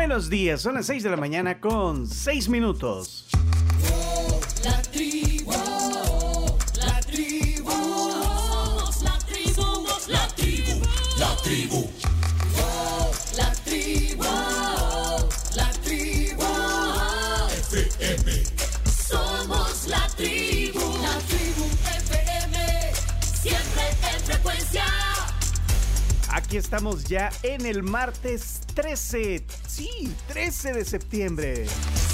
buenos días. Son las 6 de la mañana con 6 minutos. La tribu, la tribu, somos la tribu, somos la tribu, la tribu. La tribu, la tribu, FM. Somos la tribu, la tribu FM, siempre en frecuencia. Aquí estamos ya en el martes 13. Sí, 13 de septiembre.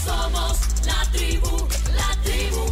Somos la tribu, la tribu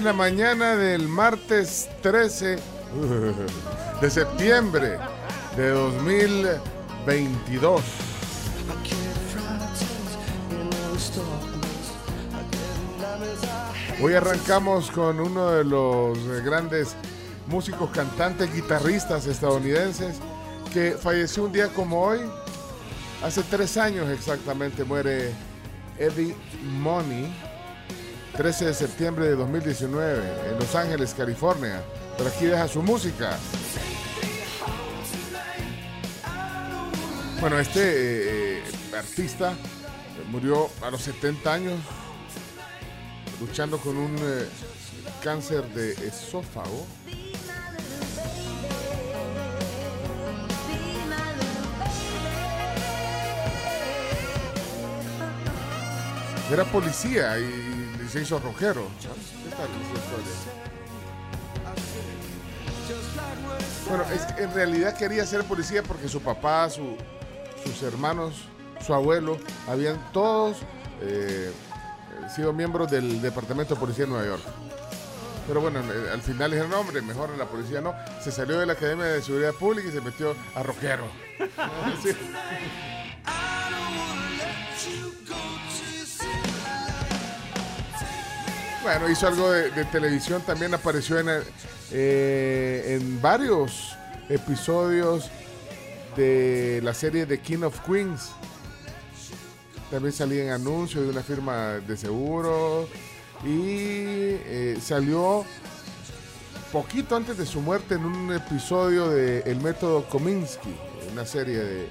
en la mañana del martes 13 de septiembre de 2022. I get frightened in this darkness. I get nightmares. I hate Hoy arrancamos con uno de los grandes músicos, cantantes, guitarristas estadounidenses que falleció un día como hoy. Hace tres años exactamente muere Eddie Money, 13 de septiembre de 2019 en Los Ángeles, California. Pero aquí deja su música. Bueno, este eh, eh, artista murió a los 70 años luchando con un eh, cáncer de esófago. Era policía y se hizo rockero. ¿Qué tal esa historia? Bueno, es en realidad quería ser policía porque su papá, su- sus hermanos, su abuelo, habían todos eh, sido miembros del Departamento de Policía de Nueva York. Pero bueno, eh, al final dijeron, no, hombre, mejor en la policía no. Se salió de la Academia de Seguridad Pública y se metió a rockero. Bueno, hizo algo de, de televisión, también apareció en, el- eh, en varios episodios de la serie The King of Queens. También salía en anuncios de una firma de seguro y eh, salió poquito antes de su muerte en un episodio de El Método Kominsky, una serie de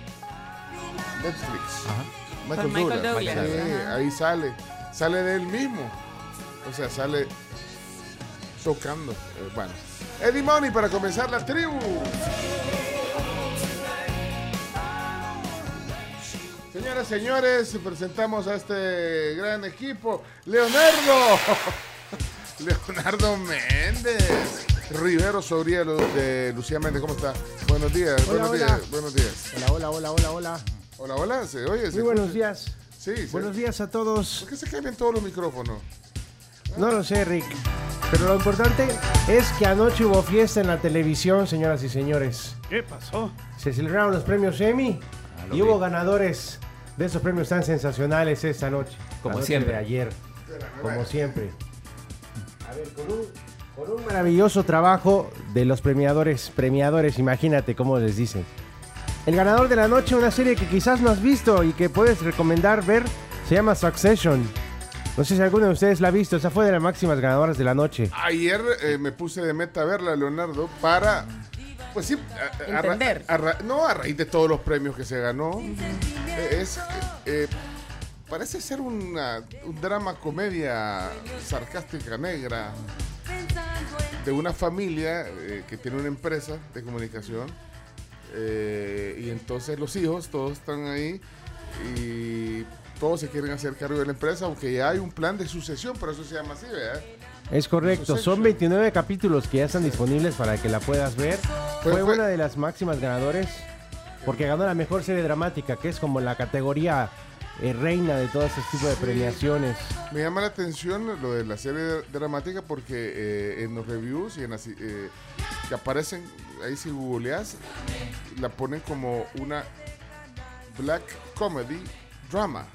Netflix. Con Michael Douglas, Sí, ajá. ahí sale, sale de él mismo. O sea, sale tocando. eh, bueno, Eddie Money para comenzar la tribu. Señoras, señores, presentamos a este gran equipo, Leonardo. Leonardo Méndez. Rivero Sobrielo de Lucía Méndez, ¿cómo está? Buenos días, Hola, buenos hola. días, buenos días. Hola, hola, hola, hola, hola. Hola, hola, ¿se oye? ¿Se Muy buenos escucha? días. Sí, sí. Buenos días a todos. ¿Por qué se cambian todos los micrófonos? No lo sé, Rick. Pero lo importante es que anoche hubo fiesta en la televisión, señoras y señores. ¿Qué pasó? Se celebraron los premios Emmy Ah, lo y hubo ganadores de esos premios tan sensacionales esta noche. Como noche siempre. De ayer. Como siempre. A ver, con un, con un maravilloso trabajo de los premiadores. Premiadores, imagínate cómo les dicen. El ganador de la noche, una serie que quizás no has visto y que puedes recomendar ver, se llama Succession. No sé si alguno de ustedes la ha visto, esa fue de las máximas ganadoras de la noche. Ayer eh, me puse de meta a verla, Leonardo, para Pues sí, a- Entender. a no, a raíz de todos los premios que se ganó. eh, Es, eh, eh, parece ser una, un drama comedia sarcástica negra de una familia eh, que tiene una empresa de comunicación. eh, y entonces los hijos, todos están ahí y todos se quieren hacer cargo de la empresa, aunque ya hay un plan de sucesión, por eso se llama así, ¿verdad? Es correcto, son Succession. 29 capítulos que ya están disponibles para que la puedas ver. Fue- Fue fue- una de las máximas ganadores porque ganó la mejor serie dramática, que es como la categoría eh, reina de todo este tipo de premiaciones. Me llama la atención lo de la serie dramática porque eh, en los reviews y en las, eh, que aparecen, ahí si googleas, la ponen como una black comedy drama.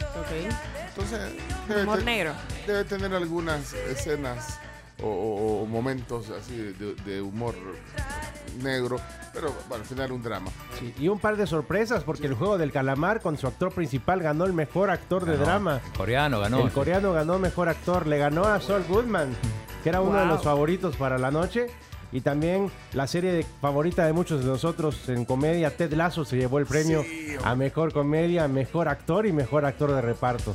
Ok. Entonces, debe, Humor te- negro. debe tener algunas escenas o, o- o momentos así de, de humor negro, pero bueno, al final un drama. Sí, y un par de sorpresas porque el juego del calamar con su actor principal ganó el mejor actor de drama. El coreano ganó. el coreano ganó mejor actor, le ganó a Saul Goodman, que era uno de los favoritos para la noche. Y también la serie de- favorita de muchos de nosotros en comedia, Ted Lasso, se llevó el premio a mejor comedia, mejor actor y mejor actor de reparto.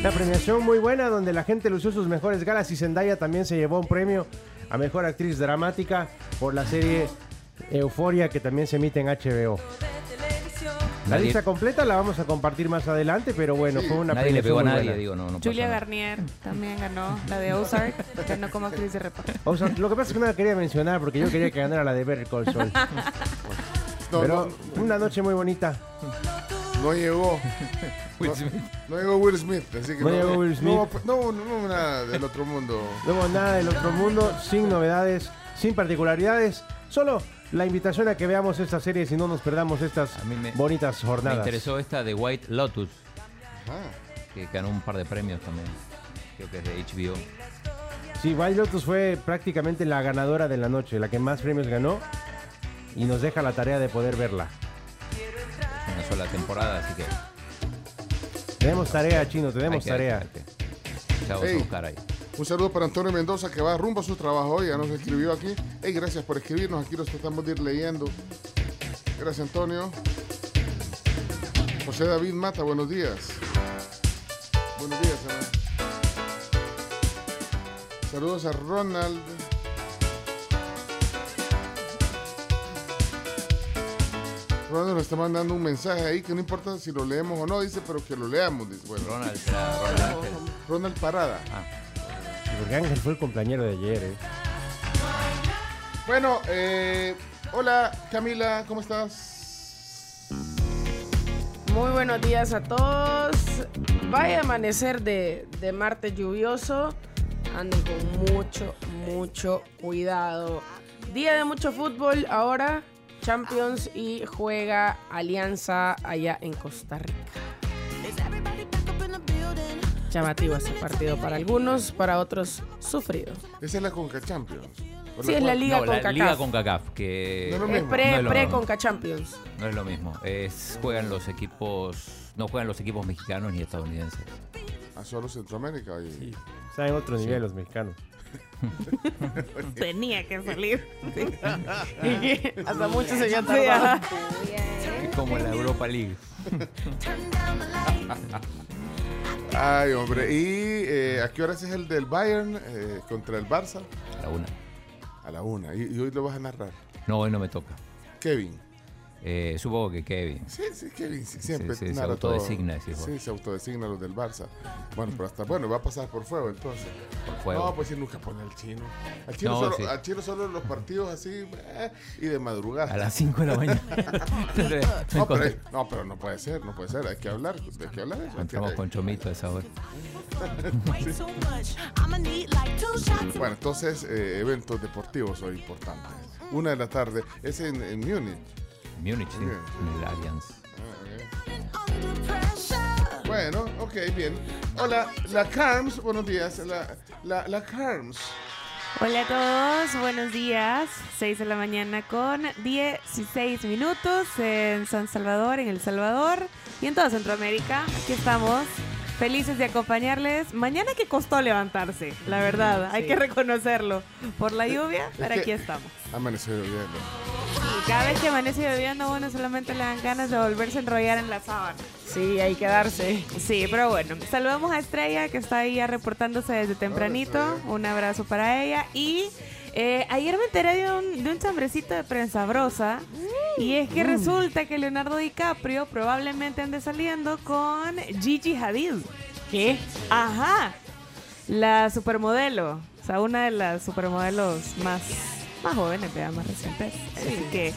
Una premiación muy buena donde la gente lució sus mejores galas y Zendaya también se llevó un premio a mejor actriz dramática por la serie Euforia que también se emite en HBO. La Nadie- lista completa la vamos a compartir más adelante, pero bueno, Sí. fue una Nadie le pegó a nadie, buena. digo, no, no Julia nada. Garnier también ganó la de Ozark, ganó como actriz de reparto. O sea, lo que pasa es que no la quería mencionar porque yo quería que ganara la de Better Call Saul. No, Pero no, una noche muy bonita. no llegó. Will no, Smith. no llegó Will Smith, así que No llegó Will Smith. No, no, no, no, nada del otro mundo. No hubo nada del otro mundo, sin novedades, sin particularidades. Solo la invitación a que veamos esta serie si no nos perdamos estas A mí me- bonitas Me jornadas. interesó esta de White Lotus, Ah, que ganó un par de premios también. Creo que es de HBO. Sí, Wild Lotus fue prácticamente la ganadora de la noche, la que más premios ganó. Y nos deja la tarea de poder verla. Es una sola temporada, así que. Tenemos tarea, chino, hay tenemos que- tarea. hay que- Ya vamos a Ey. buscar ahí. Un saludo para Antonio Mendoza que va rumbo a su trabajo hoy, ya nos escribió aquí. Hey, gracias por escribirnos, aquí los tratamos de ir leyendo. Gracias Antonio. José David Mata, buenos días. Buenos días, Ana. Saludos a Ronald. Ronald nos está mandando un mensaje ahí que no importa si lo leemos o no, dice, pero que lo leamos. Dice. Bueno, Ronald, Parada. Sí, Porque Ángel fue el compañero de ayer, ¿eh? Bueno, eh, hola Camila, ¿cómo estás? Muy buenos días a todos. Vaya amanecer de, de martes lluvioso. Anden con mucho, mucho cuidado. Día de mucho fútbol ahora. Champions y juega Alianza allá en Costa Rica. Llamativo ese partido para algunos, para otros sufrido. Esa es la Conca Champions. ¿O Sí, es la? Liga no, la CONCACAF. Liga con CACAF, que No es lo Es pre, No es lo pre mismo. Conca Champions. no es lo mismo. Es, juegan los equipos. No juegan los equipos mexicanos ni estadounidenses. A solo Centroamérica. Y... Está en otro nivel los mexicanos. Tenía que salir. Hasta mucho se había tardado. Es como la Europa League. Ay, hombre. ¿Y eh, a qué horas es el del Bayern eh, contra el Barça? A la una. A la una. Y, y hoy lo vas a narrar. No, hoy no me toca. Kevin. Eh, supongo que Kevin. Sí, sí, Kevin. sí, siempre Sí, sí, se narra todo. autodesigna, vos. Sí, se autodesigna los del Barça. Bueno, pero hasta bueno, va a pasar por fuego entonces. Por fuego. No, pues sí, nunca pone al chino. Al chino, No, solo, sí. al chino solo los partidos así eh, y de madrugada. A las 5 de la mañana. No pero, no, pero no puede ser, no puede ser. Hay que hablar, hay que hablar de eso. que- Encontramos con Chomito a esa hora. Bueno, entonces, eh, eventos deportivos hoy importantes. Una de la tarde, es en, en Múnich. Múnich, sí, en el Allianz. Bueno, ok, bien. Hola, la Carms, buenos días. La, la, la Carms. Hola a todos, buenos días. 6 de la mañana con 16 minutos en San Salvador, en El Salvador y en toda Centroamérica. Aquí estamos Felices de acompañarles. Mañana que costó levantarse, la verdad, hay que reconocerlo. Por la lluvia, pero aquí estamos. Amaneció lloviendo. Y cada vez que amanece lloviendo, bueno, solamente le dan ganas de volverse a enrollar en la sábana. Sí, hay que darse. Sí, pero bueno, saludamos a Estrella que está ahí ya reportándose desde tempranito. Un abrazo para ella. Y eh, ayer me enteré de un, de un chambrecito de prensa brosa. Y es que resulta que Leonardo DiCaprio probablemente ande saliendo con Gigi Hadid. ¿Qué? Ajá. La supermodelo. O sea, una de las supermodelos más, más jóvenes, más recientes. Así que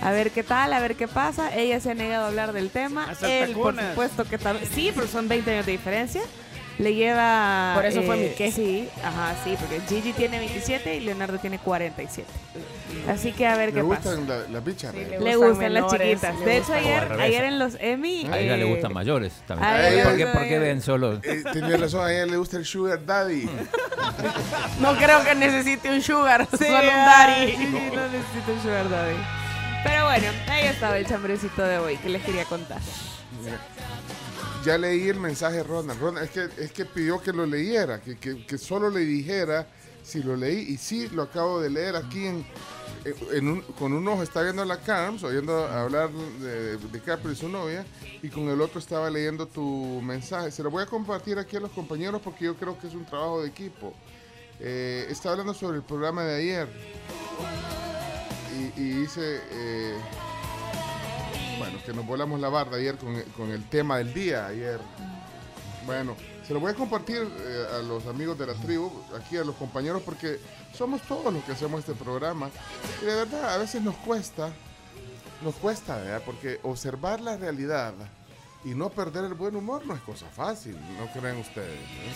a ver qué tal, a ver qué pasa. Ella se ha negado a hablar del tema. Él, por supuesto que también. Sí, pero son 20 años de diferencia. Le lleva. Por eso fue mi qué. Sí, ajá, sí, porque Gigi tiene 27 y Leonardo tiene 47. Así que a ver qué pasa. gustan la- las bichas. Sí, ¿eh? le Le gustan gustan las menores, chiquitas. le De hecho, gustan- ayer, ayer en los Emmy. A ella le eh, gustan mayores también. a ella ¿Por qué, le- por qué ven solo? Eh, tenía razón, a ella le gusta el Sugar Daddy. No creo que necesite un sugar, Sí, solo un daddy. sí, no necesito un sugar daddy. Pero bueno, ahí estaba el chambrecito de hoy que les quería contar. Ya leí el mensaje de Ronald. Ronald, es que, es que pidió que lo leyera, que, que- solo le dijera si lo leí. Y sí, lo acabo de leer aquí en, en un- con un ojo está viendo a la Carms, oyendo hablar de, de Capri y su novia, y con el otro estaba leyendo tu mensaje. Se lo voy a compartir aquí a los compañeros porque yo creo que es un trabajo de equipo. Eh, está hablando sobre el programa de ayer. Y, y dice, eh, bueno, que nos volamos la barda ayer con, con el tema del día ayer. Bueno, se lo voy a compartir eh, a los amigos de la tribu, aquí a los compañeros, porque somos todos los que hacemos este programa. Y de verdad, a veces nos cuesta, nos cuesta, ¿verdad? Porque observar la realidad y no perder el buen humor no es cosa fácil, ¿no creen ustedes? ¿eh?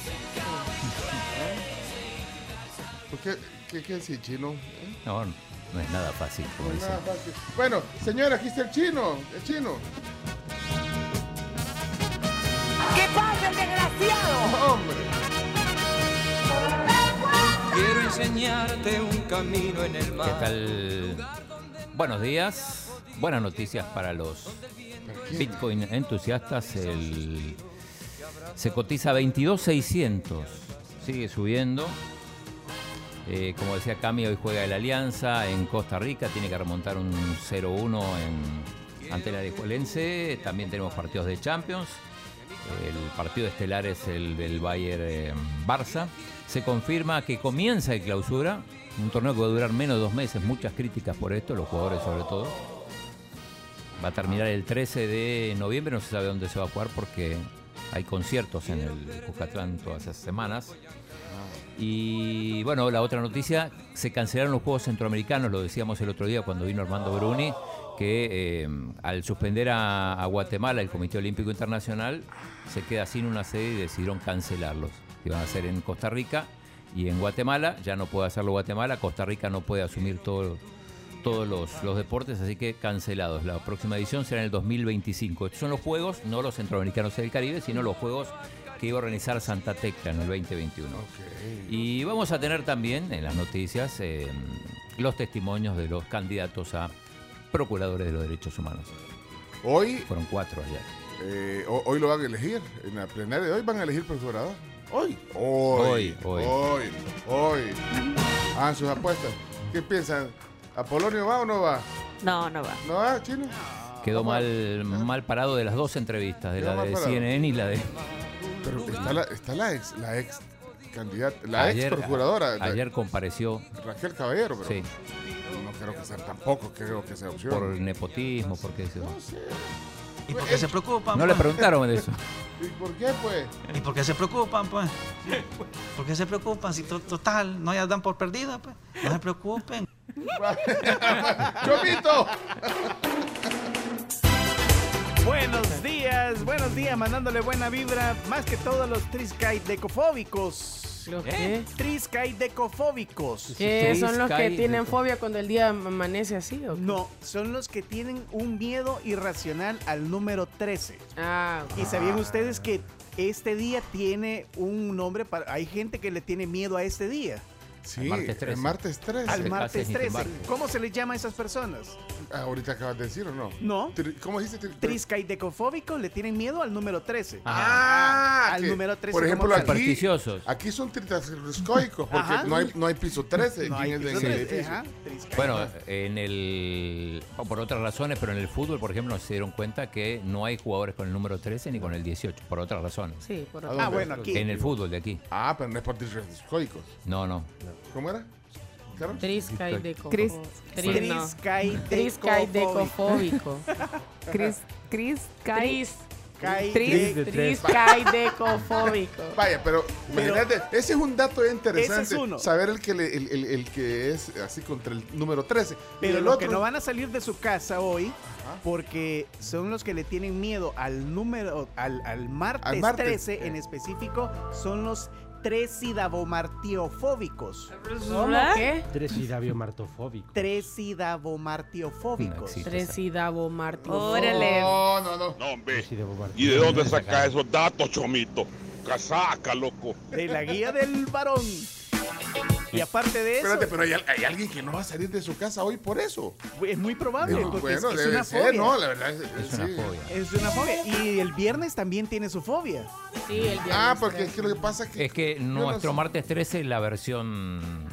¿Por qué? ¿Qué, qué decir, chino? ¿Eh? No, no es nada fácil, como No dicen. nada fácil. Bueno, señora, aquí está el chino, el chino. ¿Qué pasa, desgraciado? ¡Hombre! Quiero enseñarte un camino en el ¿Qué mar. tal? Buenos días. Buenas noticias para los Bitcoin entusiastas. El, se cotiza 22.600. Sigue subiendo. Eh, como decía Cami, hoy juega el Alianza en Costa Rica. Tiene que remontar un 0-1 en, ante la Alajuelense. También tenemos partidos de Champions. El partido estelar es el del Bayern eh, Barça. Se confirma que comienza el clausura, un torneo que va a durar menos de dos meses, muchas críticas por esto, los jugadores sobre todo. Va a terminar el 13 de noviembre, no se sabe dónde se va a jugar porque hay conciertos en el Cuscatlán todas esas semanas. Y bueno, la otra noticia, se cancelaron los Juegos Centroamericanos, lo decíamos el otro día cuando vino Armando Bruni, que eh, al suspender a, Guatemala el Comité Olímpico Internacional, se queda sin una sede y decidieron cancelarlos. Iban a ser en Costa Rica y en Guatemala, ya no puede hacerlo Guatemala, Costa Rica no puede asumir todo, todos los, los deportes, así que cancelados. La próxima edición será en el 2025. Estos son los Juegos, no los Centroamericanos del Caribe, sino los Juegos que iba a organizar Santa Tecla en el 2021. Y vamos a tener también en las noticias eh, los testimonios de los candidatos a procuradores de los derechos humanos. Hoy, Fueron cuatro ayer. eh, ho- hoy lo van a elegir. En la plenaria de hoy van a elegir procurador. Hoy. Hoy. Hoy, Hoy. hoy. Hoy. Hagan sus apuestas. ¿Qué piensan? ¿Apolonio va o no va? No, no va. ¿No va, chino? Quedó mal, mal parado de las dos entrevistas, de Quedó la de. CNN y la de... Pero está la, está la ex, la ex candidata, la ayer, ex procuradora, Ayer compareció, Raquel Caballero, pero sí, no creo que sea tampoco, creo que sea opción. por nepotismo, porque eso. ¿Y por qué se preocupan? No le pues? preguntaron de eso. ¿Y por qué, pues? ¿Y por qué se preocupan, pues? ¿Por qué se preocupan? Si to- total, no ya dan por perdida, pues. No se preocupen. ¡Chomito! Buenos días, buenos días, mandándole buena vibra, más que todos los triscaidecofóbicos. ¿Los ¿Eh? qué? Triscaidecofóbicos. ¿Qué son los que tienen fobia cuando el día amanece así? ¿o qué? No, son los que tienen un miedo irracional al número 13. Ah, ¿Y sabían ustedes que este día tiene un nombre para... Hay gente que le tiene miedo a este día. Sí, El martes el 13. martes 13. Al martes casa y 13. desembarque. ¿Cómo se les llama a esas personas? Ah, ahorita acabas de decir o no? No. ¿Cómo dijiste? Tri- Triscaidecofóbicos le tienen miedo al número 13. Ah, al que, número 13. Por ¿cómo ejemplo, aquí, Supersticiosos. aquí son tritascoicos porque no hay, no hay piso 13 No aquí hay en el, piso en el 13, edificio. ajá, Bueno, en el. o por otras razones, pero en el fútbol, por ejemplo, se dieron cuenta que no hay jugadores con el número 13 ni con el 18, por otras razones. Sí, por ¿A otro. Ah, dónde? bueno, aquí. En el fútbol de aquí. Ah, pero no es por tritascoicos. No, no. ¿Cómo era? ¿Claro? Triscaidecofóbico. Cris-. Triscaidecofóbico. De tres. Triscaidecofóbico. Vaya, pero, imagínate, ese es un dato interesante. Ese es uno. Saber el que, le- el, el- el que es así contra el número 13. Y Pero los otro, que no van a salir de su casa hoy, porque son los que le tienen miedo al número, al, al martes, Al martes. 13 en específico, son los tresidabomartiofóbicos. ¿Cómo qué? Tresidaviomartofóbico. No Tresidabomartiofóbicos. existe. Tresidabomartio. Órale. No, no, no. No, hombre. ¿Y de dónde saca esos datos, chomito? Casaca, loco. de la guía del varón. Y aparte de eso, Espérate, pero hay, al- hay alguien que no va a salir de su casa hoy por eso. es muy probable, No, porque es- bueno, es, debe una ser, fobia. no, la verdad. Es, Es una sí. fobia. Es una fobia. Y el viernes también tiene su fobia. Sí, el viernes. Ah, porque es que lo que pasa es que. Es que no nuestro sé. martes 13 es la versión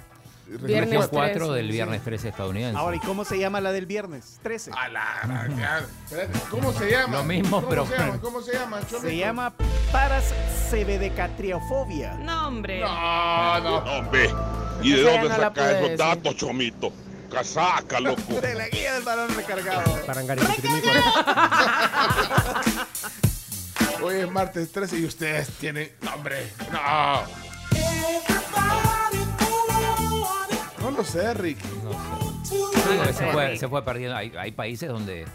Viernes región 4 13, del viernes 13 estadounidense. Ahora, ¿y cómo se llama la del viernes? 13. A la, espérate, ¿Cómo se llama? Lo mismo, ¿Cómo pero- Se llama? ¿Cómo se llama? Se Chomito? llama parascebedecatriofobia. No, hombre. No, no. No, hombre. ¿Y de Esa ya dónde no la saca pude esos decir. datos, chomito? Casaca, loco. De la guía del varón recargado. Hoy es martes 13 y ustedes tienen. No, hombre. No. No lo sé, Rick. Porque se, fue, se fue perdiendo. Hay, hay países donde,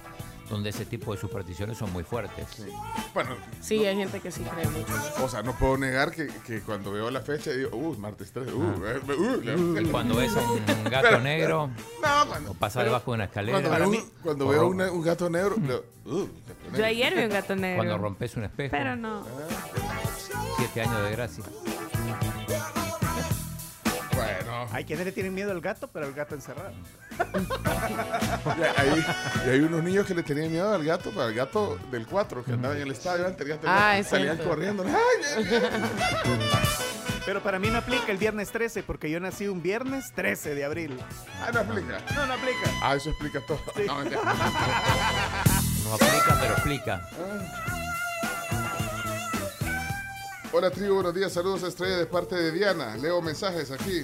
donde ese tipo de supersticiones son muy fuertes. Bueno, Sí, hay gente que sí cree mucho. o sea, no puedo negar que, que cuando veo la fecha digo, uh, martes 13, uh, eh, uh, Y cuando ves a un gato negro No, cuando, o pasa debajo de una escalera, cuando veo, un, cuando veo una- un gato negro, digo, uh, gato Yo negro. ayer vi un gato negro. cuando rompes un espejo, Pero no. siete años de gracia. Hay quienes le tienen miedo al gato, pero al gato encerrado. y hay, y hay unos niños que le tenían miedo al gato, pero al gato del 4 que andaba en el estadio antes, el gato Ah, es salían cierto. corriendo. ¡Ay, ay, ay! Pero para mí no aplica el viernes 13, porque yo nací un viernes 13 de abril. Ah, no aplica. No, no aplica. Ah, eso explica todo. No, mentira. No aplica, pero explica. Hola tribu, buenos días, saludos a Estrella de parte de Diana. Leo mensajes aquí.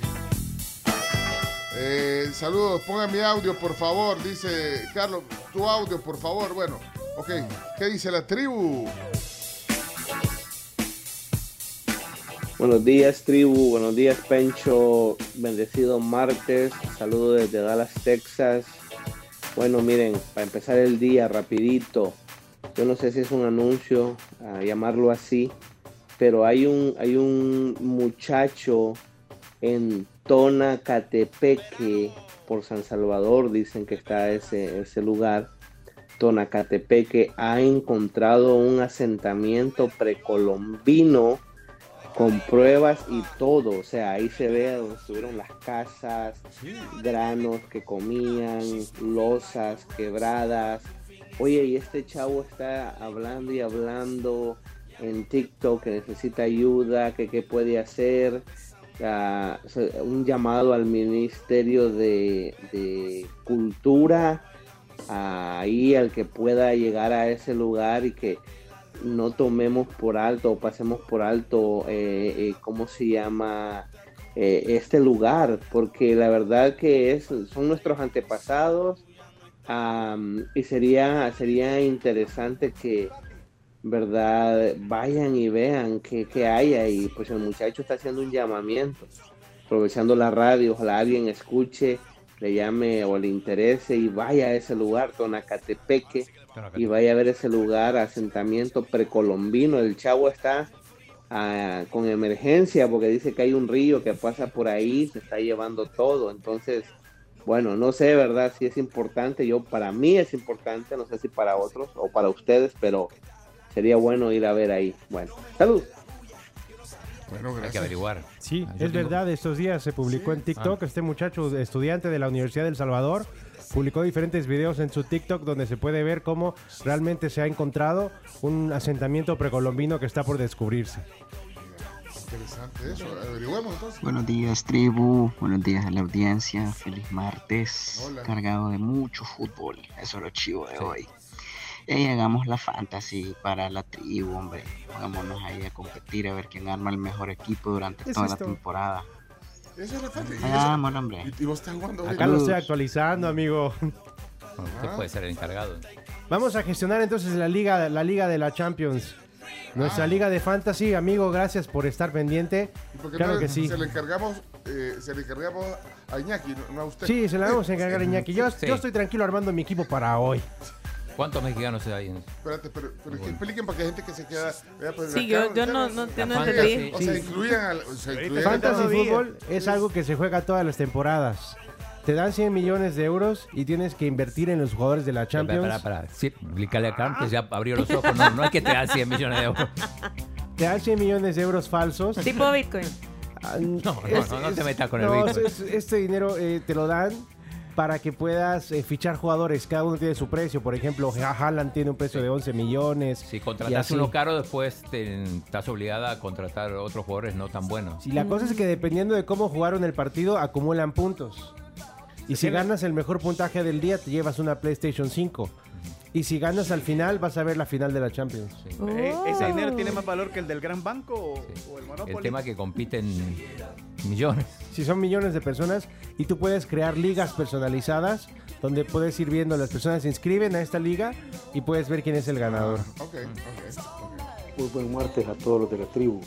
Eh, saludos, pongan mi audio por favor, dice Carlos, tu audio por favor. Bueno, ok, ¿qué dice la tribu? Buenos días, tribu. Buenos días, Pencho. Bendecido martes. Saludos desde Dallas, Texas. Bueno, miren, para empezar el día rapidito. Yo no sé si es un anuncio, llamarlo así, pero hay un, hay un muchacho en Tonacatepeque, por San Salvador, dicen que está ese, ese lugar. Tonacatepeque ha encontrado un asentamiento precolombino con pruebas y todo. O sea, ahí se ve donde estuvieron las casas, granos que comían, losas quebradas. Oye, y este chavo está hablando y hablando en TikTok que necesita ayuda, que qué puede hacer. Sea, un llamado al Ministerio de, Cultura, ahí al que pueda llegar a ese lugar y que no tomemos por alto o pasemos por alto, eh, eh, ¿cómo se llama? Eh, este lugar, porque la verdad que es, son nuestros antepasados y sería, sería interesante que, ¿verdad? Vayan y vean qué, qué hay ahí. Pues el muchacho está haciendo un llamamiento, aprovechando la radio, ojalá alguien escuche, le llame o le interese y vaya a ese lugar, Tonacatepeque, y vaya a ver ese lugar, asentamiento precolombino. El chavo está ah, con emergencia porque dice que hay un río que pasa por ahí, se está llevando todo. Entonces, bueno, no sé, ¿verdad? Si es importante. Yo, para mí es importante, no sé si para otros o para ustedes, pero sería bueno ir a ver ahí. Bueno, salud. Bueno, Hay que gracias. averiguar. Sí, Ah, es tengo- verdad, estos días se publicó en TikTok, este muchacho estudiante de la Universidad del Salvador, publicó diferentes videos en su TikTok donde se puede ver cómo realmente se ha encontrado un asentamiento precolombino que está por descubrirse. Interesante eso. Averiguemos entonces. Buenos días, tribu. Buenos días a la audiencia. Feliz martes. Hola. Cargado de mucho fútbol. Eso es lo chivo de hoy. Y hagamos la fantasy para la tribu, hombre. Pongámonos ahí a competir a ver quién arma el mejor equipo durante Es toda esto. la temporada. Eso es la fantasy. Hagamos, hombre. ¿Y, y vos estás jugando hoy? Acá lo estoy actualizando, amigo. Usted puede ser el encargado. Vamos a gestionar entonces la liga, la liga de la Champions. Nuestra Ah. liga de fantasy, amigo, gracias por estar pendiente. ¿Y por qué Claro no que sí. Se le encargamos, eh, se le encargamos a Iñaki, no, no a usted. Sí, se la vamos a encargar a Iñaki. Yo, Sí. yo estoy tranquilo armando mi equipo para hoy. ¿Cuántos mexicanos hay en Espérate, pero, pero que expliquen para que hay gente que se queda. vea, pues, Sí, acá, yo- yo no- no- yo no Sí, entendí. O sea, incluyan al. O sea, incluyan Fantasy día. fútbol es algo que se juega todas las temporadas. Te dan 100 millones de euros y tienes que invertir en los jugadores de la Champions. Para, para, Sí, explícale acá antes, ya abrió los ojos. No, no es que te dan 100 millones de euros. Te dan 100 millones de euros falsos. Tipo Bitcoin. Ah, no, no, no te metas con el no, Bitcoin. es- Este dinero eh, te lo dan para que puedas eh, fichar jugadores. Cada uno tiene su precio. Por ejemplo, Ha- Haaland tiene un precio de 11 millones. Si contratas uno caro, después te- estás obligada a contratar otros jugadores no tan buenos. Y la cosa es que dependiendo de cómo jugaron el partido, acumulan puntos. Y si ganas el mejor puntaje del día, te llevas una PlayStation 5. Y si ganas al final, vas a ver la final de la Champions. Eh, ¿Ese Oh. dinero tiene más valor que el del gran banco o, o el Monopoly? El tema que compiten millones. Si son millones de personas y tú puedes crear ligas personalizadas donde puedes ir viendo las personas se inscriben a esta liga y puedes ver quién es el ganador. Ok, ok, ok. Muy buen martes a todos los de la tribu.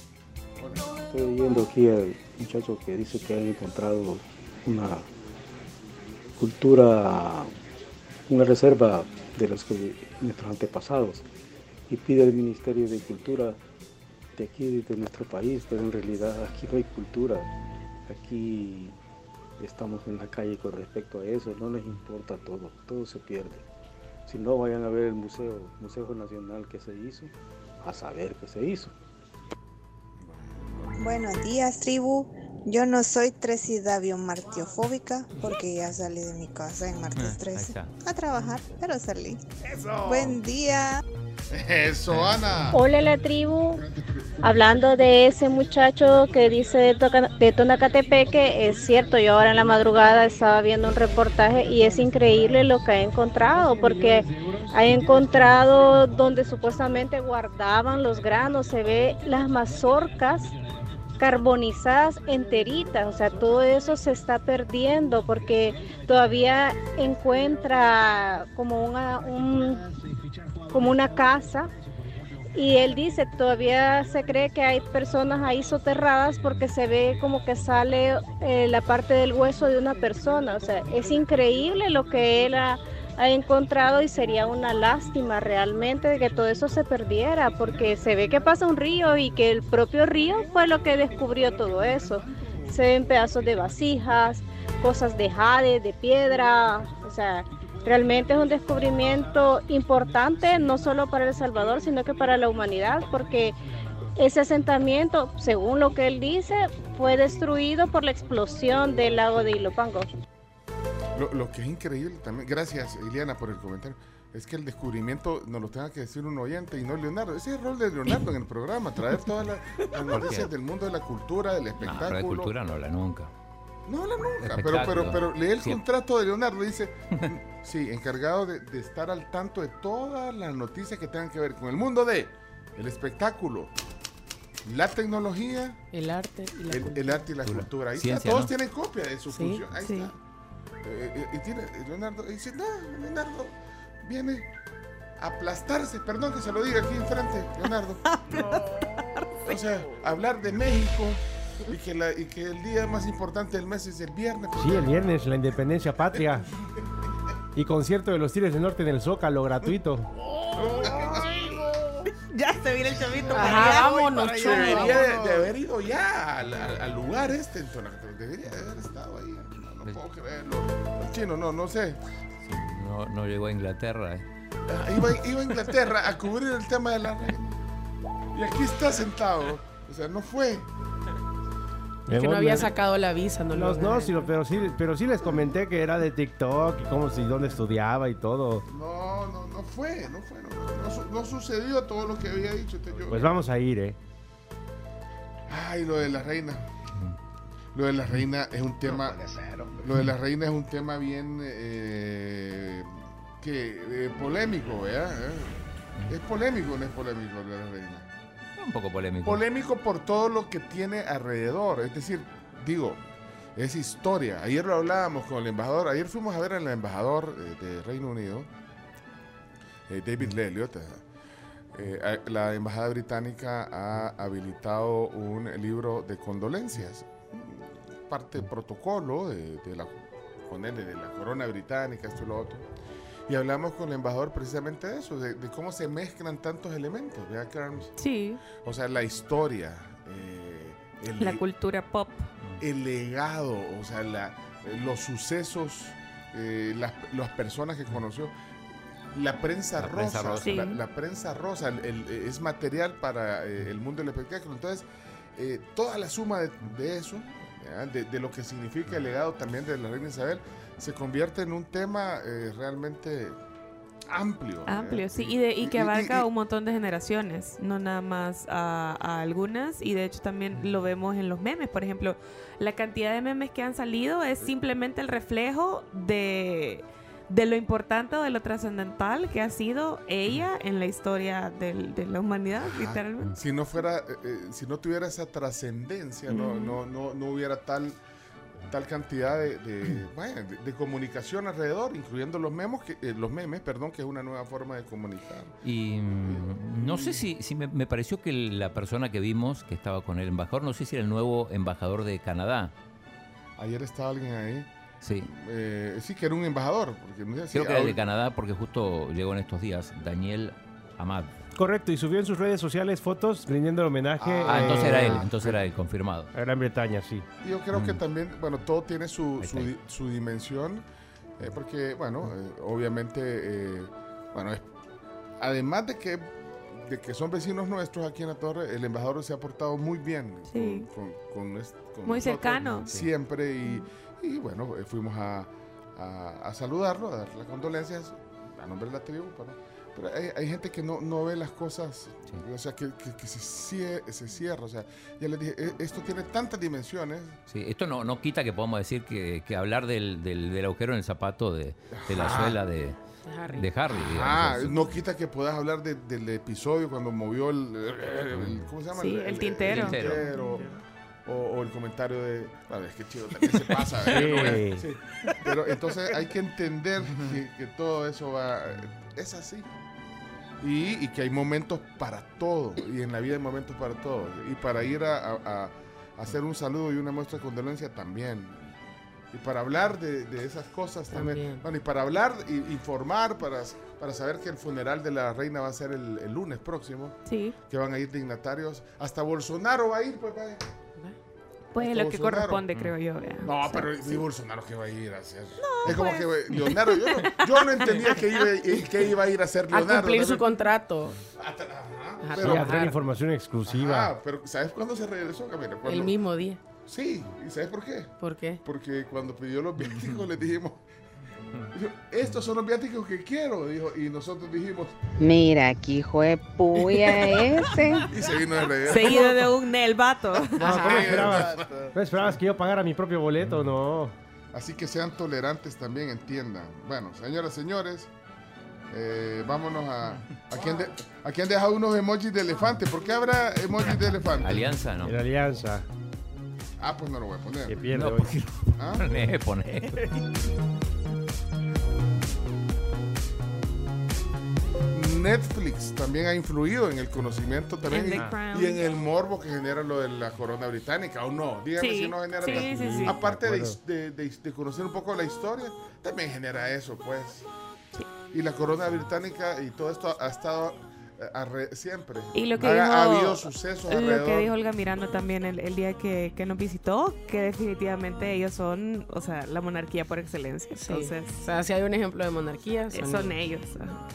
Estoy oyendo aquí al muchacho que dice que han encontrado una cultura, una reserva de los que nuestros antepasados y pide al Ministerio de Cultura de aquí, de nuestro país, pero en realidad aquí no hay cultura. Aquí estamos en la calle con respecto a eso, no les importa todo, todo se pierde. Si no, vayan a ver el museo, Museo Nacional que se hizo, a saber qué se hizo. Buenos días, tribu. Yo no soy tresidavio martiofóbica porque ya salí de mi casa en martes Ah, ahí 13 está. a trabajar, pero salí. Eso. Buen día. Eso, Ana. Hola la tribu, hablando de ese muchacho que dice de, Toca- de Tonacatepeque, es cierto, yo ahora en la madrugada estaba viendo un reportaje y es increíble lo que ha encontrado, porque ha encontrado donde supuestamente guardaban los granos, se ve las mazorcas carbonizadas enteritas, o sea, todo eso se está perdiendo porque todavía encuentra como una, un, como una casa y él dice, todavía se cree que hay personas ahí soterradas porque se ve como que sale eh, la parte del hueso de una persona. O sea, es increíble lo que él ha encontrado y sería una lástima realmente de que todo eso se perdiera porque se ve que pasa un río y que el propio río fue lo que descubrió todo eso. Se ven pedazos de vasijas, cosas de jade, de piedra, o sea, Realmente es un descubrimiento importante no solo para El Salvador, sino que para la humanidad, porque ese asentamiento, según lo que él dice, fue destruido por la explosión del lago de Ilopango. Lo, lo que es increíble también, gracias Iliana por el comentario, es que el descubrimiento nos lo tenga que decir un oyente y no Leonardo. Ese es el rol de Leonardo en el programa, traer todas las, las noticias del mundo de la cultura, del No, pero de espectáculo. cultura no habla nunca. No habla nunca, pero, pero, pero lee el Siempre. contrato de Leonardo, dice, sí, encargado de, de estar al tanto de todas las noticias que tengan que ver con el mundo de el espectáculo, la tecnología, El arte y la el, cultura. el arte y la Cultura. cultura. Ahí está, Ciencia, todos ¿no? tienen copia de su Sí, función. Ahí sí. está. Eh, y tiene, Leonardo y dice, no, Leonardo viene a aplastarse, perdón que se lo diga aquí enfrente, Leonardo. O sea, hablar de México y que, la, y que el día más importante del mes es el viernes. Sí, el viernes, la independencia patria. Y concierto de los Tigres del Norte en el Zócalo, gratuito. Ya se viene el chavito. Ajá, vámonos. Debería de, de haber ido ya al, al- lugar este. Debería de haber estado ahí. No, no puedo creerlo. Chino, no, no sé. No, no llegó a Inglaterra. eh. Ah, Iba, iba a Inglaterra a cubrir el tema de la red. Y aquí está sentado. O sea, no fue. Es que no había sacado la visa, no Los lo no, sino- pero sí, pero sí les comenté que era de TikTok y cómo si dónde estudiaba y todo. No, no, no fue, no fue, no, no no sucedió todo lo que había dicho. Entonces yo- Pues vamos a ir, ¿eh? Ay, lo de la reina. Lo de la reina es un tema. Lo de la reina es un tema bien eh, que eh, polémico, ¿verdad? ¿Eh? Es polémico, o no es polémico lo de la reina. Un poco polémico. Polémico por todo lo que tiene alrededor. Es decir, digo, es historia. Ayer lo hablábamos con el embajador. Ayer fuimos a ver al embajador eh, de Reino Unido, eh, David Lelliot. eh, la embajada británica ha habilitado un libro de condolencias, parte del protocolo de, de la, con él, de la corona británica, esto y lo otro. Y hablamos con el embajador precisamente de eso, de, de cómo se mezclan tantos elementos, ¿verdad, Carms? Sí. O sea, la historia, eh, el, La cultura pop. el legado, o sea, la- los sucesos, eh, las, las personas que conoció. La prensa La rosa, prensa rosa. Sí. la, la prensa rosa el- el- es material para eh, el mundo del espectáculo. Entonces, eh, toda la suma de, de eso. De, de lo que significa el legado también de la reina Isabel, se convierte en un tema eh, realmente amplio. ¿ya? Amplio, sí, y, de, y que y- abarca y- un montón de generaciones, no nada más a, a algunas, y de hecho también lo vemos en los memes, por ejemplo, la cantidad de memes que han salido es simplemente el reflejo de, de lo importante o de lo trascendental que ha sido ella en la historia del- de la humanidad, Ajá. literalmente. Si no fuera, eh, eh, si no tuviera esa trascendencia, no, no, no, no hubiera tal, tal cantidad de, de, vaya, de- de comunicación alrededor, incluyendo los memes, que, eh, los memes, perdón, que es una nueva forma de comunicar. Y mm, no sé si, si me, me pareció que la persona que vimos, que estaba con el embajador, no sé si era el nuevo embajador de Canadá. Ayer estaba alguien ahí. Sí. eh, sí, que era un embajador. Porque, no sé si Creo que era el de Canadá porque justo llegó en estos días, Daniel Amad. Correcto, y subió en sus redes sociales fotos rindiendo el homenaje Ah, entonces eh, era él, entonces era él, confirmado. a Gran Bretaña, sí. Yo creo que también, bueno, todo tiene su, su, dimensión, eh, porque, bueno, eh, obviamente, eh, bueno, es- además de que, de que son vecinos nuestros aquí en la torre, el embajador se ha portado muy bien Sí. con, con- con es- con Muy nosotros cercano. Siempre, y, y, bueno, eh, fuimos a, a- a saludarlo, a dar las condolencias a nombre de la tribu, pero, pero hay, hay gente que no, no ve las cosas, o sea, que, que- que se, cie- se cierra, o sea, ya les dije, "E- esto tiene tantas dimensiones, Sí, esto no, no quita que podamos decir que, que hablar del, del, del agujero en el zapato de, de la Ajá. suela de, Harry. de Harry. Ah, no quita que puedas hablar de- del episodio cuando movió el, el- ¿cómo se llama? Sí, el tintero. tintero, O, o el comentario de, bueno, es que chido también se pasa. ¿eh? No Sí. sí. Pero entonces hay que entender que, que todo eso va, es así. Y, y que hay momentos para todo. Y en la vida hay momentos para todo. Y para ir a, a- a hacer un saludo y una muestra de condolencia también. Y para hablar de, de esas cosas también. También. Bueno, y para hablar, y informar, para, para saber que el funeral de la reina va a ser el, el lunes próximo. Sí, Que van a ir dignatarios. Hasta Bolsonaro va a ir, pues vaya. Pues es lo que Bolsonaro. corresponde, creo yo. No, O sea, pero sí. Bolsonaro que va a ir a hacer. es como pues. que Leonardo, yo no, yo no entendía que iba, que iba a ir a hacer A Leonardo. cumplir su contrato. Ajá, pero- Sí, a traer información exclusiva. Ajá, pero ¿sabes cuándo se regresó, Camila? El mismo día. Sí, ¿y sabes por qué? ¿Por qué? Porque cuando pidió los viáticos le dijimos, dijo, estos son los viáticos que quiero, dijo, y nosotros dijimos, Mira, aquí hijo de puya ese. y se vino de. Seguido de un el vato. No, ¿cómo esperabas? ¿No esperabas que yo pagara mi propio boleto? No. Así que sean tolerantes también, entiendan. Bueno, señoras, señores, eh, vámonos a... Aquí han, de- aquí han dejado unos emojis de elefante. ¿Por qué habrá emojis de elefante? Alianza, ¿no? En Alianza, Ah, pues no lo voy a que poner. pierde No, hoy. ¿Ah? poné, poné. Netflix también ha influido en el conocimiento también y, y en el morbo que genera lo de la corona británica, ¿o no? Dígame Sí, si no genera sí, sí, sí. Aparte De de, de- de- conocer un poco la historia, también genera eso, pues. Y la corona británica y todo esto ha estado eh, arre- siempre. Y lo que ha, dijo, ha habido sucesos lo que alrededor. dijo Olga Miranda también el, el día que, que nos visitó, que definitivamente ellos son, o sea, la monarquía por excelencia. Sí. Entonces, O sea, si hay un ejemplo de monarquía, son, son ellos. ajá.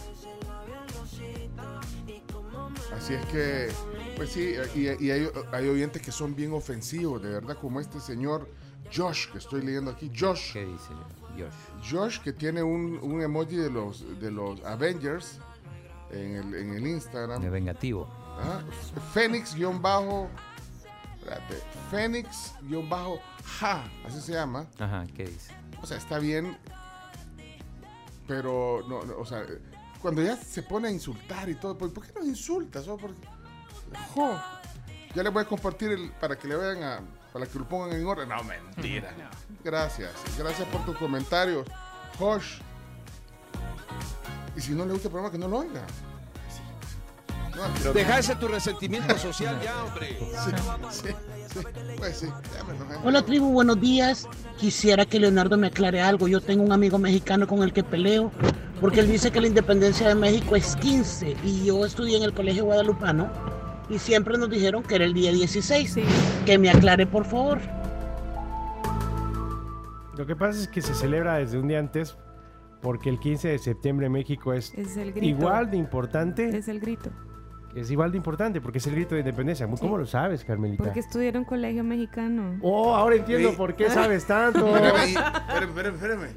Así es que Pues sí, y, y hay, hay oyentes que son bien ofensivos, de verdad, como este señor Josh, que estoy leyendo aquí. Josh. ¿Qué dice Josh? Josh, que tiene un, un emoji de los, de los Avengers en el, en el Instagram. De vengativo. Ah, Fénix-bajo. espérate, Fénix-bajo. Ja, así se llama. Ajá, ¿qué dice? O sea, está bien, pero no, no, o sea, cuando ya se pone a insultar y todo, ¿por, por qué no insultas? Solo porque- Jo. Ya les voy a compartir el, para que le vean a, para que lo pongan en orden. No, mentira. Gracias, gracias por tus comentarios. Josh. Y si no le gusta el programa, que no lo oiga. No, Deja ese tu resentimiento social ya, hombre. Sí, sí, sí. Pues sí. Hola tribu, buenos días. Quisiera que Leonardo me aclare algo. Yo tengo un amigo mexicano con el que peleo porque él dice que la independencia de México es 15 y yo estudié en el colegio guadalupano y siempre nos dijeron que era el día 16. Que me aclare por favor. Lo que pasa es que se celebra desde un día antes porque el 15 de septiembre en México es, Es el grito. igual de importante. Es el grito. Es igual de importante porque es el grito de independencia. ¿Cómo lo sabes, Carmelita? Porque estudié en un colegio mexicano. Oh, ahora entiendo Sí. por qué sabes tanto. Espérame, espérame, espérame, espérame.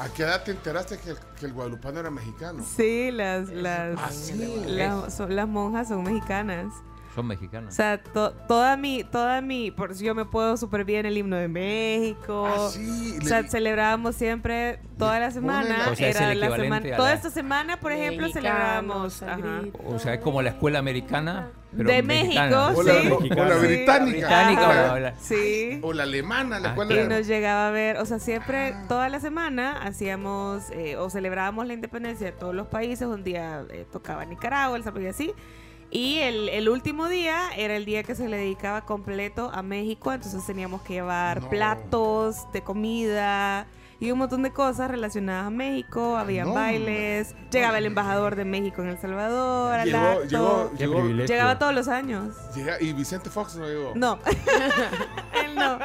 ¿A qué edad te enteraste que el, que el guadalupano era mexicano? Sí, las, las, Ah, sí. las, son- las monjas son mexicanas. Son mexicanos. O sea, to- toda mi, toda mi, por si yo me puedo súper bien el himno de México. Ah, sí, O sea, le- celebrábamos siempre toda la semana. O sea, es era el la semana. Toda esta semana, por ejemplo, celebrábamos. ajá. O sea, es como la escuela americana. Pero De mexicana. México, O la, sí. o- la Sí. británica. O la- Sí. O la alemana, la Ah, escuela. Y nos llegaba a ver, o sea, siempre, toda la semana hacíamos eh, o celebrábamos la independencia de todos los países. Un día eh, tocaba Nicaragua, El Salvador y así. Y el, el último día era el día que se le dedicaba completo a México. Entonces teníamos que llevar No. platos de comida y un montón de cosas relacionadas a México. Habían No. bailes. Llegaba el embajador de México en El Salvador. al Llegó, acto. llegó, llegó. Llegaba todos los años. llega- y Vicente Fox no llegó. No, él no.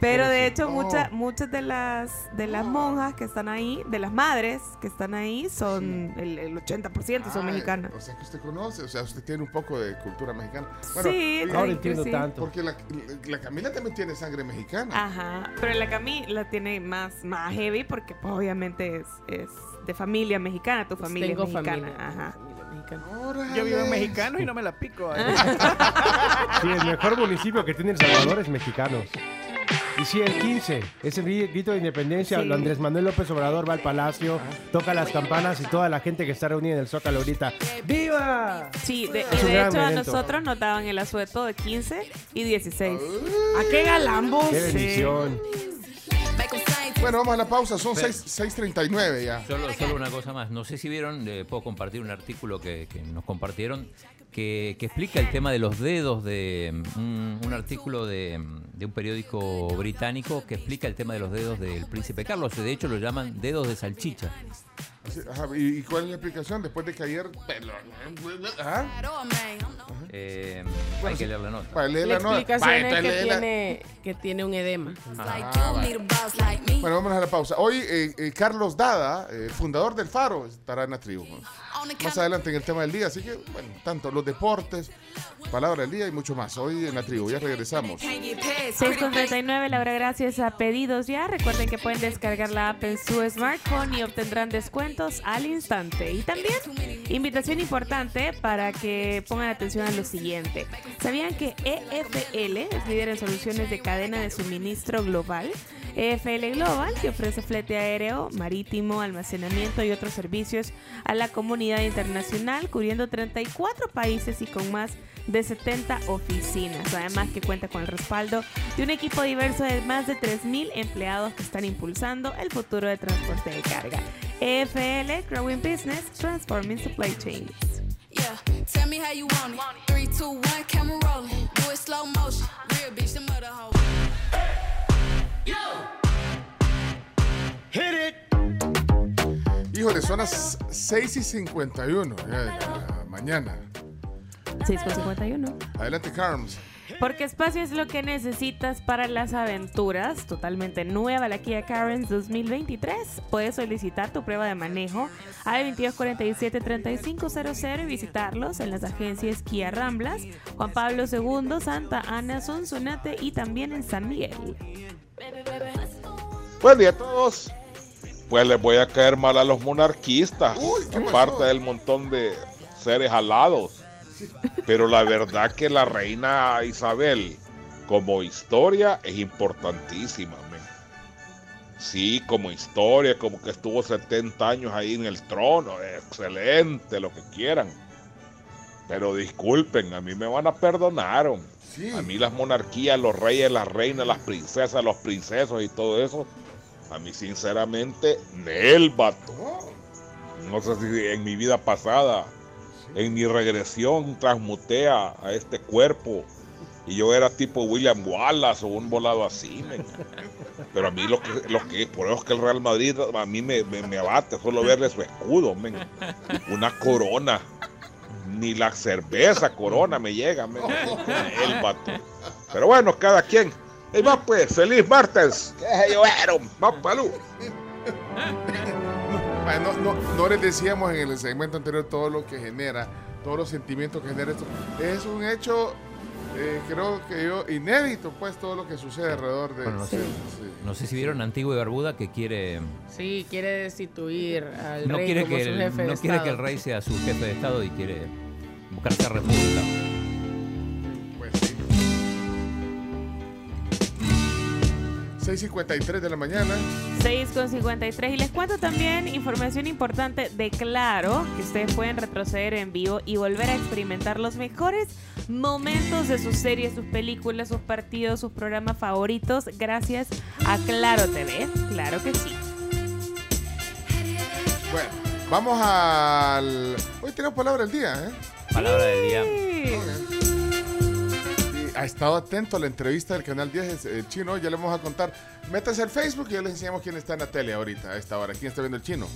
Pero de hecho Oh. muchas muchas de las de las monjas que están ahí, de las madres que están ahí son el, el 80% son Ay, mexicanas. O sea que usted conoce, o sea, usted tiene un poco de cultura mexicana. Sí, oiga, Ahora sí, entiendo sí. tanto. Porque la, la Camila también tiene sangre mexicana. Ajá, pero la Cami la tiene más más heavy porque pues, obviamente es, es de familia mexicana, tu familia Tengo es mexicana. familia. Ajá. familia mexicana. Órale. Yo vivo en mexicano y no me la pico. ¿eh? Sí, el mejor municipio que tiene El Salvador es mexicano. Y sí, el 15 es el gri- grito de independencia. Sí. Andrés Manuel López Obrador va al palacio, toca las campanas y toda la gente que está reunida en el Zócalo ahorita. ¡Viva! Sí, de, Es y un de gran hecho a nosotros nos daban el asueto de 15 y 16. ¿A qué galambos? ¡Qué Sí. Bueno, vamos a la pausa, son Pero- 6 6.39 ya. Solo, solo una cosa más. No sé si vieron, eh, puedo compartir un artículo que, que nos compartieron que, que explica el tema de los dedos de mm, un artículo de, mm, de un periódico británico que explica el tema de los dedos del príncipe Carlos. De hecho, lo llaman dedos de salchicha. Sí, ajá, ¿Y, y cuál es la explicación? Después de que ayer... ¿Ah? Eh, hay que leer la nota. Para leer La la nota. explicación es que tiene, que tiene un edema. Ah, vale. Bueno, vamos a la pausa. Hoy eh, eh, Carlos Dada, eh, fundador del Faro, estará en la tribu. Más adelante en el tema del día. Así que, bueno, tanto los deportes, palabra del día y mucho más. Hoy en la tribu. Ya regresamos. 6.39, la hora gracias a Pedidos Ya. Recuerden que pueden descargar la app en su smartphone y obtendrán al instante. Y también, invitación importante para que pongan atención a lo siguiente. ¿Sabían que EFL es líder en soluciones de cadena de suministro global? EFL Global, que ofrece flete aéreo, marítimo, almacenamiento y otros servicios a la comunidad internacional, cubriendo 34 países y con más 70 oficinas. Además que cuenta con el respaldo de un equipo diverso de más de 3.000 empleados que están impulsando el futuro de transporte de carga. EFL, Growing Business, Transforming Supply Chains. Híjole, son las 6 y 51 ya de la mañana. 6.51. Adelante, Carms. Porque espacio es lo que necesitas para las aventuras. Totalmente nueva la Kia Carens 2023. Puedes solicitar tu prueba de manejo al 2247-3500 y visitarlos en las agencias Kia Ramblas, Juan Pablo II, Santa Ana, Sonsonate y también en San Miguel. Buen día a todos. Pues les voy a caer mal a los monarquistas, aparte del montón de seres alados. Pero la verdad que la reina Isabel, como historia, es importantísima. Sí, como historia, como que estuvo 70 años ahí en el trono, excelente, lo que quieran. Pero disculpen, a mí me van a perdonar. A mí las monarquías, los reyes, las reinas, las princesas, los princesos y todo eso, a mí sinceramente, Nel, vato. No sé si en mi vida pasada, en mi regresión, transmuté a, a este cuerpo y yo era tipo William Wallace o un volado así, men. Pero a mí lo que, lo que por eso es que el Real Madrid a mí me, me, me abate solo verle su escudo, men. Una corona. Ni la cerveza corona me llega, men. El vato. Pero bueno, cada quien. Y va pues, feliz martes. Que se. Va palú. No, no, no les decíamos en el segmento anterior todo lo que genera, todos los sentimientos que genera esto. Es un hecho, eh, creo que yo, inédito, pues, todo lo que sucede alrededor de... Bueno, no, sé, no sé si vieron Antigua y Barbuda que quiere Sí, quiere destituir al no rey quiere como que su el, jefe de no quiere que el rey sea su jefe de estado y quiere buscarse república. 6.53 de la mañana. 6 con 53 y les cuento también información importante de Claro, que ustedes pueden retroceder en vivo y volver a experimentar los mejores momentos de sus series, sus películas, sus partidos, sus programas favoritos gracias a Claro TV. Claro que sí. Bueno, vamos al... Hoy tenemos palabra del día, ¿eh? Palabra del día. Ha estado atento a la entrevista del canal 10 el chino, ya le vamos a contar. Métase al Facebook y ya les enseñamos quién está en la tele ahorita, a esta hora. ¿Quién está viendo el chino?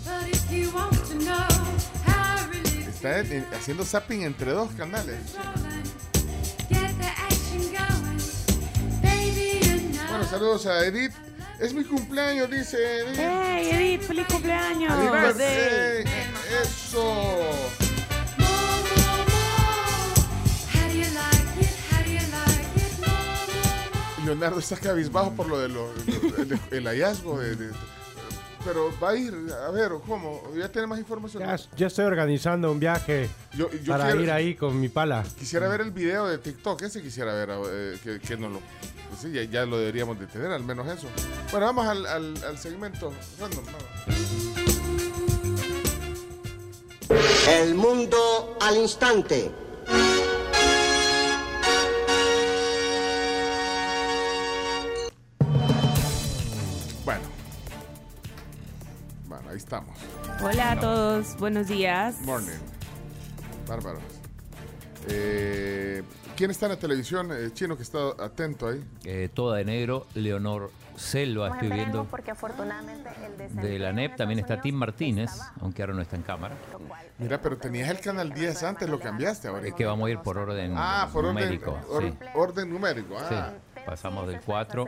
Está en- haciendo zapping entre dos canales. Bueno, saludos a Edith. Es mi cumpleaños, dice Edith. ¡Hey, Edith! ¡Feliz cumpleaños! Happy birthday. Eso. Leonardo está cabizbajo por lo de lo, el, el hallazgo de, de- pero va a ir, a ver, ¿cómo? ¿Ya tiene más información? Ya, ya estoy organizando un viaje Yo- yo para quiero- ir ahí con mi pala. Quisiera ver el video de TikTok, ese quisiera ver, eh, que, que no lo... pues sí, ya, ya lo deberíamos de tener, al menos eso. Bueno, vamos al, al, al segmento random. vamos. El mundo al instante. Ahí estamos. Hola a todos, buenos días. Morning. Bárbaro. Eh, ¿Quién está en la televisión? Eh, chino que está atento ahí. Eh, toda de negro, Leonor Selva, estoy viendo. porque afortunadamente el De la NEP también está Tim Martínez, aunque ahora no está en cámara. Mira, pero tenías el canal 10 antes, lo cambiaste ahora. Es que vamos a ir por orden Ah, por orden, numérico. or- sí. orden numérico. Sí, Ah. pasamos del 4.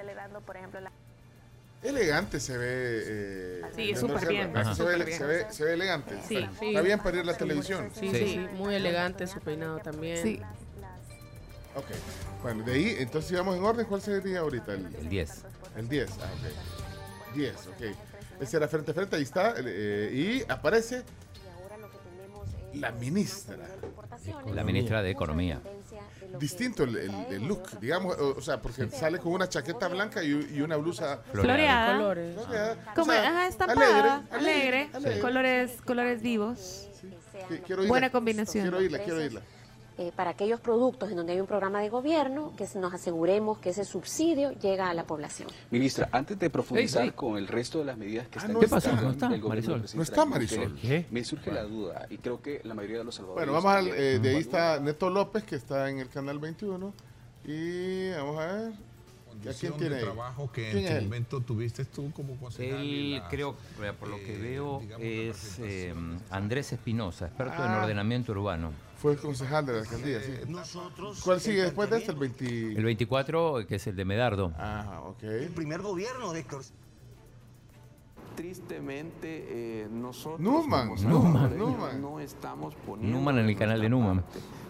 Elegante se ve. eh, Sí, súper bien, Se, ve, bien. se, ve, se ve elegante. Sí, está, sí. está bien para ir a la televisión. Sí, sí, sí, muy elegante su peinado también. Sí. Ok. Bueno, de ahí, entonces si vamos en orden, ¿cuál sería ahorita? El, El 10. El 10, ah, ok. 10, ok. Ese era frente a frente, ahí está. eh, y aparece la ministra. La ministra de Economía. Distinto el, el- el look, digamos, o, o sea, porque sale con una chaqueta blanca y, y una blusa Floreada. Colores. Floreada. Como, O sea, ajá, estampada, alegre, alegre, alegre. colores, colores vivos. Sí, quiero oírla. Buena combinación. Quiero oírla, quiero oírla. Eh, para aquellos productos en donde hay un programa de gobierno, que nos aseguremos que ese subsidio llega a la población. Ministra, antes de profundizar con el resto de las medidas que Ah, están no ¿Qué pasó? No está, el Marisol. No está Marisol. Me surge la duda, y creo que la mayoría de los salvadoreños... Bueno, vamos al, eh, de ahí está Neto López, que está en el canal 21. Y vamos a ver. quién tiene de trabajo que ¿Quién en es su él? momento tuviste tú como concejal. y Él las- creo, eh, por lo que veo, es eh, Andrés Espinosa, experto en Ah. ordenamiento urbano. Fue el concejal de la alcaldía, sí. ¿Cuál sigue después de este? El 20... El 24, que es el de Medardo. Ah, ok. El primer gobierno de Héctor. Tristemente, eh, nosotros Numan, como Numan, Numan. no estamos poniendo Numan en el canal de Numan.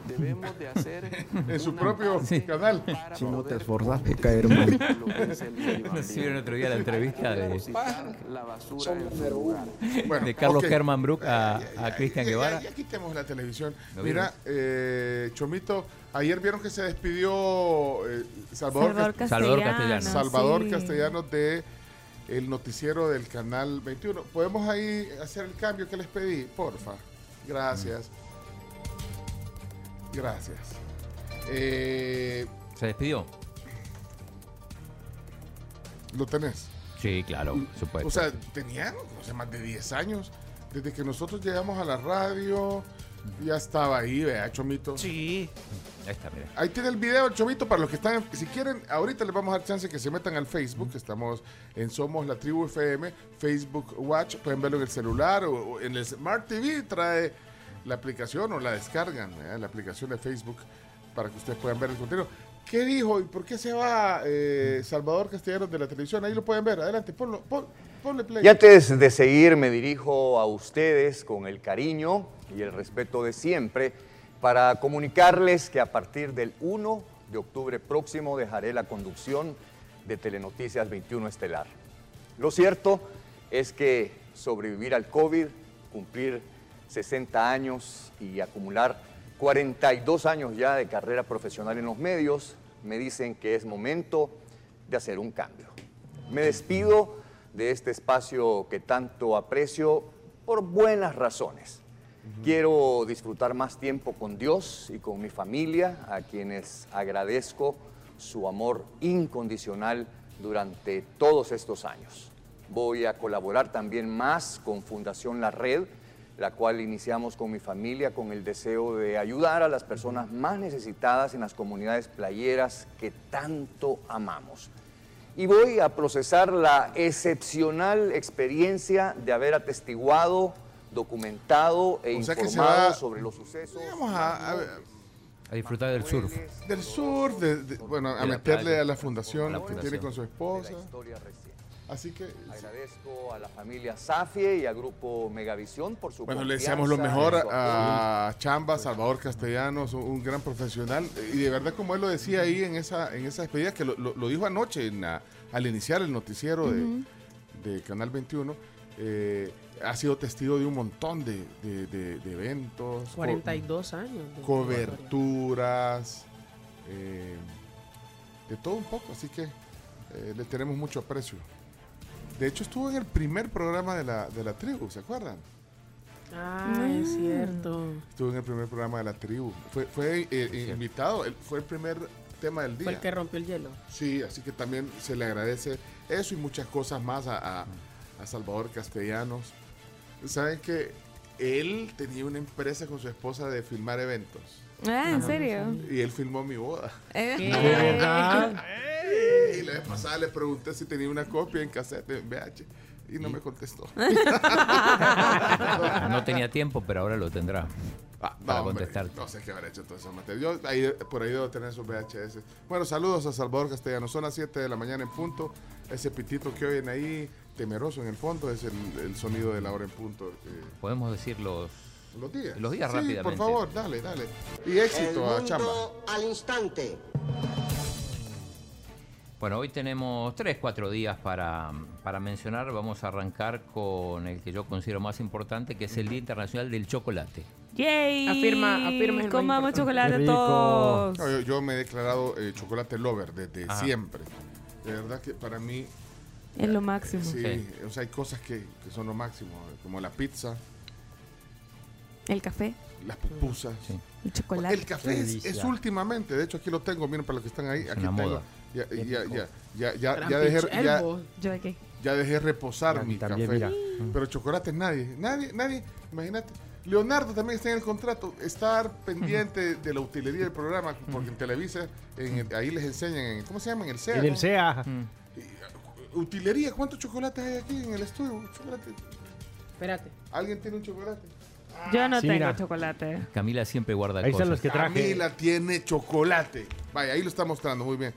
Debemos de hacer En su propio canal. Si no te esforzas de caer mal. lo que es el medio No sé, el otro día la entrevista de, la basura. Bueno, de Carlos ok. Herman Brook a, a Cristian Guevara. ya quitemos la televisión. ¿Lo Mira, eh, Chomito, ayer vieron que se despidió eh, Salvador, Salvador Cas- Salvador Castellano. Castellanos. Salvador sí. Castellanos de el noticiero del canal 21. ¿Podemos ahí hacer el cambio que les pedí? Porfa. Gracias. Gracias. Eh, ¿Se despidió? ¿Lo tenés? Sí, claro, supuesto. O sea, tenían más de 10 años. Desde que nosotros llegamos a la radio, ya estaba ahí, vea, Chomito. Sí. Ahí está, mira. Ahí tiene el video, Chomito, para los que están, si quieren, ahorita les vamos a dar chance que se metan al Facebook, estamos en Somos la Tribu FM, Facebook Watch, pueden verlo en el celular o, o en el Smart TV, trae la aplicación o la descargan, ¿eh? la aplicación de Facebook, para que ustedes puedan ver el contenido. ¿Qué dijo y por qué se va eh, Salvador Castellanos de la televisión? Ahí lo pueden ver, adelante, ponlo, pon- ponle play. Y antes de seguir, me dirijo a ustedes con el cariño y el respeto de siempre para comunicarles que a partir del 1 de octubre próximo dejaré la conducción de Telenoticias 21 Estelar. Lo cierto es que sobrevivir al COVID, cumplir 60 años y acumular 42 años ya de carrera profesional en los medios, me dicen que es momento de hacer un cambio. Me despido de este espacio que tanto aprecio por buenas razones. Quiero disfrutar más tiempo con Dios y con mi familia, a quienes agradezco su amor incondicional durante todos estos años. Voy a colaborar también más con Fundación La Red, la cual iniciamos con mi familia con el deseo de ayudar a las personas más necesitadas en las comunidades playeras que tanto amamos y voy a procesar la excepcional experiencia de haber atestiguado, documentado e O sea informado va- sobre los sucesos. Vamos a, a- A disfrutar del surf. del sur, de, de- bueno, a meterle playa. a la fundación A la que tiene con su esposa. Así que, Agradezco a la familia Safie y al grupo Megavisión por su bueno, le deseamos lo mejor a Chamba, Salvador Castellanos, un, un gran profesional. Y de verdad, como él lo decía ahí en esa, en esa despedida, que lo, lo- lo dijo anoche en la- al iniciar el noticiero de, de Canal 21, eh, ha sido testigo de un montón de, de- de- de eventos. co- 42 años. de- coberturas, eh, de todo un poco, así que eh, le tenemos mucho aprecio. De hecho, estuvo en el primer programa de la, de la tribu, ¿se acuerdan? Ah, es cierto. Estuvo en el primer programa de la tribu. Fue, fue eh, invitado, él- fue el primer tema del día. Fue el que rompió el hielo. Sí, así que también se le agradece eso y muchas cosas más a, a- a Salvador Castellanos. Saben que él tenía una empresa con su esposa de filmar eventos. Ah, ¿en serio? Y él filmó mi boda. ¿Eh? Y la vez pasada le pregunté si tenía una copia en cassette en VH y no me contestó. No tenía tiempo, pero ahora lo tendrá. Ah, para no, hombre, contestarte. no sé qué habrá hecho todo eso, Mateo. Yo ahí, por ahí debo tener esos VHS. Bueno, saludos a Salvador Castellanos. Son las 7 de la mañana en punto. Ese pitito que oyen ahí, temeroso en el fondo, es el, el sonido de la hora en punto. eh, Podemos decir los, los días. los días Sí, rápidamente. por favor, dale, dale. Y El éxito a Chamba. al instante. Bueno, hoy tenemos tres, cuatro días para, para mencionar. Vamos a arrancar con el que yo considero más importante, que es el Día Internacional del Chocolate. ¡Yay! Afirma- afirma el Comamos chocolate todos. No, yo, yo me he declarado eh, chocolate lover desde Ajá. siempre. De verdad que para mí, Es lo máximo. sí, Sí. o sea, hay cosas que, que son lo máximo, como la pizza, El café, las pupusas. Sí. el chocolate. El café es, es últimamente, de hecho aquí lo tengo, miren para los que están ahí, aquí una tengo. moda. Ya, ya, ya, ya, ya, ya dejé, ya, vos. ¿Yo de qué? ya dejé reposar mi también, café. mira. Pero chocolates nadie, nadie, nadie, imagínate. Leonardo también está en el contrato, estar pendiente de la utilería del programa, porque en Televisa, en el- ahí les enseñan, en- ¿cómo se llama? En el SEA. En el ¿no? Utilería, ¿cuántos chocolates hay aquí en el estudio? Chocolate. Espérate. ¿Alguien tiene un chocolate? Yo no Sí, tengo mira. chocolate. Camila siempre guarda Ahí cosas. están los que traje. Camila tiene chocolate. Vaya, ahí lo está mostrando muy bien.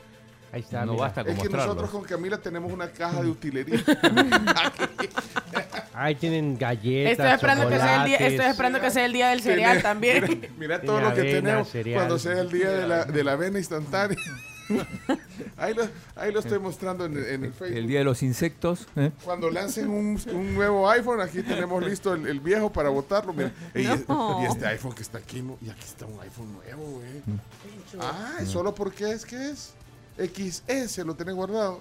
Ahí está. No mira. basta con Es que mostrarlos. nosotros con Camila tenemos una caja de utilería. Ahí tienen galletas. Estoy esperando, que sea el día, chocolates. estoy esperando que sea el día del cereal también. Mira, mira todo Tiene lo que avena, tenemos cereal. cuando sea el día de la, de la avena instantánea. ahí, lo, ahí lo estoy mostrando en, en el Facebook. El día de los insectos. ¿eh? Cuando lancen un, un nuevo iPhone, aquí tenemos listo el, el viejo para botarlo. Mira. Y, No. y este iPhone que está aquí, y aquí está un iPhone nuevo, güey. Mm. Ah, ¿y solo porque es que es? XS lo tenés guardado.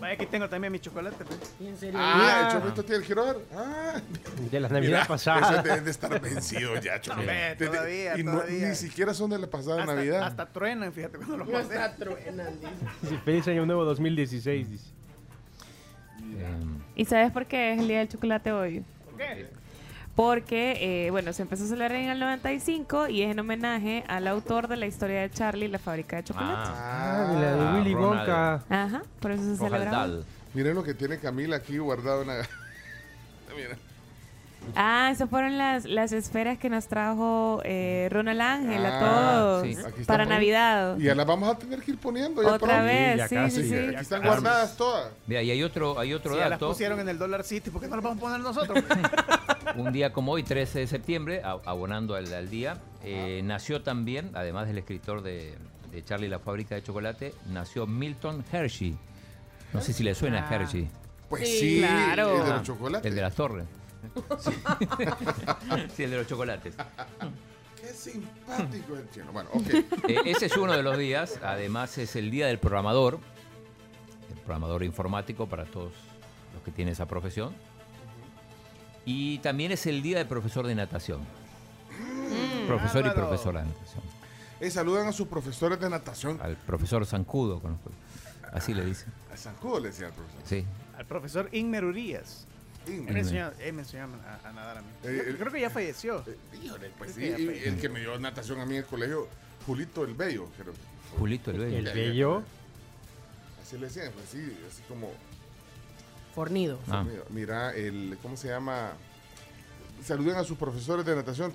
Vaya, aquí tengo también mi chocolate. pues. ¿En serio? Ah, el chomito tiene el girador. Ah, De las mira, navidades pasadas. Deben de estar vencidos ya, chomito. Desde- todavía, y no- todavía. ni siquiera son de la pasada Hasta, Navidad. hasta truenan, fíjate cuando los No pasé. está truenan, dice. Feliz año nuevo 2016. Dice. Em, ¿Y sabes por qué es el día del chocolate hoy? ¿Por qué? Porque, eh, bueno, se empezó a celebrar en el 95 y es en homenaje al autor de la historia de Charlie y la fábrica de chocolate. Ah, de la de Ah, Willy. Wonka. Ajá, por eso se celebra. Miren lo que tiene Camila aquí guardado en la... Mira. Ah, esas fueron las, las esferas que nos trajo eh, Ronald Ángel a Ah, todos sí. Para Navidad. Y ya las vamos a tener que ir poniendo. ya Otra pronto. vez, sí, sí, sí. Aquí están guardadas todas. Mira, y hay otro, hay otro ya las dato. pusieron en el Dollar City, ¿por qué no las vamos a poner nosotros? Un día como hoy, 13 de septiembre, a- abonando al, al día, eh, nació también, además del escritor de, de Charlie la fábrica de chocolate, nació Milton Hershey. No sé si le suena Ah. Hershey, Pues Sí, sí, claro. el de Ah, los chocolates. el de las torres. sí, el de los chocolates. Qué simpático el chino. Bueno, ok. Eh, ese es uno de los días, además es el día del programador, el programador informático para todos los que tienen esa profesión. Y también es el día del profesor de natación. profesor y profesora de natación. Eh, saludan a sus profesores de natación. Al profesor Zancudo, conozco. así le dicen. A Zancudo le decía el profesor. Sí. Al profesor Inmer Urias. Él me enseñó, él me enseñó a, a nadar a mí. Eh, Creo- eh, creo que ya falleció. Híjole, pues sí. Falleció. el que me dio natación a mí en el colegio, Julito el Bello. creo. Julito el Bello. El bello. Así le decían, pues sí, así como... Fornido. Ah. Mira, mira, el, ¿cómo se llama? Saluden a sus profesores de natación.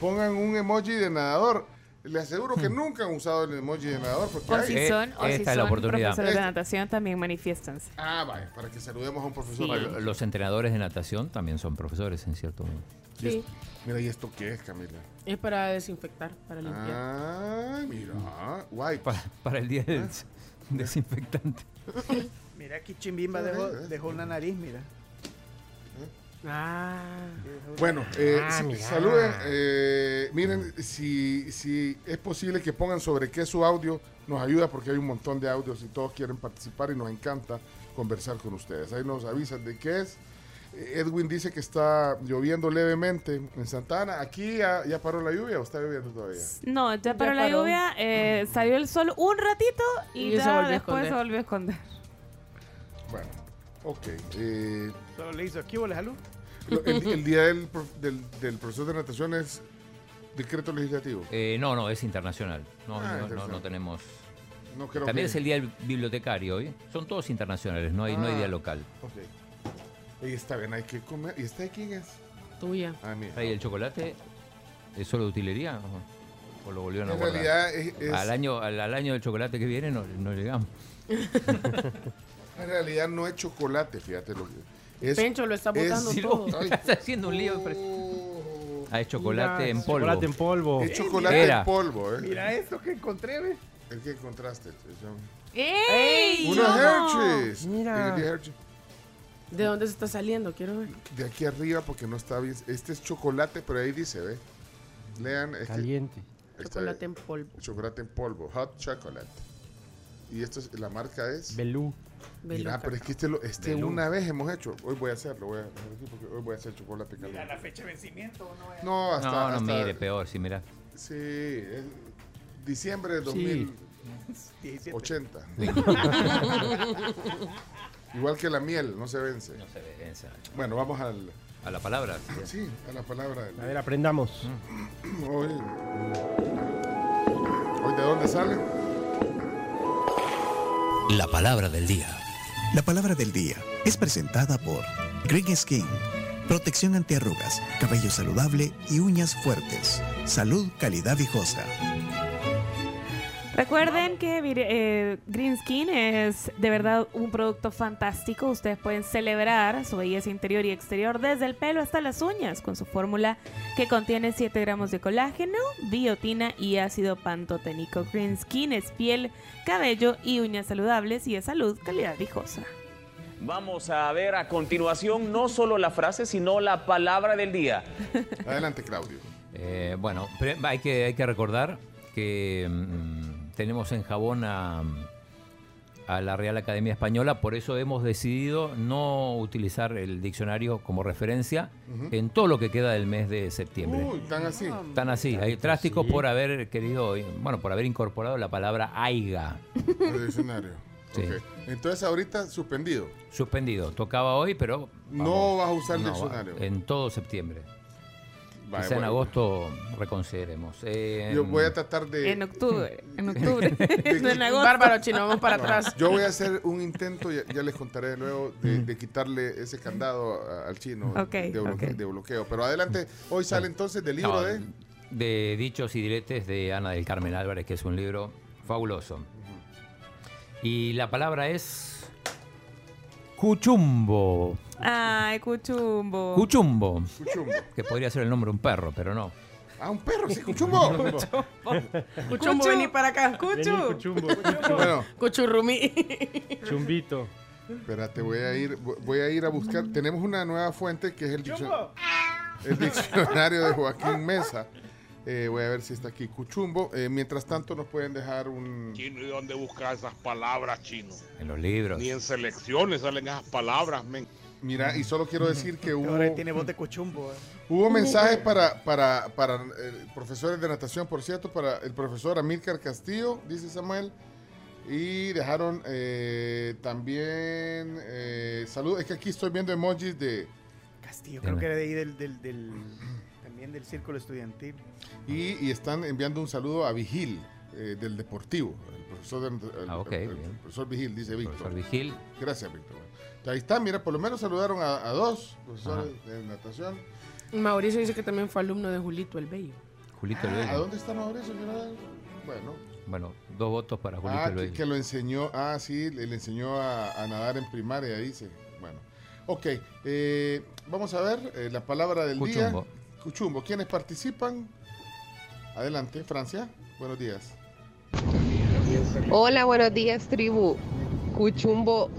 Pongan un emoji de nadador. Les aseguro que nunca han usado el emoji de nadador. Porque O hay- si Eh, son, o si esta es la son oportunidad. profesores de Esta. natación, también manifiéstanse. Ah, vaya, para que saludemos a un profesor. Sí. Vaya. Los entrenadores de natación también son profesores, en cierto modo. Sí. Mira, ¿y esto qué es, Camila? Es para desinfectar, para limpiar. Ah, mira. Guay. Para, para el día del desinfectante. Mira, aquí Chimbimba dejó, dejó una nariz, mira. Ah. Bueno, eh, Ah, saluden. eh, miren, si, si es posible que pongan sobre qué su audio, nos ayuda porque hay un montón de audios y todos quieren participar y nos encanta conversar con ustedes. Ahí nos avisan de qué es. Edwin dice que está lloviendo levemente en Santana. ¿Aquí ya, ya paró la lluvia o está lloviendo todavía? No, ya para la paró. lluvia eh, salió el sol un ratito y, ya después se volvió a esconder. Bueno, ok. eh, Solo le hizo aquí, ¿vale, Jalú? El, el día del, del, del profesor de natación es decreto legislativo. Eh, no, no, es internacional. No, Ah, no- no, no tenemos. No creo También que- es el día del bibliotecario hoy. Son todos internacionales, no hay, no hay Ah. día local. Ok. Y está bien, hay que comer. ¿Y esta de quién es? Tuya. Ah, el chocolate es solo de utilería o, lo volvieron a En guardar. realidad es- es- Al año al, al año del chocolate que viene no, no llegamos. En realidad no es chocolate, fíjate lo que es. Pencho lo está es- botando Sí, todo. está haciendo un lío. parece. Ah, es chocolate Mira, en polvo. Chocolate en polvo. Es chocolate Era. en polvo, ¿eh? Mira esto que encontré, ¿ves? El que encontraste. ¡Ey! No! Hershey's. Mira. ¿De dónde se está saliendo? Quiero ver. De aquí arriba porque no está bien. Este es chocolate, pero ahí dice, ¿ve? Lean. Este, Caliente. está, Chocolate en polvo. Chocolate en polvo. Hot chocolate. Y esto es, la marca es... Belú. Mira, Beluca. pero es que este, lo- este una vez hemos hecho. Hoy voy a hacerlo, voy a, porque hoy voy a hacer chocolate Mira caliente. la fecha de vencimiento. ¿o No? No, hasta... No, no, hasta- mire, peor, sí, mira. Sí, es diciembre de Sí. 2080. Igual que la miel, no se vence. No se vence. Bueno, vamos al, A la palabra. sí, a la palabra. del- A ver, aprendamos. Hoy, hoy ¿de dónde sale? La palabra del día. La palabra del día es presentada por Green Skin. Protección antiarrugas, cabello saludable y uñas fuertes. Salud, calidad viejosa. Recuerden que eh, Green Skin es de verdad un producto fantástico. Ustedes pueden celebrar su belleza interior y exterior desde el pelo hasta las uñas con su fórmula que contiene 7 gramos de colágeno, biotina y ácido pantoténico. Green Skin es piel, cabello y uñas saludables y es salud, calidad viejosa. Vamos a ver a continuación no solo la frase, sino la palabra del día. Adelante, Claudio. Eh, bueno, pre- hay que, hay que recordar que mm, tenemos en jabón a, a la Real Academia Española, por eso hemos decidido no utilizar el diccionario como referencia en todo lo que queda del mes de septiembre. Uy, tan así. Tan así, hay trástico por haber querido, bueno, por haber incorporado la palabra aiga. El diccionario. Sí. Entonces ahorita suspendido. Suspendido. Tocaba hoy, pero. No vas a usar el no, diccionario. En todo septiembre. Vale, Quizá en agosto reconsideremos. Eh, Yo voy a tratar de. En octubre, en octubre. no en agosto. Bárbaro, chino, vamos para atrás. Yo voy a hacer un intento, ya, ya les contaré luego, de, de quitarle ese candado al chino de, blo- ok. de bloqueo. Pero adelante, hoy sale entonces del libro no, de. de Dichos y Diretes de Ana del Carmen Álvarez, que es un libro fabuloso. Y la palabra es. Cuchumbo. Ay, cuchumbo. Cuchumbo. Cuchumbo. Que podría ser el nombre de un perro, pero no. Ah, un perro, sí, Cuchumbo. Cuchumbo, vení para acá. Cuchu. Vení, Cuchumbo, Bueno, Cuchurrumí. Chumbito. espérate, voy a ir, voy a ir a buscar. Tenemos una nueva fuente que es el, diccio- el diccionario de Joaquín Mesa. Eh, voy a ver si está aquí Cuchumbo. Eh, mientras tanto, nos pueden dejar un. Chino, ¿y dónde buscar esas palabras, chino? En los libros. Ni en selecciones salen esas palabras, men. Mira, y solo quiero decir que hubo. Ahora tiene voz de cuchumbo. eh. Hubo mensajes para, para, para eh, profesores de natación, por cierto, para el profesor Amílcar Castillo, dice Samuel. Y dejaron eh, también eh, salud. Es que aquí estoy viendo emojis de. Castillo, creo que era de ahí del, del, del- también del círculo estudiantil. Y, y están enviando un saludo a Vigil, eh, del Deportivo. El profesor, de- el- Ah, el- el profesor Vigil, dice Víctor. Profesor Vigil. Gracias, Víctor. Ahí está, mira, por lo menos saludaron a, a dos profesores de natación. Mauricio dice que también fue alumno de Julito el Bello. Julito el Ah, Bello. ¿A dónde está Mauricio? Bueno. Bueno, dos votos para Julito Ah, el que, Bello. que lo enseñó, ah, sí, le, le enseñó a, a nadar en primaria, dice. Bueno, ok, eh, vamos a ver eh, la palabra del Cuchumbo. día. Cuchumbo. ¿Quiénes participan? Adelante, Francia. Buenos días. Hola, buenos días, tribu. Cuchumbo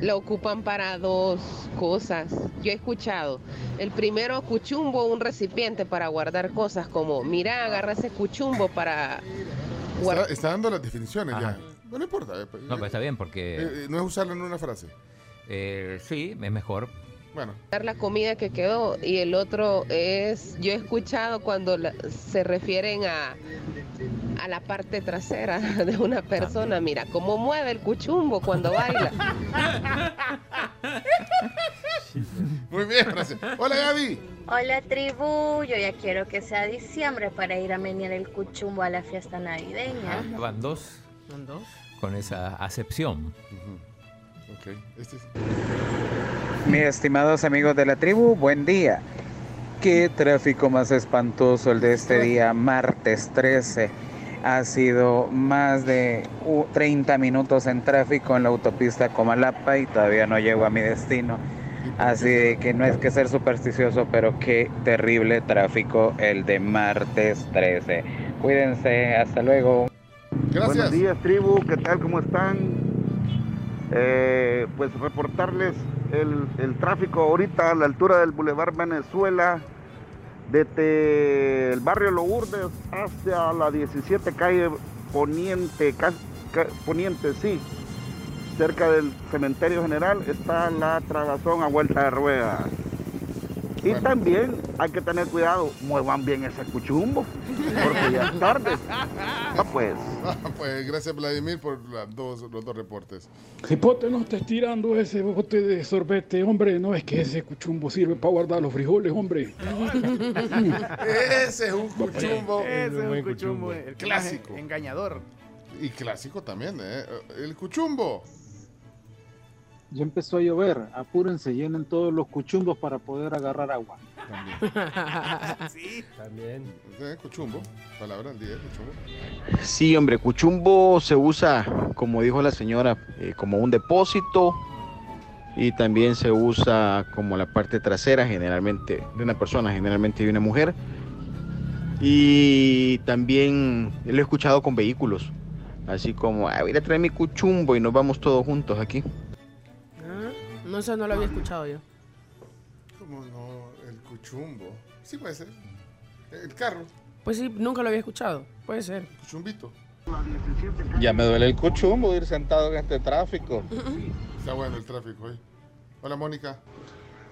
lo ocupan para dos cosas. Yo he escuchado. El primero, cuchumbo, un recipiente para guardar cosas como, mira, agarra ese cuchumbo para Está, guardar. está dando las definiciones Ajá. ya. Bueno, no importa. eh, No, pero está bien porque. eh, eh, no es usarlo en una frase. eh, sí, es mejor. Bueno. la comida que quedó y el otro es yo he escuchado cuando la- se refieren a a la parte trasera de una persona mira cómo mueve el cuchumbo cuando baila Muy bien, Francia. Hola, Gaby. Hola tribu, yo ya quiero que sea diciembre para ir a menear el cuchumbo a la fiesta navideña. Ah, van dos ¿Son dos? con esa acepción. Ok, este es- Mis estimados amigos de la tribu, buen día. Qué tráfico más espantoso el de este día, martes 13. Ha sido más de uh, 30 minutos en tráfico en la autopista Comalapa y todavía no llego a mi destino. Así de que no es que ser supersticioso, pero qué terrible tráfico el de martes 13. Cuídense, hasta luego. Buenos días, tribu, ¿qué tal? ¿Cómo están? Eh, pues reportarles el, el tráfico ahorita a la altura del Boulevard Venezuela, desde el barrio Lourdes hacia la 17 calle Poniente, Poniente, sí, cerca del cementerio general, está la trabazón a vuelta de rueda. Y también hay que tener cuidado, muevan bien ese cuchumbo, porque ya es tarde. Ah, pues. pues gracias Vladimir por las dos, los dos reportes. Cipote, no estés tirando ese bote de sorbete, hombre. No es que ese cuchumbo sirve para guardar los frijoles, hombre. Ese es un cuchumbo. Ese es un Buen cuchumbo, el clásico. engañador. Y clásico también, ¿eh? El cuchumbo. Ya empezó a llover, apúrense, llenen todos los cuchumbos para poder agarrar agua. sí. También. Cuchumbo, palabra del día, cuchumbo. Sí, hombre, cuchumbo se usa, como dijo la señora, eh, como un depósito y también se usa como la parte trasera generalmente de una persona, generalmente de una mujer. Y también lo he escuchado con vehículos, así como, ah, voy a traer mi cuchumbo y nos vamos todos juntos aquí. Ah, No, eso no lo había escuchado yo. ¿Cómo no? El cuchumbo. Sí puede ser. El carro, Pues sí, nunca lo había escuchado. Puede ser. cuchumbito. Ya me duele el cuchumbo ir sentado en este tráfico. Está bueno el tráfico hoy. Hola, Mónica.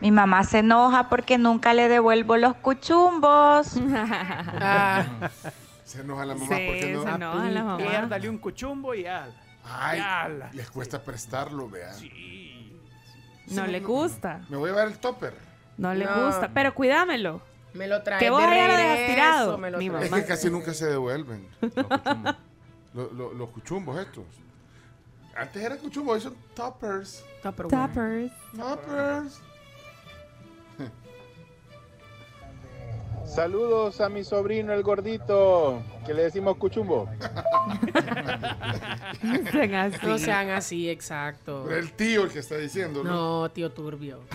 Mi mamá se enoja porque nunca le devuelvo los cuchumbos. Se enoja la mamá porque no. Piérdale un cuchumbo y al. Ay, les cuesta prestarlo, vean. No le gusta. Me voy a llevar el topper. No le No. gusta. Pero cuídamelo. Me lo trae Que vos de lo tirado. me lo Mi trae. Es mamá. que casi nunca se devuelven. Los, los- los cuchumbos estos. Antes eran cuchumbos, hoy son toppers. Tappers. Toppers. Saludos a mi sobrino el gordito, que le decimos cuchumbo. No sean así. No sean así, exacto. Pero el tío el que está diciendo, ¿no? No, tío turbio.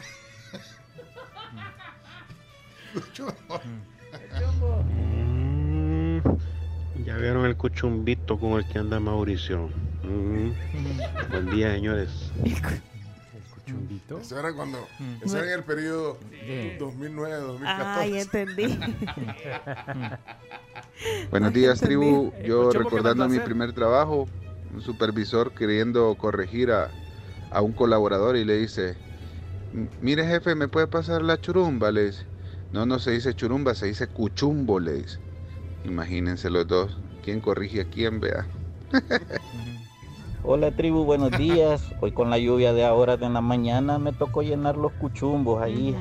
Mm, Ya vieron el cuchumbito con el que anda Mauricio. Mm. Buen día, señores. Eso era cuando. Eso era en el periodo 2009-2014. Ay, entendí. Buenos días, tribu. Yo recordando mi primer trabajo, un supervisor queriendo corregir a, a un colaborador y le dice, "M- mire jefe, ¿me puede pasar la churumba? Le dice, no, no se dice churumba, se dice cuchumbo, le dice. Imagínense los dos, ¿quién corrige a quién, vea? Hola tribu, buenos días. Hoy con la lluvia de ahora de la mañana me tocó llenar los cuchumbos ahí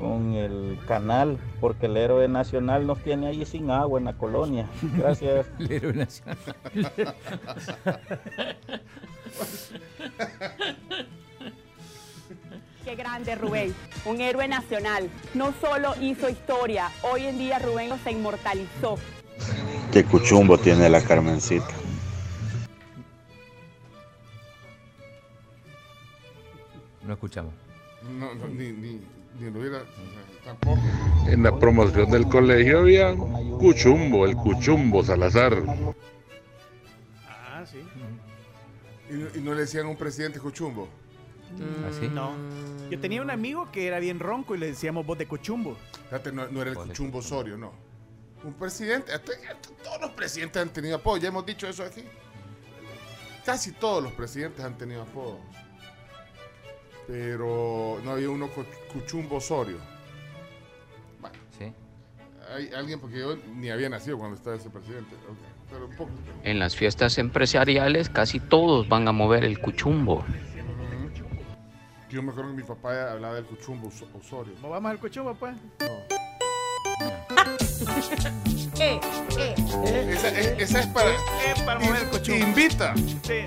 con el canal, porque el héroe nacional nos tiene ahí sin agua en la colonia. Gracias. El héroe nacional. Qué grande Rubén, un héroe nacional. No solo hizo historia, hoy en día Rubén se inmortalizó. Qué cuchumbo tiene la Carmencita. No escuchamos. No, no, ni, ni, ni lo hubiera. o sea, tampoco. En la promoción del colegio había Cuchumbo, el Cuchumbo Salazar. Ah, sí. Y, no- y no le decían a un presidente cuchumbo. ¿Así? No. Yo tenía un amigo que era bien ronco y le decíamos voz de cuchumbo. Fíjate, no, no era el cuchumbo Osorio, no. Un presidente. hasta- todos los presidentes han tenido apodo. Ya hemos dicho eso aquí. Casi todos los presidentes han tenido apodo. Pero no había uno cu- cuchumbo Osorio. Bueno, Sí. hay alguien porque yo ni había nacido cuando estaba ese presidente. ok, Pero un poco. En las fiestas empresariales casi todos van a mover el cuchumbo. Yo me acuerdo que mi papá hablaba del cuchumbo Oso- Osorio. ¿Nos vamos al cuchumbo, pues? Eh, eh. Esa, es- esa es para. Es para mover el cuchumbo. Invita. Sí.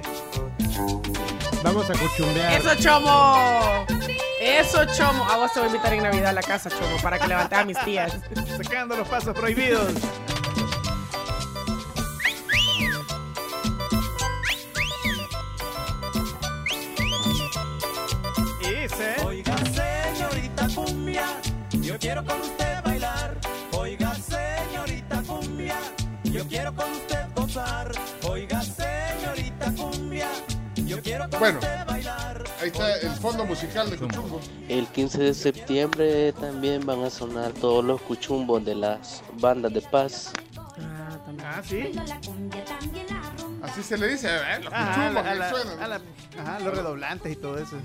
Vamos a cuchumbear. ¡Eso, chomo! ¡Eso, chomo! A vos te voy a invitar en Navidad a la casa, chomo, para que levantes a mis tías. Sacando los pasos prohibidos. Y dice. Oiga, señorita cumbia, yo quiero con usted quiero con usted gozar. Oiga, señorita cumbia, yo quiero con Bueno, usted bailar. ahí está el fondo musical de Cuchumbo. El 15 de septiembre también van a sonar todos los cuchumbos de las bandas de paz. Ah, sí. Así se le dice, ¿eh? Los Ajá, cuchumbos a que la- suenan. a la- ajá, los redoblantes y todo eso.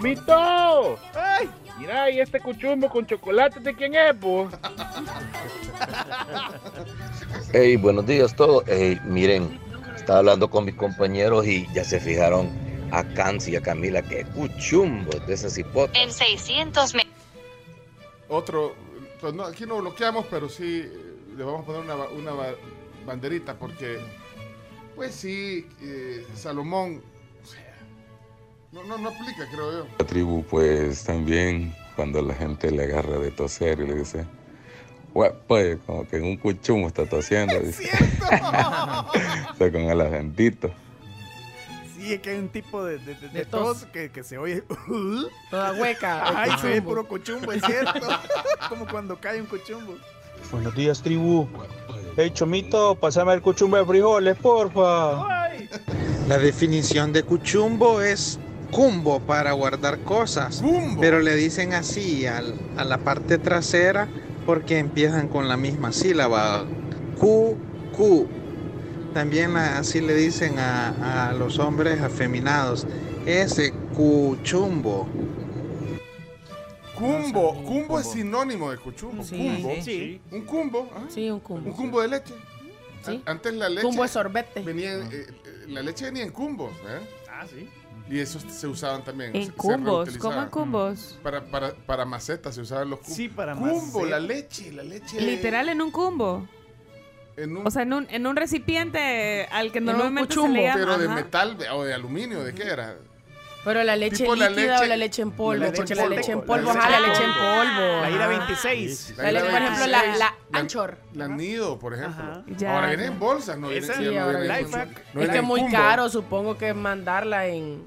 ¡Mito! ¡Ay! Mira, Mira, ¿y este cuchumbo con chocolate de quién es, vos? Hey, buenos días todos. Hey, miren, estaba hablando con mis compañeros y ya se fijaron a Cansi y a Camila que cuchumbo de esas hipotas. En 600 me... Otro, pues no, aquí no bloqueamos, pero sí eh, le vamos a poner una, ba- una ba- banderita porque, pues sí, eh, Salomón, no, no, no aplica, creo yo. La tribu, pues también cuando la gente le agarra de toser y le dice, "Hue- pues como que en un cuchumbo está tosiendo, dice. o sea, con el acentito. Sí, es que hay un tipo de, de, de- de tos. tos que, que se oye. Toda hueca. Ay, se ve puro cuchumbo, es cierto. Como cuando cae un cuchumbo. Buenos días, tribu. Hey, Chomito, pásame el cuchumbo de frijoles, porfa. La definición de cuchumbo es cumbo para guardar cosas. Pero le dicen así al- a la parte trasera porque empiezan con la misma sílaba. Cu, cu. También así le dicen a, a los hombres afeminados. Ese cuchumbo. Cumbo, cumbo es sinónimo de cuchumbo. Sí. cumbo. Sí. Un cumbo. ajá. Sí, un cumbo. Un cumbo de leche. Sí. An- Antes la leche. Cumbo de sorbete. Venía, en- eh, eh, la leche venía en cumbos, ¿eh? Ah, sí. Y esos se usaban también. En se- se cumbos. ¿cómo en cumbos? Para, para, para macetas se usaban los cumbos. Sí, para Cumbo, macetas. la leche, la leche. Literal en un cumbo. En un, O sea, en un, en un recipiente al que normalmente se cuchumbo. le llama. pero de metal o de aluminio, ¿de qué era? Pero la leche Tipo la líquida leche- o la leche en polvo, la leche la polvo. leche en La polvo, leche ajá, la en leche en polvo. La ira ajá. 26. La leche, por ejemplo, la, la La- anchor. La nido, por ejemplo. Ya, Ahora ya. viene en bolsas, no viene, Sí, no viene en. No es que muy cumbo. caro, supongo que mandarla en,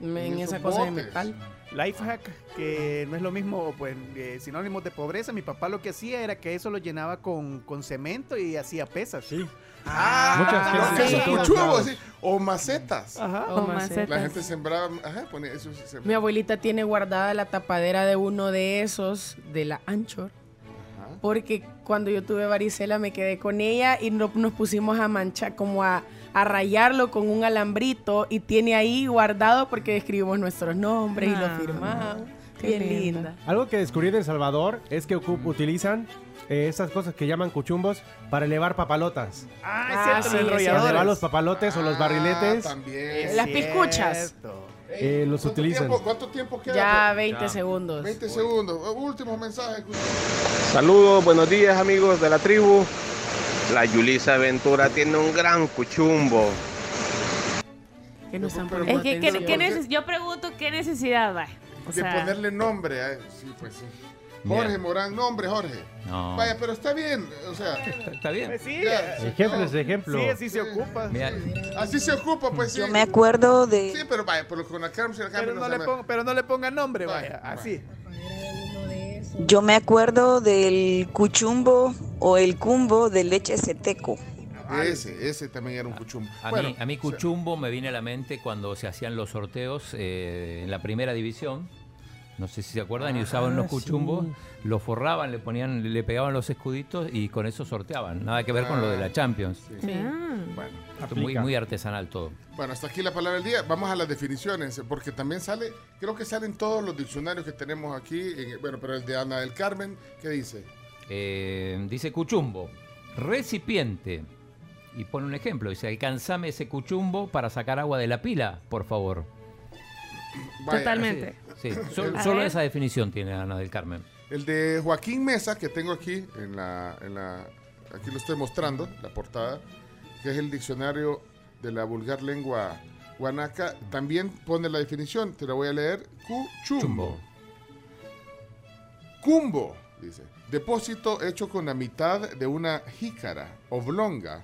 en, En esa cosa de metal. Life hack, que no es lo mismo, pues, eh, sinónimos de pobreza. Mi papá lo que hacía era que eso lo llenaba con, con cemento y hacía pesas. Sí. Ah, Muchas sí. O macetas. Ajá. O O macetas. macetas. La gente sembraba, ajá, ponía eso. Mi abuelita tiene guardada la tapadera de uno de esos, de la Anchor. Ajá. Porque cuando yo tuve varicela me quedé con ella y no- nos pusimos a manchar, como a, a rayarlo con un alambrito y tiene ahí guardado porque escribimos nuestros nombres y Ah, lo firmamos. qué Bien linda. Algo que descubrí en El Salvador es que utilizan eh, esas cosas que llaman cuchumbos para elevar papalotas. Ah, es Ah, cierto, sí, los es Para elevar los papalotes o los Ah, barriletes, también. Las piscuchas. Eh, los ¿Cuánto utilizan. tiempo- ¿Cuánto tiempo queda? Ya 20 segundos. 20 segundos. Último mensaje. Saludos, buenos días amigos de la tribu. La Yulisa Ventura tiene un gran cuchumbo. Que no están Es poniendo que, ¿qué- atención. qué neces- yo pregunto qué necesidad hay. O de sea, ponerle nombre a Sí, pues sí. Jorge Morán, nombre Jorge. No. Vaya, pero está bien. O sea, Está, está bien. Pues sí, Ya. Ejemplo es ejemplo. sí, así se ocupa. Mira, así se ocupa, pues sí. Yo me acuerdo de... Sí, pero vaya, pero con la Carmen y la Pero no, no le se ponga, pero no le ponga nombre, Vaya, vaya. Así. Yo me acuerdo del cuchumbo o el cumbo de leche seteco. Ese, ese también era un cuchumbo. A, Bueno, mí, a mí Cuchumbo me viene a la mente cuando se hacían los sorteos eh, en la primera división. No sé si se acuerdan, y usaban los Ah, cuchumbos, sí. los forraban, le ponían, le pegaban los escuditos y con eso sorteaban. Nada que ver con lo de la Champions. Sí. ah, Bueno, muy, muy artesanal todo. bueno, hasta aquí la palabra del día. Vamos a las definiciones, porque también sale, creo que salen todos los diccionarios que tenemos aquí. en- bueno, pero el de Ana del Carmen, ¿qué dice? Eh, dice Cuchumbo, recipiente. Y pone un ejemplo, dice, alcanzame ese cuchumbo para sacar agua de la pila, por favor. Vaya, Totalmente. Sí, sol- solo esa definición tiene Ana del Carmen. El de Joaquín Mesa, que tengo aquí en la, en la. Aquí lo estoy mostrando, la portada, que es el diccionario de la vulgar lengua guanaca, también pone la definición, te la voy a leer. Cuchumbo. Chumbo. Cumbo, dice. Depósito hecho con la mitad de una jícara oblonga.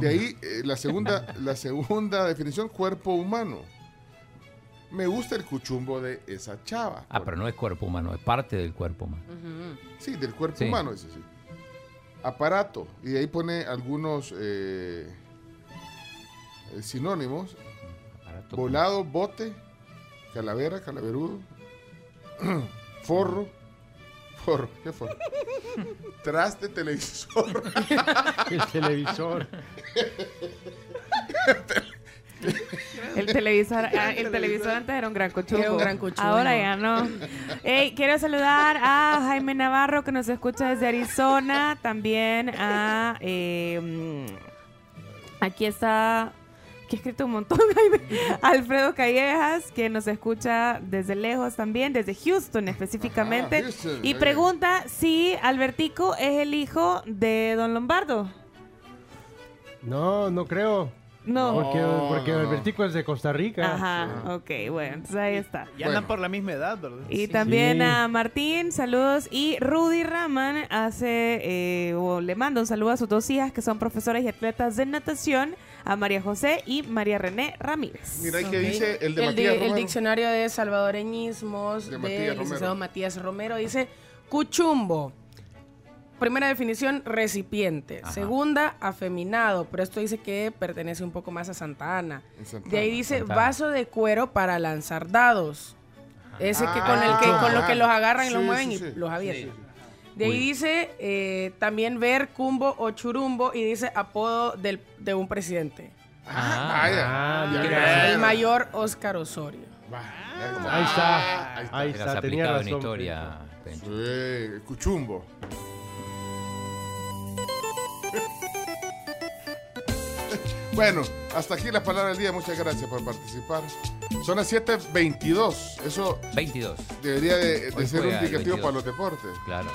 De ahí eh, la, segunda, la segunda definición, cuerpo humano. Me gusta el cuchumbo de esa chava. Ah, pero no es cuerpo humano, es parte del cuerpo humano. Sí, del cuerpo Sí. humano, ese sí. Aparato. Y de ahí pone algunos eh, eh, sinónimos. Aparato Volado, bote, calavera, calaverudo, forro. Forro, ¿qué forro? Traste, televisor. El televisor. El El televisor, ah, el televisor antes era un gran. Era un gran. Ahora ya no. Ey, quiero saludar a Jaime Navarro que nos escucha desde Arizona. También a. eh, mm, aquí está. Que he escrito un montón. Alfredo Callejas, que nos escucha desde lejos también, desde Houston específicamente. Ajá, Houston, y muy pregunta si Albertico es el hijo de Don Lombardo. No, no creo. No. Porque, porque Albertico es de Costa Rica. Ajá, ok, bueno, entonces ahí está. Ya andan por la misma edad, ¿verdad? Y también a Martín, saludos. Y Rudy Raman hace, eh, o le manda un saludo a sus dos hijas que son profesoras y atletas de natación, a María José y María René Ramírez. Mira, ¿y qué Ok. dice el de el, Matías el diccionario de salvadoreñismos De Matías licenciado Romero. Matías Romero dice cuchumbo. Primera definición, recipiente. Ajá. Segunda, afeminado. Pero esto dice que pertenece un poco más a Santa Ana. De ahí dice Santa Ana. vaso de cuero para lanzar dados. Ese que con el que Ah, con lo que los agarran y los sí, mueven sí. y los abiertan. De ahí Uy. dice eh, también ver cumbo o churumbo y dice apodo del- de un presidente. Ah. Ah, Ya ves. El mayor Oscar Osorio. Ahí está. Ahí está. Tenía aplicado en razón. historia, Pencho. Sí, cuchumbo. Bueno, hasta aquí la palabra del día. Muchas gracias por participar. Son las 7.22. Eso 22. debería de, ser un indicativo 22. para los deportes. Claro.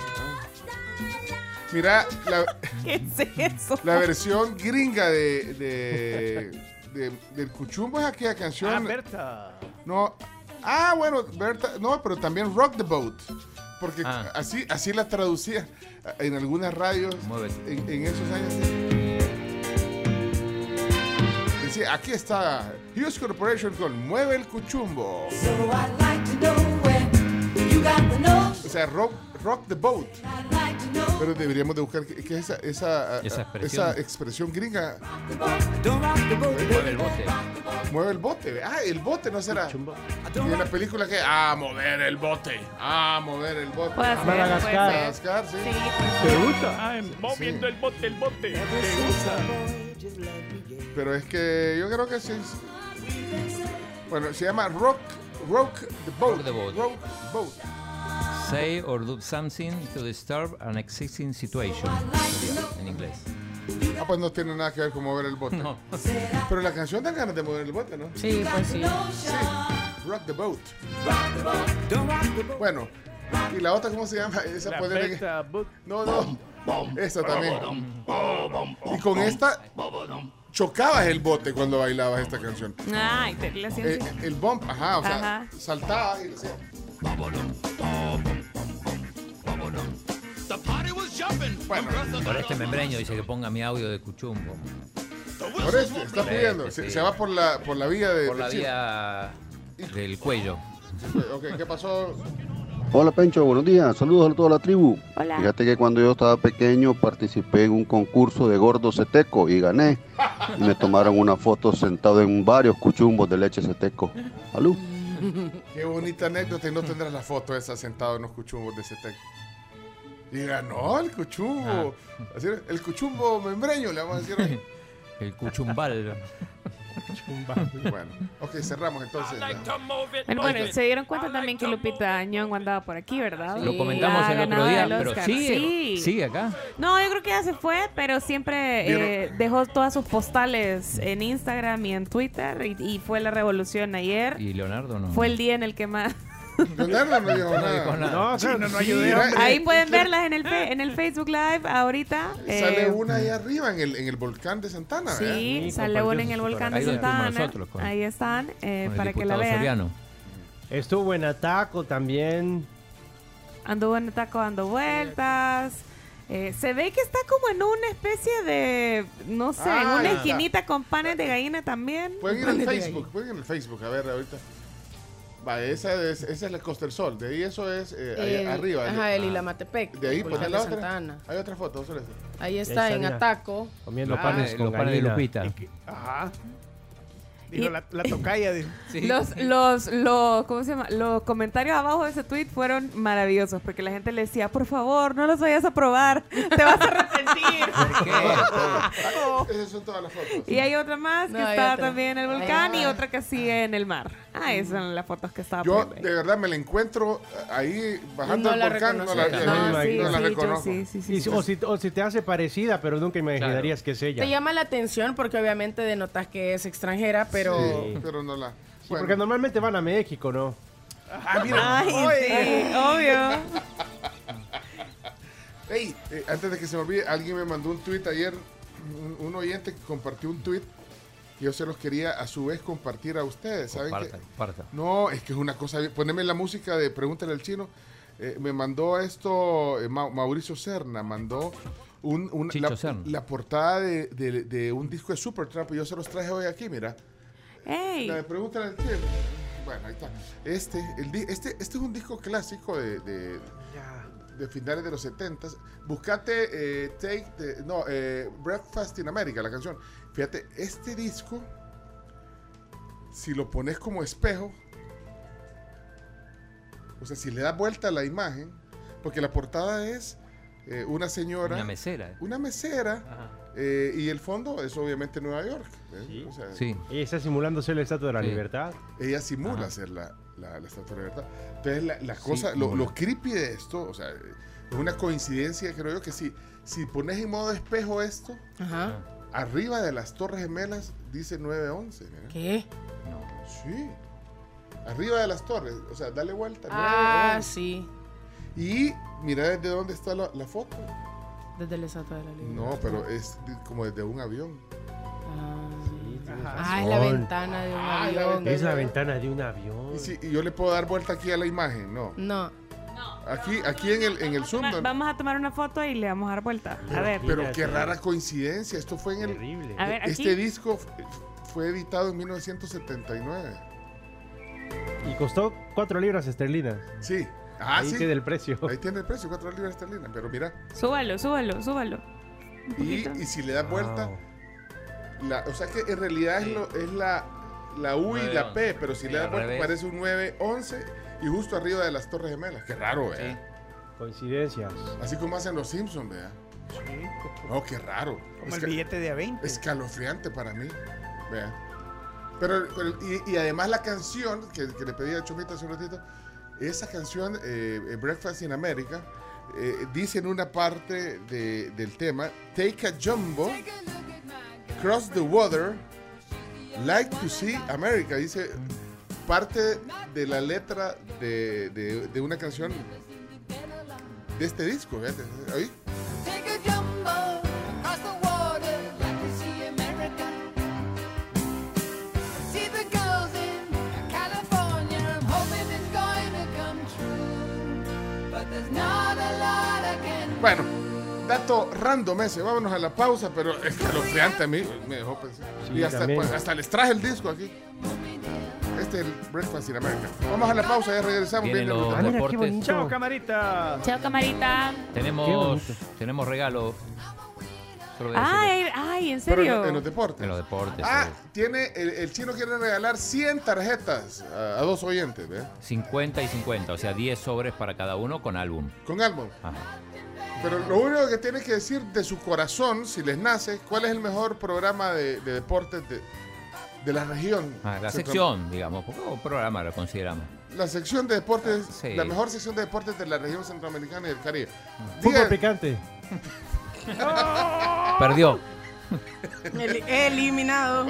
Mira, la, ¿Qué es eso? la versión gringa de, de- de- del Cuchumbo es aquella canción. Ah, Berta. No. Ah, bueno, Berta. No, pero también Rock the Boat. Porque Ah. así, así la traducía en algunas radios en, en esos años. Aquí está Hughes Corporation con Mueve el Cuchumbo. O sea, rock, rock the boat. Pero deberíamos de buscar qué es esa, esa, Esa esa expresión. expresión. gringa. Mueve el bote. Mueve el bote. Ah, el bote no será. Y en la película que. Ah, mover el bote. Ah, mover el bote. Puede Ah, ser, Madagascar. puede ser. Madagascar, sí. Sí, ¿Te gusta? Ah, moviendo el bote, el bote. ¿Te gusta? Pero es que yo creo que sí. Bueno, se llama Rock, rock the Boat. Rock the boat. Rock Boat. Say or do something to disturb an existing situation. En inglés. Ah, pues no tiene nada que ver con mover el bote. No. Pero la canción da ganas de mover el bote, ¿no? Sí, pues sí. Sí. Rock the Boat. Bueno, ¿y la otra cómo se llama? Esa La puede Boot. No, no. Esta también. Y con esta chocabas el bote cuando bailabas esta canción. Ay, te le hacían Eh, así. el bump, ajá, o sea, Ajá. saltabas y le hacías. Bueno, Por este membreño dice que ponga mi audio de Cuchumbo. por eso está pidiendo. sí, Se, sí. se va por la, por la vía de. Por la de vía del cuello. Ok, ¿qué pasó? Hola Pencho, buenos días. Saludos a toda la tribu. Hola. Fíjate que cuando yo estaba pequeño participé en un concurso de gordo seteco y gané. Y me tomaron una foto sentado en varios cuchumbos de leche seteco. Salud. Qué bonita anécdota y no tendrás la foto esa sentado en los cuchumbos de ese teco. Y ganó el cuchumbo. Era, el cuchumbo membreño, le vamos a decir. hoy. El Cuchumbal. bueno, ok, cerramos entonces. Bueno, bueno, se dieron cuenta también que Lupita Ñongo andaba por aquí, ¿verdad? Lo Y comentamos el otro día, el pero sigue, Sí. sigue acá. No, yo creo que ya se fue, pero siempre eh, dejó todas sus postales en Instagram y en Twitter y, y fue la revolución ayer. Y Leonardo no. Fue el día en el que más... No dijo No nada. No, Sí, no, ayudé. Ahí pueden verlas en el, fe- en el Facebook Live ahorita. Sale eh, una ahí arriba en el, en el volcán de Santana. ¿eh? Sí, Sí, sale compartió una en sus el volcán de Ahí donde Santa fuimos Ana. nosotros con- Ahí están, eh, Con el para que la diputado vean. Soriano. Estuvo en Ataco también. Anduvo en taco dando vueltas. Eh, se ve que está como en una especie de, no sé, Ah, en una ya está. esquinita con panes de gallina también. Pueden ir al Facebook, pueden ir al Facebook, a ver ahorita. Va, esa es, esa es la Costa del Sol, de ahí eso es eh, ahí El- arriba. Ajá, el Ah. Ilamatepec. De ahí, el pues volcán la de otra. Santa Ana. Hay otra foto, esa. Ahí está, está, en. Ataco. Comiendo Ah, panes con los panes de gallina. Lupita. Ajá. Dijo Y- la, la tocaya. dijo. Los, los, los, ¿cómo se llama? Los comentarios abajo de ese tweet fueron maravillosos porque la gente le decía, por favor, no los vayas a probar, te vas a arrepentir. Esas son todas las fotos. y hay otra más que No, hay está también en el volcán y otra que sigue en el mar. Ah, esas son las fotos que estaba Yo de verdad me la encuentro ahí bajando No el volcán. No la, reconocí. no, sí, la sí, reconozco. sí, sí, sí, sí. o, si, o si te hace parecida, pero nunca imaginarías que es ella. Te llama la atención porque obviamente denotas que es extranjera, pero... Sí, pero no la. Sí, porque normalmente van a México, ¿no? Ah, mira. Ay, Oye. sí, obvio. Ey, eh, antes de que se me olvide, alguien me mandó un tweet ayer, un, un oyente que compartió un tweet. y Yo se los quería a su vez compartir a ustedes. ¿saben Comparta, qué? comparta. No, es que es una cosa. bien- Poneme la música de Pregúntale al chino. Eh, me mandó esto eh, Ma- Mauricio Serna, mandó un, la, Serna. la portada de, de- de un disco de Supertramp y yo se los traje hoy aquí, mira. Ey. La de Pregúntale al chino. Bueno, ahí está. Este, el, este, este es un disco clásico de, de, de finales de los 70 Buscate eh, Take the- no, eh, Breakfast in America, la canción. Fíjate, este disco, si lo pones como espejo, o sea, si le das vuelta a la imagen, porque la portada es eh, una señora. Una mesera. Una mesera. Eh, y el fondo es obviamente Nueva York. ¿eh? O sea, Sí. Ella está simulando ser la Estatua de la Sí. Libertad. ella simula Ajá. ser la, la, la Estatua de la Libertad. Entonces, la, la cosa, Sí, lo, creepy de esto, o sea, es una coincidencia, creo yo, que si, si pones en modo espejo esto, Ajá. arriba de las Torres Gemelas dice 911. mira. ¿Qué? Sí. Arriba de las torres, o sea, dale vuelta. Ah, 911. sí. Y mira desde dónde está la, la foto. Desde la estatua de la libertad. No, pero es como desde un avión. Ah, es la ventana de un Ah, la avión. Es la ventana de un avión. Y, si, y yo le puedo dar vuelta aquí a la imagen, no. No. Aquí, aquí en el, en el zoom. Vamos a tomar una foto y le vamos a dar vuelta. A ver. Pero qué rara coincidencia. Esto fue en el. Terrible. A ver, este aquí. disco fue editado en 1979. Y costó 4 libras esterlinas. Sí. Ah, Ahí sí. tiene el precio. Ahí tiene el precio, 4 libras esterlinas. Pero mira. Súbalo, súbalo, súbalo. Y, si le das vuelta. La, o sea que en realidad es, lo- es la, la U y la 9-11. P. Pero si Sí, le das vuelta revés. parece un 911 y justo arriba de las Torres Gemelas. Qué raro, ¿eh? Coincidencias. Así como hacen los Simpsons, ¿verdad? Oh, qué raro. Como el billete de a 20. Escalofriante para mí. Vea. Pero, pero- y, y además la canción que, que le pedí a Chomita hace un ratito, esa canción, eh, Breakfast in America, eh, dice en una parte de- del tema, Take a jumbo, cross the water, like to see America. Dice parte de la letra de, de- una canción de este disco. ¿Oí? Bueno, dato random ese. Vámonos a la pausa, pero escalofriante a mí me dejó pensar. Sí, y hasta, pues, hasta les traje el disco aquí. Este es el Breakfast in America. Vamos a la pausa, ya regresamos. Vienen los deporte. deportes. Chao, camarita. Chao, camarita. Tenemos, tenemos regalo. Ay, ay, ¿en Pero serio? en, en los deportes. En los deportes. Ah, sí. tiene, el, el chino quiere regalar 100 tarjetas a, a dos oyentes, ¿ve? 50 y 50, o sea, 10 sobres para cada uno con álbum. Con álbum. Ajá. Pero lo único que tiene que decir de su corazón, si les nace, cuál es el mejor programa de, de deportes de, de la región. Ah, la Centro- sección, digamos, un programa lo consideramos. La sección de deportes, Sí. la mejor sección de deportes de la región centroamericana y del Caribe. Fútbol Diga- picante. Perdió. El- eliminado.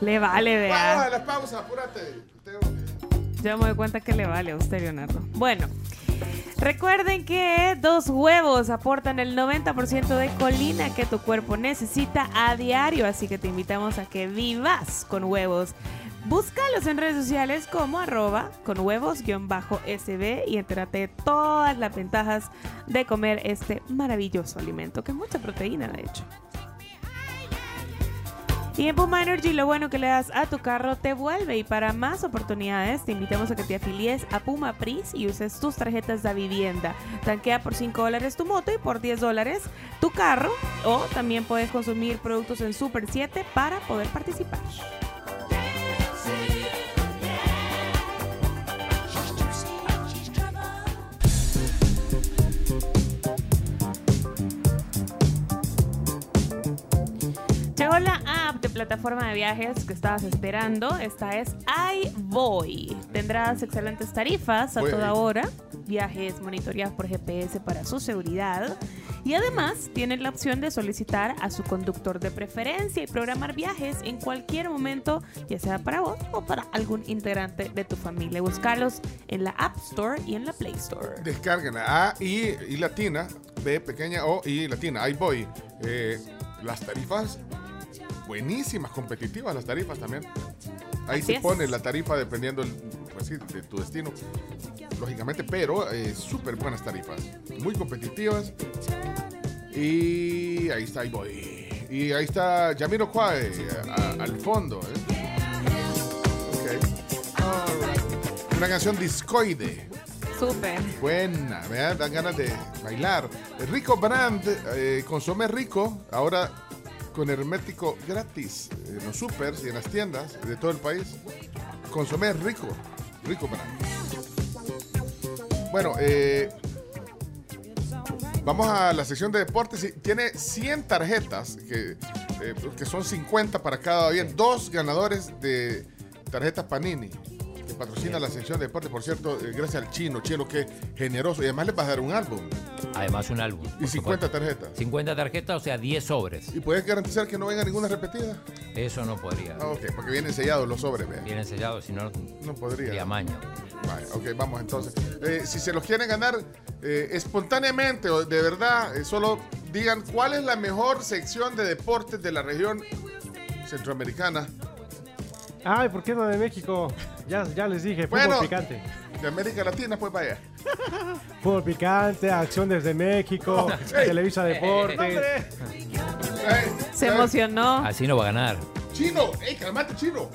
Le vale, Vamos a vea. la pausa, apúrate. Ya me doy cuenta que le vale a usted, Leonardo. Bueno, recuerden que dos huevos aportan el 90% de colina que tu cuerpo necesita a diario, así que te invitamos a que vivas con huevos. Búscalos en redes sociales como arroba con huevos guion bajo SB y entérate de todas las ventajas de comer este maravilloso alimento, que es mucha proteína, de hecho. Y en Puma Energy lo bueno que le das a tu carro te vuelve y para más oportunidades te invitamos a que te afilies a Puma Pris y uses tus tarjetas de vivienda. Tanquea por 5 dólares tu moto y por 10 dólares tu carro o también puedes consumir productos en Super 7 para poder participar. Llegó la app de plataforma de viajes que estabas esperando. Esta es iVoy. Tendrás excelentes tarifas a Voy toda ahí. hora, viajes monitoreados por GPS para su seguridad. Y además tienes la opción de solicitar a su conductor de preferencia y programar viajes en cualquier momento, ya sea para vos o para algún integrante de tu familia. Buscarlos en la App Store y en la Play Store. Descarguen A, I, I latina, B pequeña, O, I latina. Voy. Eh, las tarifas, buenísimas, competitivas las tarifas también. Ahí Así se es. pone la tarifa dependiendo el- pues sí, de tu destino, lógicamente, pero eh, súper buenas tarifas, muy competitivas. Y ahí está, ahí voy. Y ahí está Yamiro Kwai al fondo. ¿eh? Alright. Una canción discoide. Súper. Buena, me dan ganas de bailar. Rico Brand, eh, consome rico, ahora con hermético gratis en los supers y en las tiendas de todo el país. Consome rico, rico Brand. Bueno, eh, vamos a la sección de deportes. Tiene 100 tarjetas, que, eh, que son 50 para cada bien. Dos ganadores de tarjetas Panini patrocina la sección de deportes. Por cierto, eh, gracias al chino, chino que generoso. Y además les va a dar un álbum. Además, un álbum. Y 50 tarjetas. 50 tarjetas, o sea, 10 sobres. ¿Y puedes garantizar que no venga ninguna repetida? Eso no podría. Ah, ok, porque vienen sellados los sobres, vea. Vienen sellados, si no, no podría. sería. Vale, ok, vamos entonces. Eh, si se los quieren ganar eh, espontáneamente o de verdad, solo digan cuál es la mejor sección de deportes de la región centroamericana. Ay, ¿por qué no de México? Ya, ya les dije, fútbol Bueno, picante. de América Latina, pues vaya. Fútbol picante, acción desde México, sí. Televisa Deportes. Se emocionó. Así no va a ganar. Chino, ¡ey, calmate, chino!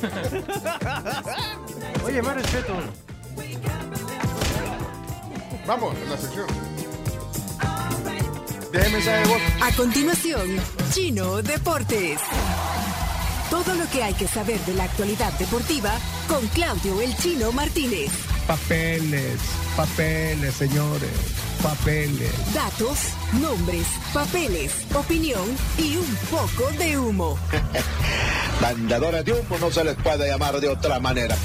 Oye, más respeto. Vamos, en la sección. Deje mensaje de voz. A continuación, Chino Deportes. Todo lo que hay que saber de la actualidad deportiva con Claudio El Chino Martínez. Papeles, papeles, señores, papeles. Datos, nombres, papeles, opinión y un poco de humo. Mandadores de humo no se les puede llamar de otra manera.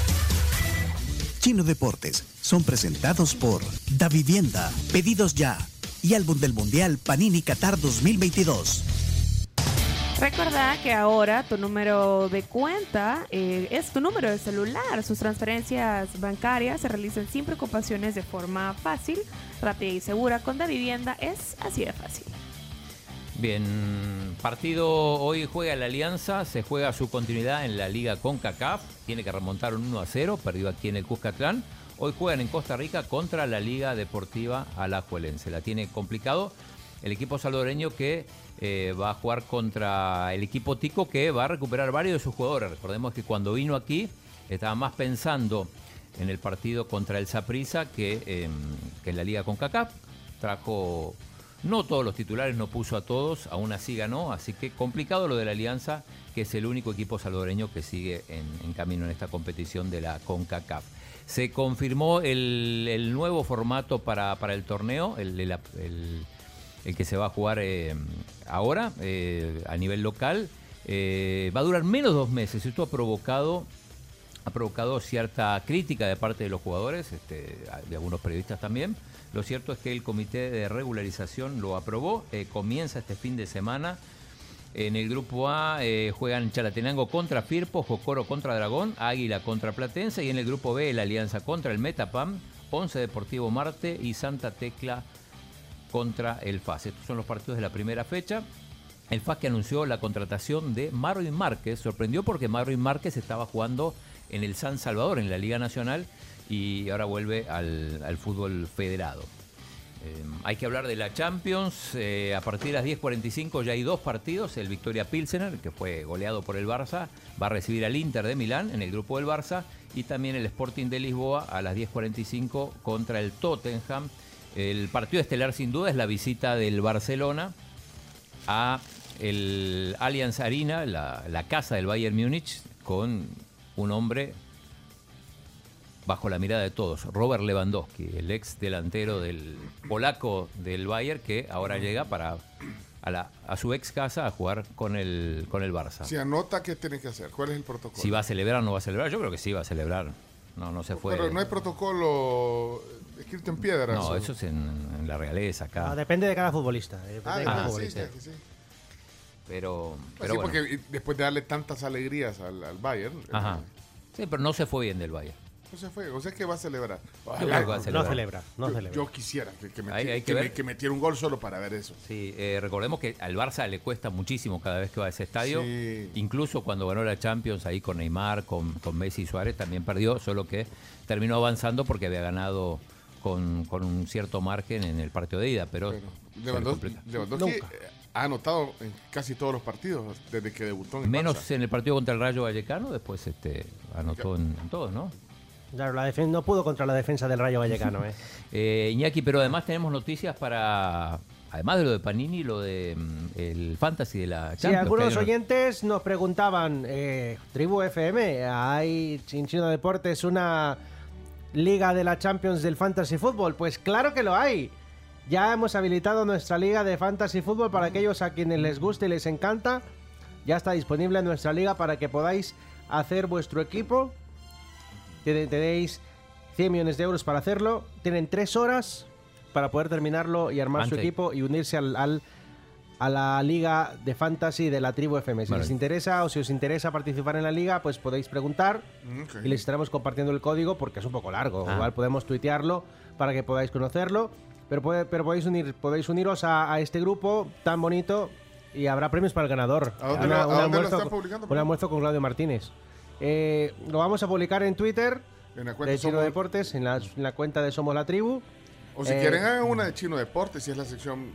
Chino Deportes son presentados por Da Vivienda, Pedidos Ya y Álbum del Mundial Panini Qatar 2022. Recuerda que ahora tu número de cuenta eh, es tu número de celular. Sus transferencias bancarias se realizan sin preocupaciones de forma fácil, rápida y segura. Con Da Vivienda es así de fácil. Bien, partido hoy juega la Alianza, se juega su continuidad en la Liga CONCACAF, tiene que remontar un 1 a 0, perdió aquí en el Cuscatlán. Hoy juegan en Costa Rica contra la Liga Deportiva Alajuelense. La tiene complicado el equipo salvadoreño que eh, va a jugar contra el equipo Tico que va a recuperar varios de sus jugadores. Recordemos que cuando vino aquí estaba más pensando en el partido contra el Saprissa que, eh, que en la Liga CONCACAF. Trajo no todos los titulares, no puso a todos, aún así ganó, así que complicado lo de la Alianza, que es el único equipo salvadoreño que sigue en, camino en esta competición de la CONCACAF. Se confirmó el, el nuevo formato para, para el torneo, el, el- el- el que se va a jugar eh, ahora eh, a nivel local. Eh, va a durar menos dos meses. Esto ha provocado ha provocado cierta crítica de parte de los jugadores, este, de algunos periodistas también. Lo cierto es que el comité de regularización lo aprobó, comienza este fin de semana. En el grupo A juegan Chalatenango contra Firpo, Jocoro contra Dragón, Águila contra Platense y en el grupo B la Alianza contra el Metapam, Once Deportivo Marte y Santa Tecla contra el FAS. Estos son los partidos de la primera fecha. El FAS que anunció la contratación de Marvin Márquez sorprendió porque Marvin Márquez estaba jugando en el San Salvador, en la Liga Nacional, y ahora vuelve al, fútbol federado. Eh, hay que hablar de la Champions. eh, a partir de las 10.45 ya hay dos partidos. El Victoria Pilsener, que fue goleado por el Barça, va a recibir al Inter de Milán en el grupo del Barça. Y también el Sporting de Lisboa a las 10.45 contra el Tottenham. El partido estelar sin duda es la visita del Barcelona a el Allianz Arena, la, la casa del Bayern Múnich, con un hombre bajo la mirada de todos, Robert Lewandowski, el ex delantero del polaco del Bayern, que ahora llega para a, la- a su ex casa a jugar con el, con el Barça. Si anota, ¿qué tiene que hacer? ¿Cuál es el protocolo? Si va a celebrar o no va a celebrar, yo creo que sí va a celebrar. No, no se fue. Pero no hay protocolo escrito en piedra. No, eso es en, en la realeza acá. No, depende de cada futbolista. depende Ah, de cada ah, sí, futbolista. sí, sí. Pero, Pues pero sí, bueno. porque después de darle tantas alegrías al, al Bayern, Ajá. Sí, pero no se fue bien del Bayern. no se fue. O sea, que va a celebrar. que va a celebrar. No celebra, no yo, celebra. yo quisiera que, que, Hay- meti- hay que que me- ver. que metiera un gol solo para ver eso. Sí, eh, recordemos que al Barça le cuesta muchísimo cada vez que va a ese estadio. Sí. Incluso cuando ganó la Champions ahí con Neymar, con, con Messi y Suárez, también perdió, solo que terminó avanzando porque había ganado con, con un cierto margen en el partido de ida. Pero, Lewandowski, ha anotado en casi todos los partidos desde que debutó en el Menos Barça. en el partido contra el Rayo Vallecano, después este, anotó en, en todos, ¿no? Claro, la defen- no pudo contra la defensa del Rayo Vallecano. ¿eh? Eh, Iñaki, pero además tenemos noticias para, además de lo de Panini, lo de mm, el fantasy de la Sí, Champions. que algunos oyentes nos preguntaban, eh, Tribu FM, ¿hay en Chino Deportes una liga de la Champions del Fantasy Fútbol? Pues claro que lo hay. Ya hemos habilitado nuestra liga de Fantasy Fútbol para aquellos a quienes les guste y les encanta. Ya está disponible nuestra liga para que podáis hacer vuestro equipo. Tenéis 100 millones de euros para hacerlo. Tienen 3 horas para poder terminarlo y armar su equipo y unirse al, al- a la liga de fantasy de la tribu FM. Si Vale. les interesa o si os interesa participar en la liga, pues podéis preguntar Mm, y les estaremos compartiendo el código porque es un poco largo. Ah. Igual podemos tuitearlo para que podáis conocerlo. Pero, puede- pero podéis, unir, podéis uniros a, a este grupo tan bonito y habrá premios para el ganador. ¿A dónde Una- lo- a dónde almuerzo- publicando, Un almuerzo con Claudio Martínez. Eh, lo vamos a publicar en Twitter En la cuenta de Chino Somos- Deportes, en la, en la cuenta de Somos la Tribu. O si Eh, quieren, hagan una de Chino Deportes, si es la sección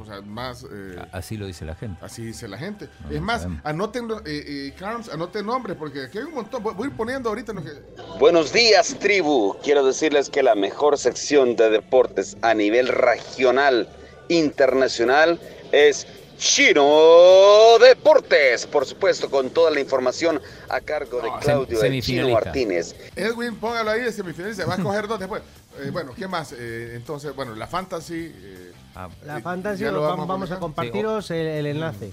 o sea, más... eh, Así lo dice la gente. Así dice la gente. No, es más, anoten, eh, eh, Carms, anoten nombres, porque aquí hay un montón. Voy, voy a ir poniendo ahorita lo que... Buenos días, tribu. Quiero decirles que la mejor sección de deportes a nivel regional, internacional, es Chino Deportes. Por supuesto, con toda la información a cargo de Claudio El Chino. Martínez. Edwin, póngalo ahí de semifinalista. Va a coger dos después. Eh, bueno, ¿qué más? Eh, entonces, bueno, la fantasy. eh, La eh, fantasy, ya lo vamos, vamos a compartiros el, el enlace.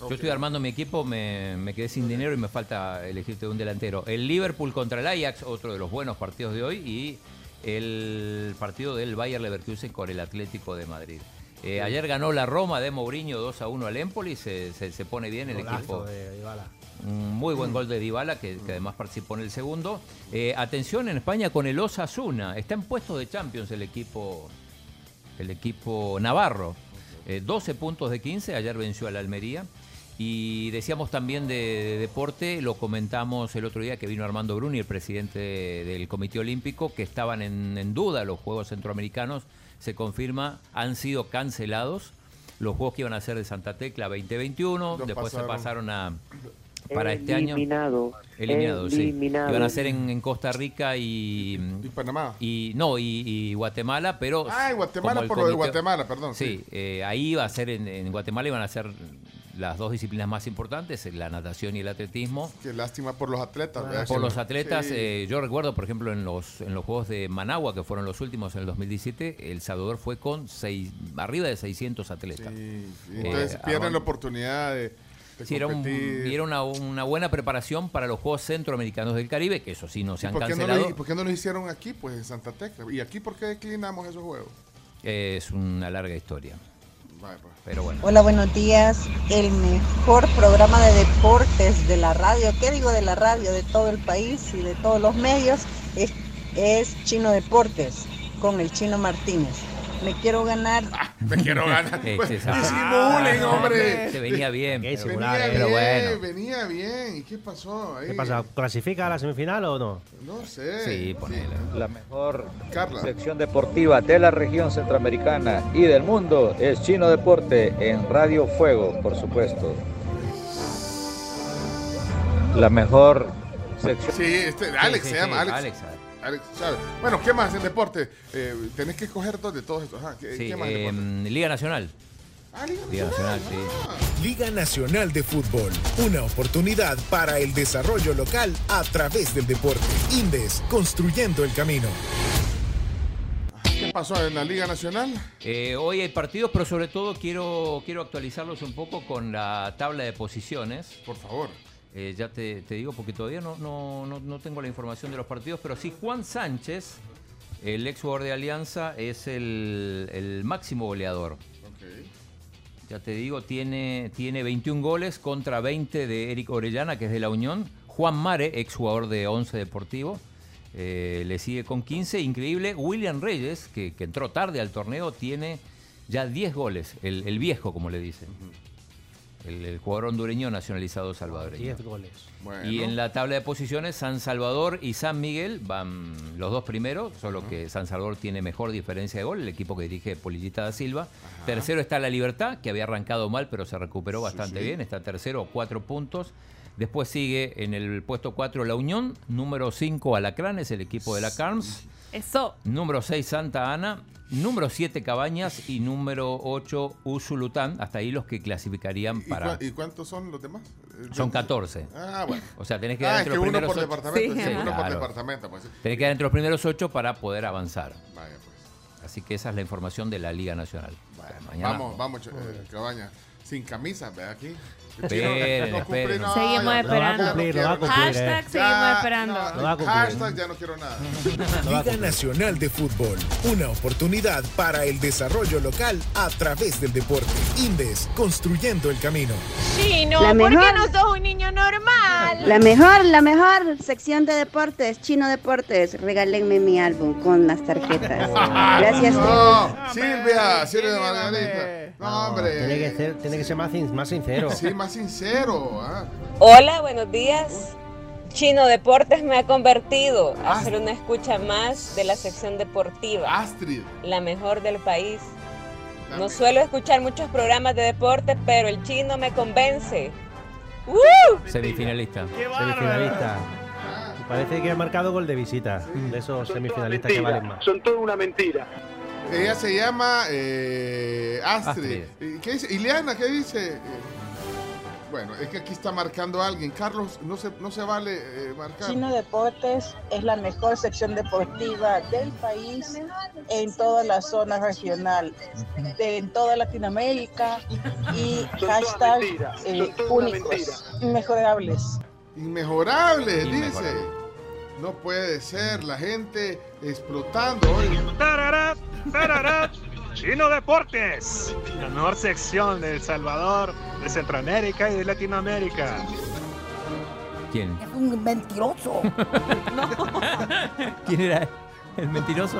Yo estoy armando mi equipo, me, me quedé sin dinero y me falta elegirte un delantero. El Liverpool contra el Ajax, otro de los buenos partidos de hoy, y el partido del Bayer Leverkusen con el Atlético de Madrid. Eh, ayer ganó la Roma de Mourinho 2 a 1 al Empoli, se, se, se pone bien el Golazo equipo. de Dybala. Un muy buen gol de Dybala, que, que además participó en el segundo. Eh, atención en España con el Osasuna. Está en puesto de Champions el equipo, el equipo navarro. Eh, 12 puntos de 15, ayer venció al Almería. Y decíamos también de, de deporte, lo comentamos el otro día que vino Armando Bruni, el presidente del Comité Olímpico, que estaban en, en duda los Juegos Centroamericanos. Se confirma, han sido cancelados los Juegos que iban a ser de Santa Tecla 2021, Los después pasaron. se pasaron a, para este año. Eliminado. Eliminados, sí. Eliminado. Iban a ser en, en Costa Rica y. ¿Y Panamá? Y, no, y, y Guatemala, pero. Ah, Guatemala, por lo de Guatemala, perdón. Sí, eh, ahí iba a ser, en, en Guatemala iban a ser las dos disciplinas más importantes, la natación y el atletismo. Qué lástima por los atletas. Por los atletas, Sí. eh, yo recuerdo, por ejemplo, en los, en los Juegos de Managua, que fueron los últimos en el 2017, El Salvador fue con seis, arriba de 600 atletas. Sí, Eh, Entonces pierden Armando- la oportunidad de Sí, era, un- era una, una buena preparación para los Juegos Centroamericanos del Caribe, que eso sí no se ¿Y han ¿Por qué, no cancelado. lo, por qué no lo hicieron aquí, pues, en Santa Tecla? ¿Y aquí por qué declinamos esos juegos? Es una larga historia. Pues. Pero bueno. Hola, buenos días. El mejor programa de deportes de la radio, ¿qué digo de la radio? De todo el país y de todos los medios, es, es Chino Deportes, con el Chino Martínez. Me quiero ganar. Me quiero ganar. Pues, disimulen, hombre. Se venía bien. Qué pero- Venía eh. Pero bien, bueno. venía bien. ¿Y qué pasó ahí? ¿Qué pasa? ¿Clasifica a la semifinal o no? No sé. Sí, ponele. La mejor Carla. sección deportiva de la región centroamericana y del mundo es Chino Deporte en Radio Fuego, por supuesto. La mejor sección. Sí, este, Alex sí, se sí, llama, Alex. Alex. Alex Chávez. Bueno, ¿qué más en deporte? Eh, tenés que escoger dos de todos estos. Ajá, ¿qué, Sí, qué más en deporte? em, Liga Nacional. Ah, Liga Liga Nacional, sí. Liga Nacional de Fútbol, una oportunidad para el desarrollo local a través del deporte. Indes, construyendo el camino. ¿Qué pasó en la Liga Nacional? Eh, hoy hay partidos, pero sobre todo quiero, quiero actualizarlos un poco con la tabla de posiciones. Por favor. Eh, ya te, te digo porque todavía no, no, no, no tengo la información de los partidos, pero sí Juan Sánchez, el ex jugador de Alianza, es el, el máximo goleador. Ya te digo, tiene, tiene 21 goles contra 20 de Eric Orellana, que es de la Unión. Juan Mare, ex jugador de 11 Deportivo, eh, le sigue con 15. Increíble. William Reyes, que, que entró tarde al torneo, tiene ya 10 goles. El, el viejo, como le dicen. El, el jugador hondureño nacionalizado salvadoreño. 10 goles. Y en la tabla de posiciones, San Salvador y San Miguel van los dos primeros, solo que San Salvador tiene mejor diferencia de gol, el equipo que dirige Polillita da Silva. Tercero está La Libertad, que había arrancado mal, pero se recuperó bastante sí. bien, está tercero, cuatro puntos. Después sigue en el puesto 4 La Unión, número 5 Alacranes, el equipo de la Carms. Eso. Número 6 Santa Ana, número 7 Cabañas y número 8 Usulután. Hasta ahí los que clasificarían ¿Y, para... y cuántos son los demás? Eh, Son 14. Ah, bueno. O sea, tenés que Ah, dar es entre que los uno primeros por ocho. departamento, sí, Sí, uno por claro. departamento, pues. Tenés que dar entre los primeros ocho para poder avanzar. Vaya, pues. Así que esa es la información de la Liga Nacional. Mañana- Vamos, vamos, eh, cabaña. Sin camisa, ve aquí. Esperen, No cumplí, esperen. no, Seguimos no, esperando. no cumplir, nada. Hashtag eh. seguimos esperando. no, hashtag ya no quiero nada. Liga Nacional de Fútbol, una oportunidad para el desarrollo local a través del deporte. Indes, construyendo el camino. Chino, La ¿por qué mejor. no sos un niño normal? La mejor, la mejor sección de deportes, Chino Deportes. Regálenme mi álbum con las tarjetas. Gracias. No, Silvia, Silvia de Margarita. No, hombre. Tiene que ser, tiene que ser más, más sincero. Sí, más sincero. ah. Hola, buenos días. Chino Deportes me ha convertido a ser una escucha más de la sección deportiva. Astrid. La mejor del país. No suelo escuchar muchos programas de deporte, pero el chino me convence. ¡Uh! Semifinalista. Semifinalista. Y Parece que ha marcado gol de visita. De esos semifinalistas que valen más. Son toda una mentira. Ella se llama eh, Astrid. Astrid. ¿Y ¿Qué dice? Ileana, ¿qué dice? Bueno, es que aquí está marcando alguien. Carlos, no se, no se vale eh, marcar. Chino Deportes es la mejor sección deportiva del país en toda la zona regional, de- en toda Latinoamérica y hashtag eh, únicos, inmejorables. Inmejorable, Inmejorable. dice. No puede ser, la gente explotando hoy. Chino Deportes, la mejor sección de El Salvador, de Centroamérica y de Latinoamérica. ¿Quién? Es un mentiroso. ¿Quién era el mentiroso?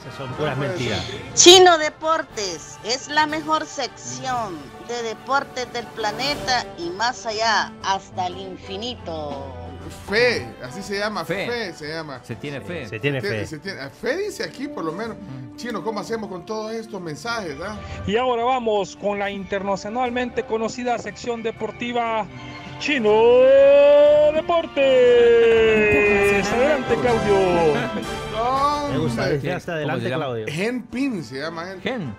Esas son puras mentiras. Chino Deportes es la mejor sección de deportes del planeta y más allá, hasta el infinito. Fe, así se llama, fe, Fe. se llama. Se tiene fe. Se tiene fe. se tiene- fe dice aquí por lo menos. Chino, ¿cómo hacemos con todos estos mensajes? ah? Y ahora vamos con la internacionalmente conocida sección deportiva Chino Deportes. Adelante, Claudio. No, Me gusta. hasta ¿Cómo adelante? Claudio. Gen Pin se llama él. Gen.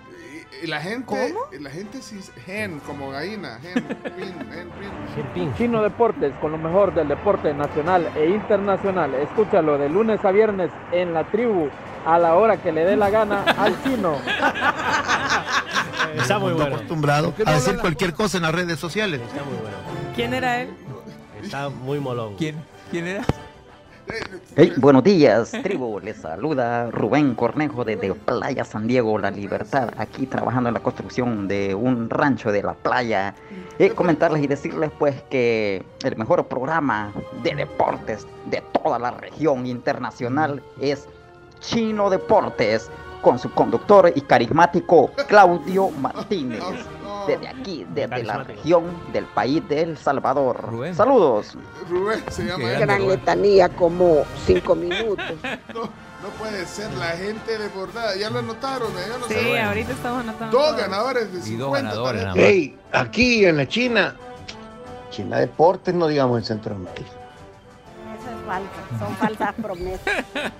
Y, la gente, la gente sí, gen, como gallina, gen Pin, gen Pin. Chino Deportes con lo mejor del deporte nacional e internacional. Escúchalo de lunes a viernes en la tribu a la hora que le dé la gana al chino. Está muy bueno. acostumbrado a decir cualquier cosa en las redes sociales. Está muy bueno. ¿Quién era él? Está muy molón. ¿Quién? ¿Quién era? Hey, buenos días, tribu. Les saluda Rubén Cornejo desde Playa San Diego, La Libertad, aquí trabajando en la construcción de un rancho de la playa. Y comentarles y decirles pues que el mejor programa de deportes de toda la región internacional es Chino Deportes con su conductor y carismático Claudio Martínez. Desde aquí, desde la región del país de El Salvador. Saludos. Rubén se llama él. Gran letanía, como cinco minutos. No puede ser la gente de bordada. Ya lo anotaron, ¿eh? ya lo Sí, saben. ahorita estamos anotando. Dos ganadores de Y 50 dos ganadores. Hey, aquí en la China, China Deportes, no digamos en Centroamérica. Eso es falso, son falsas promesas.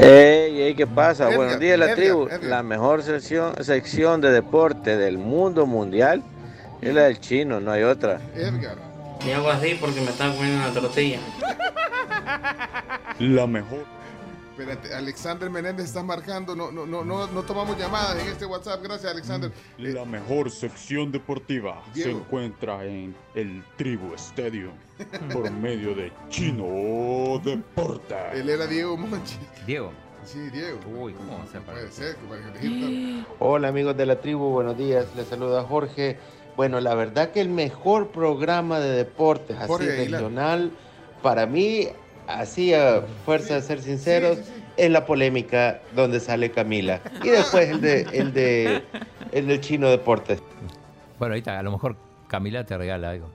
Ey, ey, ¿qué pasa? Edgar, Buenos días, la Edgar, tribu. Edgar. La mejor sección, sección de deporte del mundo mundial es la del chino, no hay otra. Edgar. Y hago así porque me están comiendo una tortilla. La mejor. Espérate, Alexander Menéndez está marcando. No, no, no, no, no tomamos llamadas en este WhatsApp. Gracias, Alexander. Eh, La mejor sección deportiva se encuentra en el Tribu Stadium por medio de Chino Deportes. él era Diego Monchi. Diego. Sí, Diego. Uy, ¿cómo va a ser para Puede ser, que para elegir Hola amigos de la tribu, buenos días. Les saluda Jorge. Bueno, la verdad que el mejor programa de deportes, así Jorge Aguilar. regional, para mí, así a fuerza de ser sinceros, es la polémica donde sale Camila. Y después el de el de el del chino deportes. Bueno, ahorita a lo mejor Camila te regala algo.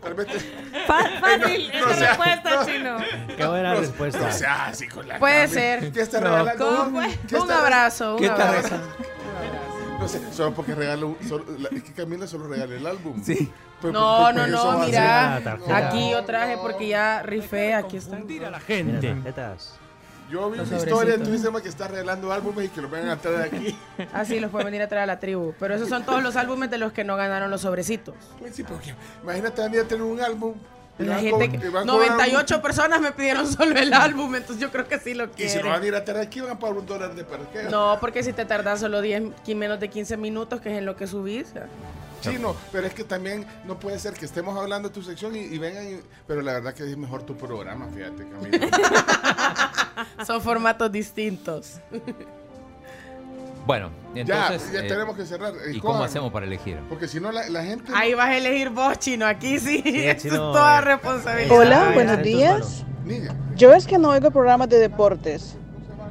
Tal vez te- fácil, No, esa sea, respuesta, no. chino. Qué buena No, respuesta. No sea así con la Puede Cami. ser. ¿Qué está No. regalando? ¿Cómo fue? ¿Qué Un está- abrazo, un ¿Qué abrazo. No sé, solo porque solo- la- es que Camila solo regala el álbum. Sí. No, no, no, a mira. ser- Aquí yo traje porque ya rifé, aquí están. Mira, tarjetas. Yo vi Los una historia en Instagram que está regalando álbumes y que los vengan a traer aquí. Así los pueden venir a traer a la tribu. Pero esos son todos los álbumes de los que no ganaron los sobrecitos. Pues sí, porque imagínate a tener un álbum. La gente, que- y van a cobrar un- 98 personas me pidieron solo el álbum, entonces yo creo que sí lo Y si lo van a quieren. ir a traer aquí, van a pagar un dólar de parqueo. No, porque si te tardas solo 10, qui- menos de 15 minutos, que es en lo que subís. ya. Chino, pero es que también no puede ser que estemos hablando de tu sección y, y vengan. y- pero la verdad que es mejor tu programa, fíjate, Camila. Son formatos distintos. Bueno, entonces. ya eh, tenemos que cerrar. ¿Y Escojan. cómo hacemos para elegir? Porque si no, la, la gente. Ahí vas a elegir vos, chino. Aquí sí. Esto chino, es toda eh. responsabilidad. Hola, Ay, buenos días. Yo es que no oigo programas de deportes,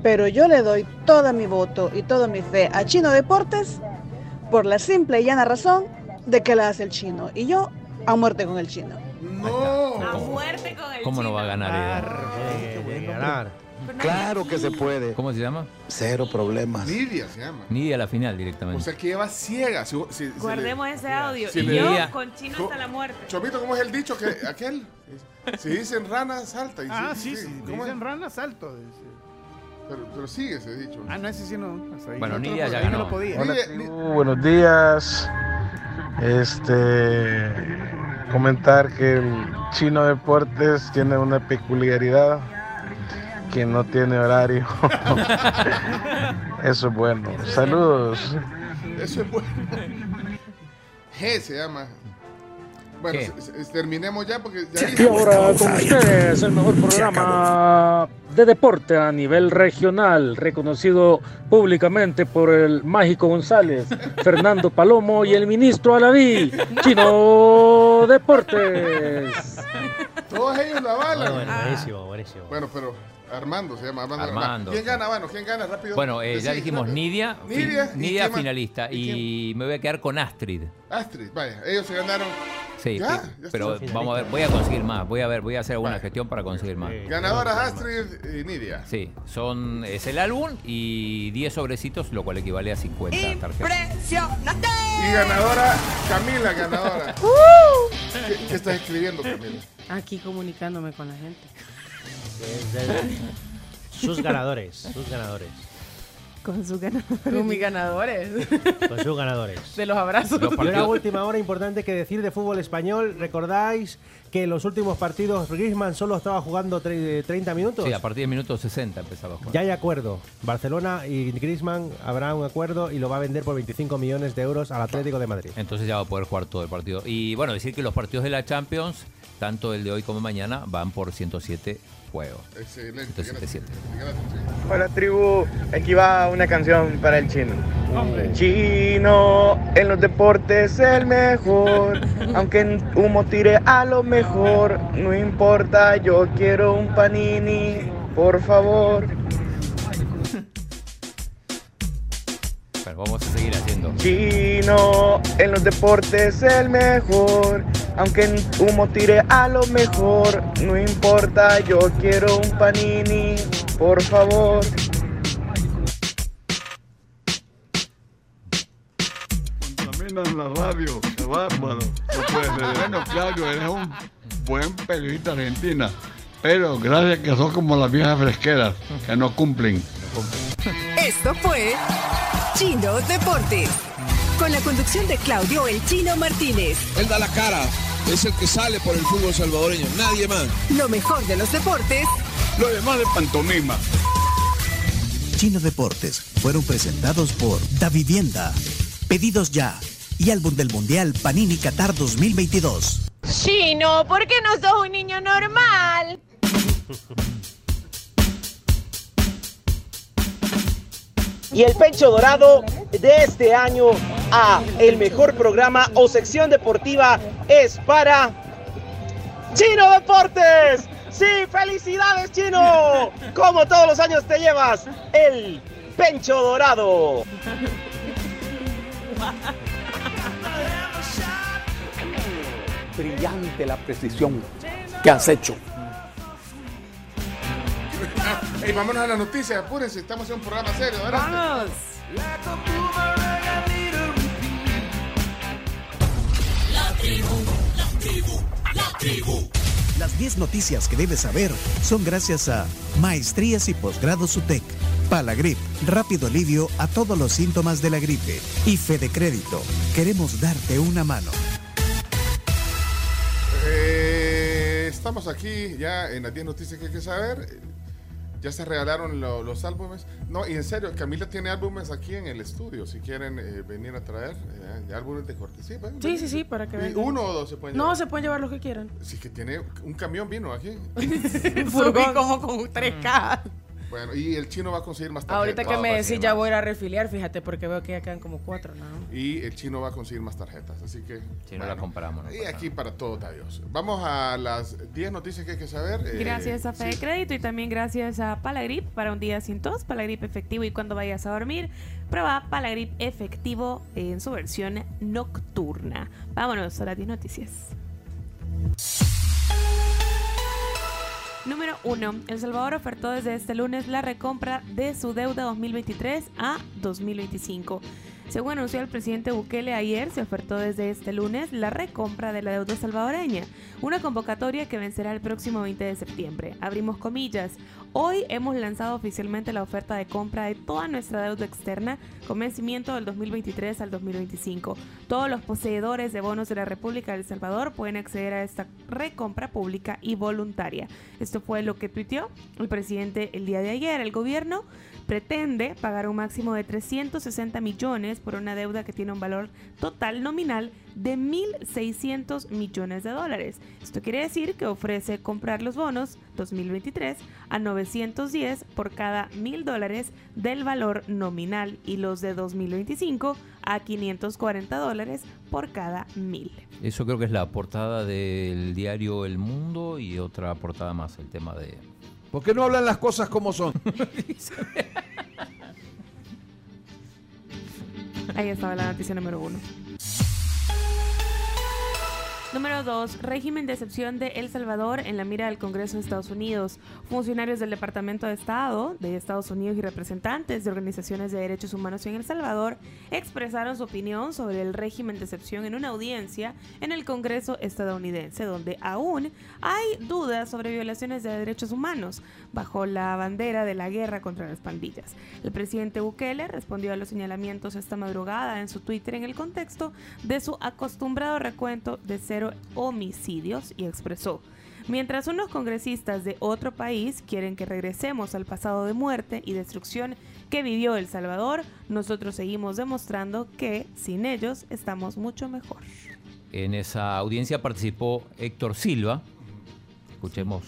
pero yo le doy toda mi voto y toda mi fe a Chino Deportes por la simple y llana razón de que la hace el chino. Y yo a muerte con el chino. No. A muerte con el ¿Cómo no va a ganar ella? ganar. Claro que se puede. ¿Cómo se llama? Cero problemas. Nidia se llama. Nidia a la final O directamente. sea que lleva ciega. Si, si- si Guardemos le- ese audio. si y le- yo Nidia- con chino Co- hasta la muerte. Chomito, ¿cómo es el dicho que aquel? Si dicen rana, salta. Y Ah, sí, sí. ¿Cómo es? Dicen rana, salto. dice. Pero, pero sigue ese dicho. Ah, no, ese sí no. hasta ahí. Bueno, Nidia ya no lo podía. Hola, Nidia- Ni- buenos días. Este comentar que el Chino Deportes tiene una peculiaridad que no tiene horario. Eso es bueno. Saludos. Eso es bueno. G se llama. Bueno, terminemos ya porque ya Y ahora con ustedes el mejor programa de deporte a nivel regional, reconocido públicamente por el Mágico González, Fernando Palomo y el ministro Alaví, Chino Deportes. Todos ellos la avalan. Bueno, buenísimo, buenísimo. Bueno, pero Armando se llama. Armando. Armando, ¿Quién gana? Bueno, ¿quién gana? Rápido. Bueno, eh, ya dijimos rápido. Nidia. fin- Nidia. ¿y Nidia finalista. Y me voy a quedar con Astrid. Astrid, vaya, ellos se ganaron. Sí, Ya, pero vamos a ver, voy a conseguir más. Voy a ver, voy a hacer alguna gestión para conseguir más. Ganadoras Astrid y Nidia. Sí, son es el álbum y 10 sobrecitos, lo cual equivale a 50 tarjetas. ¡Impresionante! Y ganadora, Camila, ganadora. ¿Qué, qué estás escribiendo, Camila? Aquí comunicándome con la gente. Sus ganadores, sus ganadores. Con su ganador. Con mis ganadores. Con sus ganadores. De los abrazos. Y una última hora importante que decir de fútbol español. ¿Recordáis que en los últimos partidos Griezmann solo estaba jugando tre- 30 minutos? Sí, a partir de minuto 60 empezaba a jugar. Ya hay acuerdo. Barcelona y Griezmann habrá un acuerdo y lo va a vender por 25 millones de euros al Atlético de Madrid. Entonces ya va a poder jugar todo el partido. Y bueno, decir que los partidos de la Champions, tanto el de hoy como mañana, van por 107 juegos. Excelente. 177. Gracias. Hola tribu, aquí va una canción para el chino. Chino, en los deportes el mejor. Aunque en humo tire a lo mejor, no importa, yo quiero un panini, por favor. Vamos a seguir haciendo. Chino, en los deportes el mejor. Aunque en humo tire a lo mejor, no importa, yo quiero un panini, por favor. Contaminan la radio, qué bárbaro. No puede ser. Bueno, Claudio, eres un buen periodista argentina. Pero gracias que son como las viejas fresqueras, que no cumplen. Esto fue Chino Deportes. Con la conducción de Claudio El Chino Martínez. Él da la cara, es el que sale por el fútbol salvadoreño, nadie más. Lo mejor de los deportes. Lo demás de pantomima. Chino Deportes fueron presentados por Da Vivienda, Pedidos Ya y Álbum del Mundial Panini Qatar 2022. Chino, ¿por qué no sos un niño normal? Y el pecho dorado de este año a el mejor programa o sección deportiva es para Chino Deportes. Sí, felicidades Chino. Como todos los años te llevas el pencho dorado. Brillante la precisión que has hecho. Ey, vámonos a la noticia, apúrense, estamos en un programa serio, ¿verdad? Vamos. La tribu, la tribu, la tribu. Las 10 noticias que debes saber son gracias a Maestrías y Posgrados UTEC, Palagrip, rápido alivio a todos los síntomas de la gripe y Fede Crédito. Queremos darte una mano. Eh, estamos aquí ya en las 10 noticias que hay que saber. Ya se regalaron lo- los álbumes. No, y en serio, Camila tiene álbumes aquí en el estudio. Si quieren eh, venir a traer eh, álbumes de cortesía. pueden Sí, venir. sí, sí, para que Y vengan. Uno o dos se pueden No, llevar. se pueden llevar los que quieran. Sí, que tiene un camión vino aquí. Subí como con tres cajas. Bueno, y el chino va a conseguir más tarjetas. Ahorita que me decís ya voy a ir a refiliar, fíjate, porque veo que ya quedan como cuatro, ¿no? Y el chino va a conseguir más tarjetas. Así que. Si no la compramos. no Y aquí para todos, Dios. Vamos a las 10 noticias que hay que saber. eh, Gracias a Fede sí. Crédito y también gracias a Palagrip para un día sin tos, Palagrip efectivo y cuando vayas a dormir, prueba Palagrip efectivo en su versión nocturna. Vámonos a las 10 noticias. Número 1. El Salvador ofertó desde este lunes la recompra de su deuda 2023 a 2025. Según anunció el presidente Bukele ayer, se ofertó desde este lunes la recompra de la deuda salvadoreña, una convocatoria que vencerá el próximo 20 de septiembre. Abrimos comillas. Hoy hemos lanzado oficialmente la oferta de compra de toda nuestra deuda externa con vencimiento del 2023 al 2025. Todos los poseedores de bonos de la República de Salvador pueden acceder a esta recompra pública y voluntaria. Esto fue lo que tuiteó el presidente el día de ayer. El gobierno pretende pagar un máximo de 360 millones por una deuda que tiene un valor total nominal de 1.600 millones de dólares. Esto quiere decir que ofrece comprar los bonos 2023 a 910 por cada 1.000 dólares del valor nominal y los de 2025 a 540 dólares por cada 1.000. Eso creo que es la portada del diario El Mundo y otra portada más, el tema de... ¿Por qué no hablan las cosas como son? Ahí estaba la noticia número uno. Número 2. Régimen de excepción de El Salvador en la mira del Congreso de Estados Unidos. Funcionarios del Departamento de Estado de Estados Unidos y representantes de organizaciones de derechos humanos en El Salvador expresaron su opinión sobre el régimen de excepción en una audiencia en el Congreso estadounidense, donde aún hay dudas sobre violaciones de derechos humanos bajo la bandera de la guerra contra las pandillas. El presidente Bukele respondió a los señalamientos esta madrugada en su Twitter en el contexto de su acostumbrado recuento de cero homicidios y expresó, mientras unos congresistas de otro país quieren que regresemos al pasado de muerte y destrucción que vivió El Salvador, nosotros seguimos demostrando que sin ellos estamos mucho mejor. En esa audiencia participó Héctor Silva. Escuchemos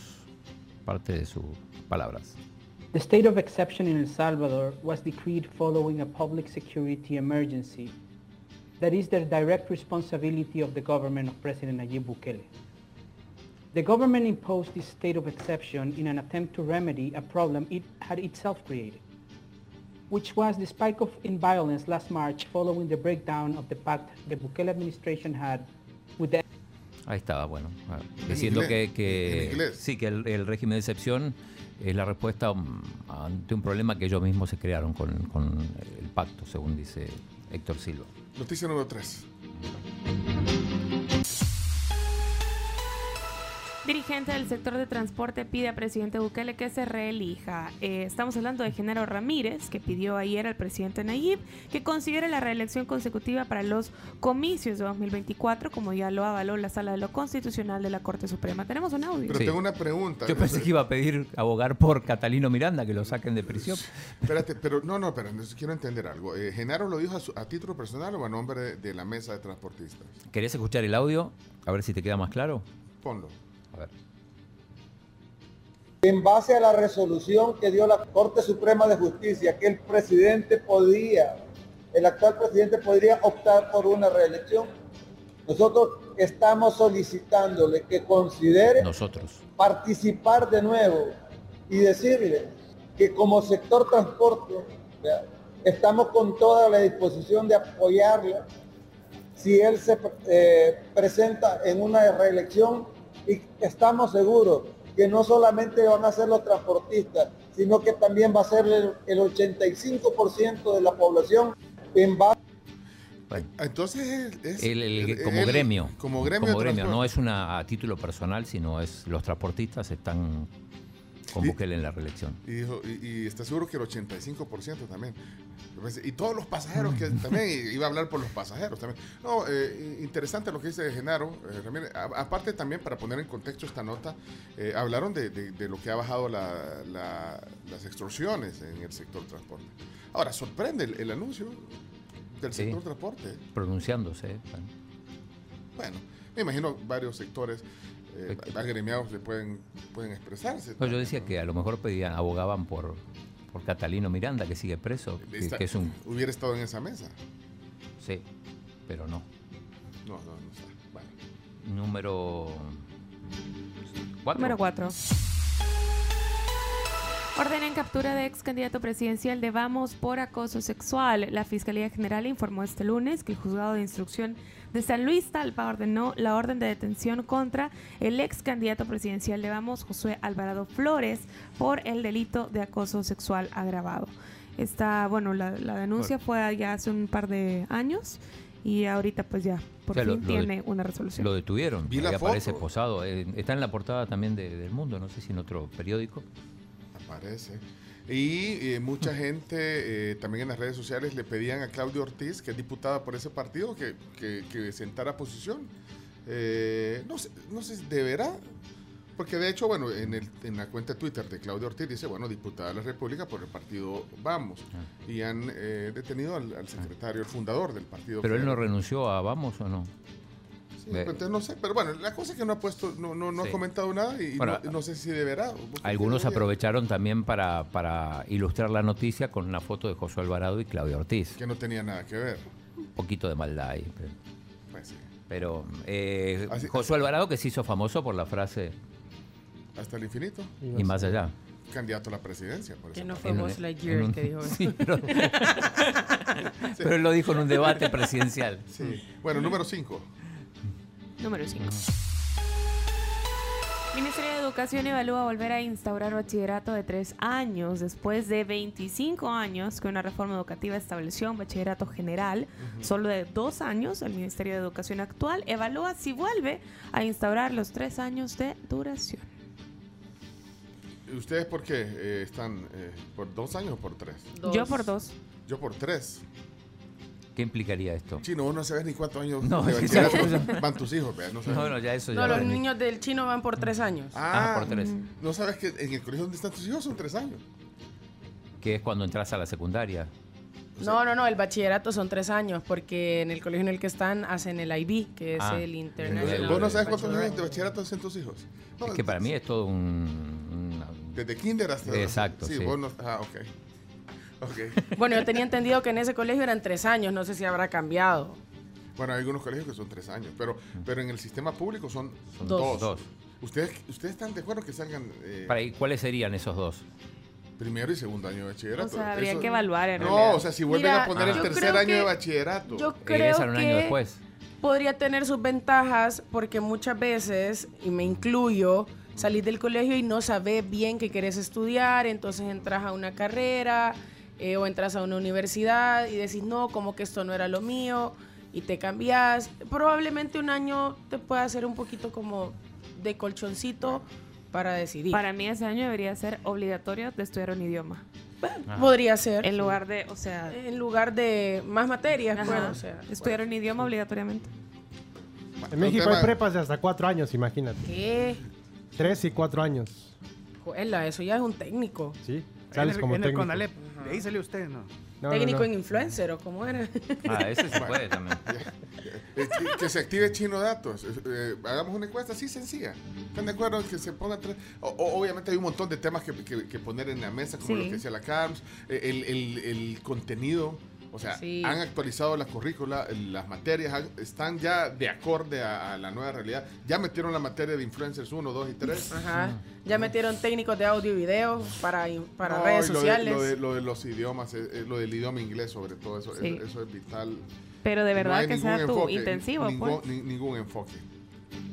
parte de sus palabras. The state of exception in El Salvador was decreed following a public security emergency that is the direct responsibility of the government of President Nayib Bukele. The government imposed this state of exception in an attempt to remedy a problem it had itself created, which was the spike of in violence last March following the breakdown of the pact the Bukele administration had with the Ahí estaba, bueno, ah, diciendo que, inglés, que- en sí, que el, el régimen de excepción es la respuesta um, ante un problema que ellos mismos se crearon con, con el pacto, según dice Héctor Silva. Noticia número 3. Dirigente del sector de transporte pide a presidente Bukele que se reelija. Eh, estamos hablando de Genaro Ramírez, que pidió ayer al presidente Nayib que considere la reelección consecutiva para los comicios de 2024, como ya lo avaló la Sala de lo Constitucional de la Corte Suprema. Tenemos un audio. Pero tengo una pregunta. Yo pensé que iba a pedir abogar por Catalino Miranda, que lo saquen de prisión. Espérate, pero no, no, pero quiero entender algo. Eh, ¿Genaro lo dijo a, su- a título personal o a nombre de, de la mesa de transportistas? ¿Querés escuchar el audio? A ver si te queda más claro. Ponlo. A ver. en base a la resolución que dio la Corte Suprema de Justicia, que el presidente podía, el actual presidente podría optar por una reelección, nosotros estamos solicitándole que considere Nosotros. participar de nuevo y decirle que como sector transporte estamos con toda la disposición de apoyarlo si él se eh, presenta en una reelección y estamos seguros que no solamente van a ser los transportistas, sino que también va a ser el, el 85% de la población en base Entonces es, es- El- el- el- como el- gremio. Como gremio. de gremio. No es una a título personal, sino es los transportistas están con Bukele en la reelección. Y, dijo, y, y está seguro que el 85% también. Y todos los pasajeros que también iba a hablar por los pasajeros también. No, eh, interesante lo que dice Genaro. eh, Ramírez. A- aparte también para poner en contexto esta nota, eh, hablaron de, de- de lo que ha bajado la- la- las extorsiones en el sector transporte. Ahora, sorprende el, el anuncio del Sí. sector transporte. Pronunciándose. Bueno, me imagino varios sectores eh, agremiados que pueden, pueden expresarse. No, yo decía que a lo mejor pedían, abogaban por, por Catalino Miranda, que sigue preso, que, es un... Hubiera estado en esa mesa. Sí, pero no. No, no, no está. Bueno. Número... ¿Cuatro? Número 4. Ordenan captura de ex candidato presidencial de Vamos por acoso sexual. La Fiscalía General informó este lunes que el juzgado de instrucción de San Luis Talpa ordenó la orden de detención contra el ex candidato presidencial de Vamos, Josué Alvarado Flores, por el delito de acoso sexual agravado. Esta, bueno, la, la denuncia fue ya hace un par de años y ahorita pues ya por O sea, lo- fin lo tiene de- una resolución. Lo detuvieron, Vi la ahí aparece posado. eh, está en la portada también de- del Mundo, no sé si en otro periódico. Aparece. Y eh, mucha gente eh, también en las redes sociales le pedían a Claudia Ortiz, que es diputada por ese partido, que, que, que sentara posición. Eh, no, sé, no sé deberá, porque de hecho, bueno, en, el, en la cuenta de Twitter de Claudia Ortiz dice, bueno, diputada de la República por el partido Vamos. Y han detenido al, al secretario, el fundador del partido. Pero él no renunció a Vamos o no. Sí, entonces no sé, pero bueno, la cosa es que no ha puesto, no, no, no Sí. ha comentado nada y Bueno, no, no sé si deberá. ¿Vos qué Algunos aprovecharon también para, para ilustrar la noticia con una foto de Josué Alvarado y Claudia Ortiz. Que no tenía nada que ver. Un poquito de maldad ahí. Pero, Pues sí. pero, eh, Así- Josué Alvarado que se hizo famoso por la frase Hasta el infinito. y más allá. Candidato a la presidencia, por Que eso. no fue Buzz Lightyear que dijo eso. Sí, pero, pero él lo dijo en un debate presidencial. Sí. Bueno, número 5. Número 5. Ministerio de Educación evalúa volver a instaurar bachillerato de tres años después de 25 años que una reforma educativa estableció un bachillerato general solo de dos años. El Ministerio de Educación actual evalúa si vuelve a instaurar los tres años de duración. ¿Ustedes por qué eh, están? eh, ¿Por dos años o por tres? Yo por dos. Yo por tres. ¿Qué implicaría esto? Chino, vos no sabes ni cuántos años No, ya- van tus hijos, no sabes. No, no, ya eso ya No, los niños del chino van por tres años. Ah, Ah, por tres. No sabes que en el colegio donde están tus hijos son tres años. Que es cuando entras a la secundaria. No, no, no, el bachillerato son tres años porque en el colegio en el que están hacen el IB, que es Ah. el International. ¿Vos no sabes cuántos años de bachillerato hacen tus hijos? No, Es que para mí es todo un... una- Desde kinder hasta... Exacto, Sí, sí. vos no... Ah, ok. Bueno, yo tenía entendido que en ese colegio eran tres años, no sé si habrá cambiado. Bueno, hay algunos colegios que son tres años, pero, pero en el sistema público son, Son dos. dos. ¿Ustedes, ¿Ustedes están de acuerdo que salgan eh, Para, ¿y ¿Cuáles serían esos dos? primero y segundo año de bachillerato? O sea, habría Eso- que evaluar, en No, realidad. o sea, si vuelven Mira, a poner el tercer año de bachillerato. Yo creo Regresan un año después. podría tener sus ventajas porque muchas veces, y me incluyo, salís del colegio y no sabes bien qué querés estudiar, entonces entras a una carrera eh, o entras a una universidad y decís, no, como que esto no era lo mío, y te cambias. Probablemente un año te pueda hacer un poquito como de colchoncito para decidir. Para mí ese año debería ser obligatorio de estudiar un idioma. Podría ser. En lugar de, o sea... En lugar de más materias, Ajá. pues, o sea. estudiar un idioma obligatoriamente. En México hay prepas de hasta cuatro años, imagínate. ¿Qué? Tres y cuatro años. Juela, eso ya es un técnico. Sí, sales en el, como en el técnico. Conalep. De ahí salió usted, ¿no? Técnico no. en influencer o cómo era. Ah, ese se puede también. Eh, que, que se active Chino Datos. Eh, hagamos una encuesta así sencilla. ¿Están de acuerdo que se pongan tres? O- o- obviamente hay un montón de temas que, que- que poner en la mesa, como Sí. lo que decía la CARMS, eh, el, el- el contenido. O sea, Sí. han actualizado la currícula, el- las materias han- están ya de acorde a, a la nueva realidad. Ya metieron la materia de influencers 1, 2 y 3. Ajá. Ya metieron técnicos de audio y video para, para No, redes y lo de- sociales. Lo de, lo de los idiomas, eh, eh, lo del idioma inglés sobre todo, eso, Sí. eso, eso es vital. Pero de verdad que sea ningún tu enfoque, intensivo, ningún, pues. ni- ningún enfoque.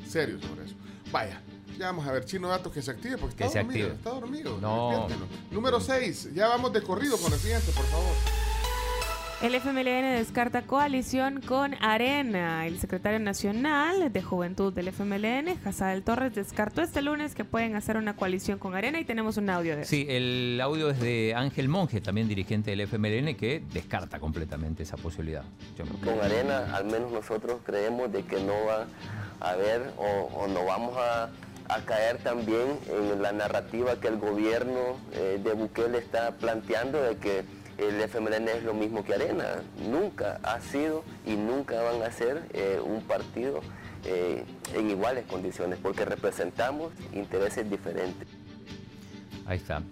Serio sobre eso. Vaya, ya vamos a ver, Chino Datos que se active porque Que está se dormido. active. Está dormido. No. Número 6, ya vamos de corrido con el siguiente, por favor. El FMLN descarta coalición con Arena. El secretario nacional de Juventud del FMLN, Hazael Torres, descartó este lunes que pueden hacer una coalición con Arena y tenemos un audio de eso. Sí, el audio es de Ángel Monge, también dirigente del FMLN, que descarta completamente esa posibilidad. Yo- Con Arena, al menos nosotros creemos de que no va a haber o, o no vamos a, a caer también en la narrativa que el gobierno eh, de Bukele está planteando de que el FMLN es lo mismo que Arena. Nunca ha sido y nunca van a ser eh, un partido eh, en iguales condiciones porque representamos intereses diferentes. Ahí está.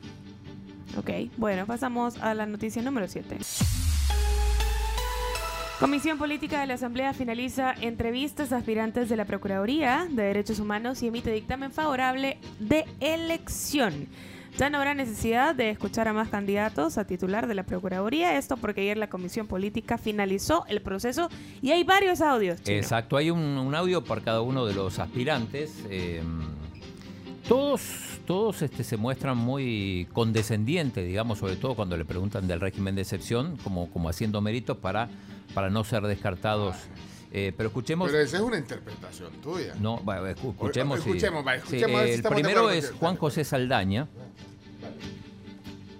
Ok, bueno, pasamos a la noticia número 7. Comisión Política de la Asamblea finaliza entrevistas a aspirantes de la Procuraduría de Derechos Humanos y emite dictamen favorable de elección. Ya no habrá necesidad de escuchar a más candidatos a titular de la Procuraduría, esto porque ayer la Comisión Política finalizó el proceso y hay varios audios. Exacto, hay un, un audio por cada uno de los aspirantes. eh, todos todos este, se muestran muy condescendientes, digamos, sobre todo cuando le preguntan del régimen de excepción, como, como haciendo méritos para, para no ser descartados. Eh, pero escuchemos. Pero esa es una interpretación tuya. No, escuchemos. Escuchemos, va, escuchemos a ver si el primero es Juan José Saldaña.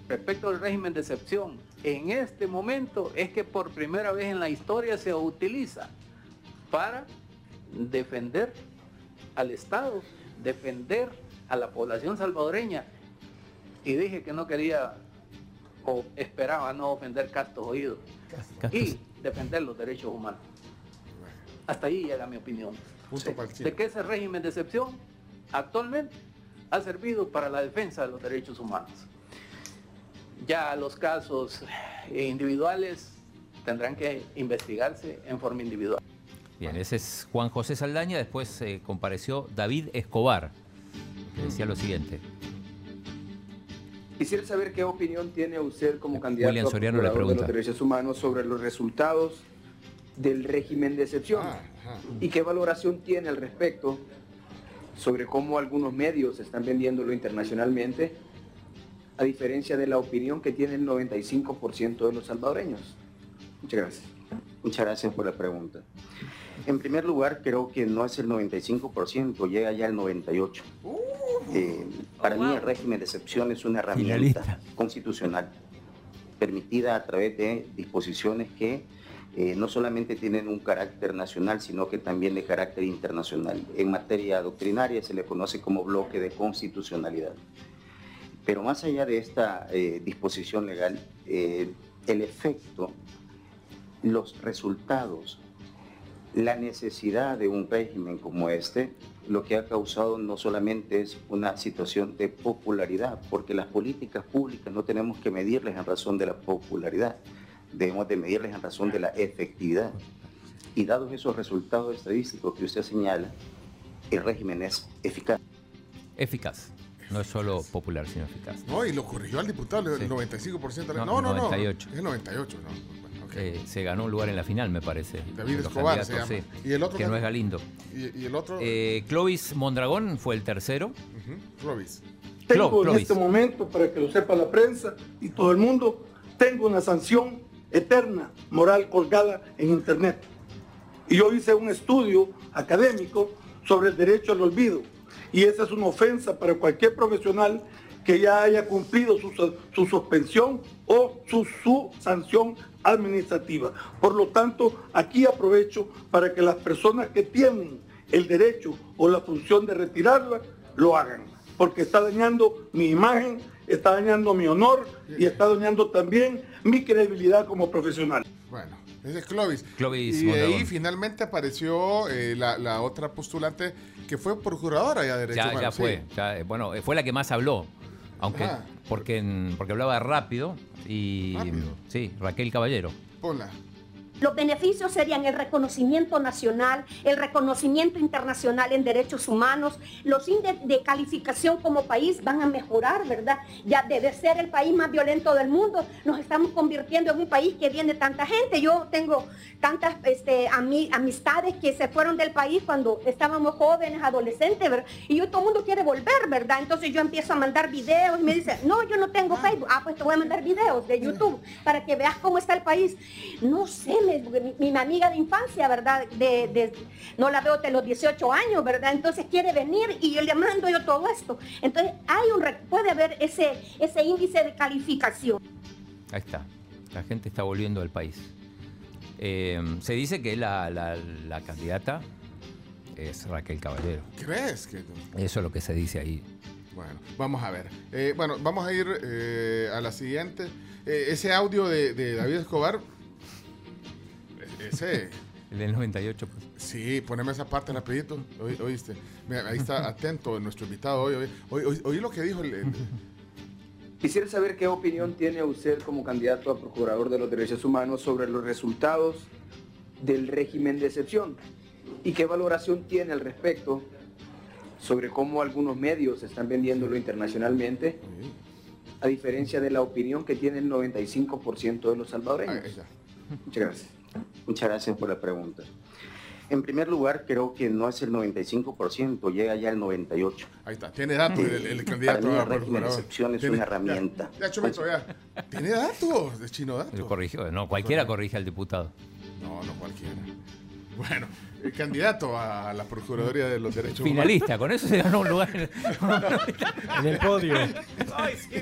Respecto al régimen de excepción, en este momento es que por primera vez en la historia se utiliza para defender al Estado, defender a la población salvadoreña. Y dije que no quería o esperaba no ofender castos oídos y defender los derechos humanos. Hasta ahí llega mi opinión. Punto. De que ese régimen de excepción actualmente ha servido para la defensa de los derechos humanos. Ya los casos individuales tendrán que investigarse en forma individual. Bien, ese es Juan José Saldaña. Después eh, compareció David Escobar, que decía lo siguiente. Quisiera saber qué opinión tiene usted como candidato a procurador de los derechos humanos sobre los resultados del régimen de excepción y qué valoración tiene al respecto sobre cómo algunos medios están vendiéndolo internacionalmente a diferencia de la opinión que tiene el 95% de los salvadoreños. Muchas gracias. Muchas gracias por la pregunta. En primer lugar, creo que no es el 95%, llega ya al 98%. Eh, para mí el régimen de excepción es una herramienta Finalista. constitucional permitida a través de disposiciones que eh, no solamente tienen un carácter nacional, sino que también de carácter internacional. En materia doctrinaria se le conoce como bloque de constitucionalidad. Pero más allá de esta eh, disposición legal, eh, el efecto, los resultados, la necesidad de un régimen como este, lo que ha causado no solamente es una situación de popularidad, porque las políticas públicas no tenemos que medirles en razón de la popularidad, debemos de medirles en razón de la efectividad. Y dados esos resultados estadísticos que usted señala, el régimen es eficaz. Eficaz. No es solo popular, sino eficaz. No, y lo corrigió al diputado, el Sí. 95%. No, No, no, no. 98. Es el 98, ¿no? Eh, se ganó un lugar en la final, me parece. David de Escobar se candidatos, llama. sí, ¿Y el otro que no es Galindo. Y, y el otro, Eh, Clovis Mondragón fue el tercero. Clovis. Tengo Clo- en Clovis. este momento, para que lo sepa la prensa y todo el mundo, tengo una sanción eterna, moral colgada en Internet. Y yo hice un estudio académico sobre el derecho al olvido. Y esa es una ofensa para cualquier profesional que ya haya cumplido su, su suspensión o su, su sanción administrativa. Por lo tanto, aquí aprovecho para que las personas que tienen el derecho o la función de retirarla, lo hagan. Porque está dañando mi imagen, está dañando mi honor y está dañando también mi credibilidad como profesional. Bueno, ese es Clovis. Clovis y de ahí finalmente apareció eh, la, la otra postulante que fue procuradora ya de Derechos Ya, ya Humanos. fue. sí. ya, eh, bueno, eh, fue la que más habló. Aunque, Ajá. porque, en- porque hablaba rápido y. Rápido. Sí, Raquel Caballero. Ponla. Los beneficios serían el reconocimiento nacional, el reconocimiento internacional en derechos humanos, los índices de calificación como país van a mejorar, ¿verdad? Ya de ser el país más violento del mundo, nos estamos convirtiendo en un país que viene tanta gente. Yo tengo tantas este, ami- amistades que se fueron del país cuando estábamos jóvenes, adolescentes, ¿verdad? Y yo todo el mundo quiere volver, ¿verdad? Entonces yo empiezo a mandar videos y me dicen, no, yo no tengo Facebook. Ah, pues te voy a mandar videos de YouTube para que veas cómo está el país. No sé, mi, mi amiga de infancia, ¿verdad? De, de- no la veo de los 18 años, ¿verdad? Entonces quiere venir y yo le mando yo todo esto. Entonces hay un, puede haber ese, ese índice de calificación. Ahí está. La gente está volviendo al país. Eh, se dice que la, la- la candidata es Raquel Caballero. ¿Crees que.? Eso es lo que se dice ahí. Bueno, vamos a ver. Eh, bueno, vamos a ir eh, a la siguiente. Eh, ese audio de, de David Escobar. Ese. El del 98. Pues. Sí, poneme esa parte rapidito. Oí- ¿Oíste? Mira, ahí está atento nuestro invitado hoy. Oí, oí- oí- oí lo que dijo el- el, Quisiera saber qué opinión tiene usted como candidato a Procurador de los Derechos Humanos sobre los resultados del régimen de excepción y qué valoración tiene al respecto sobre cómo algunos medios están vendiéndolo internacionalmente, a diferencia de la opinión que tiene el 95% de los salvadoreños. Muchas gracias. Muchas gracias por la pregunta. En primer lugar, creo que no es el 95%, llega ya al 98%. Ahí está, tiene datos el, el candidato Para mí a el régimen de procurador. excepción es Tiene- una herramienta. Ya, ya, Chomito, ya. Tiene datos de chino datos. Corrigió. No, cualquiera corrige al diputado. No, no cualquiera. Bueno, el candidato a la Procuraduría de los Derechos Finalista, con eso se ganó un lugar en En el podio. Ay, sí.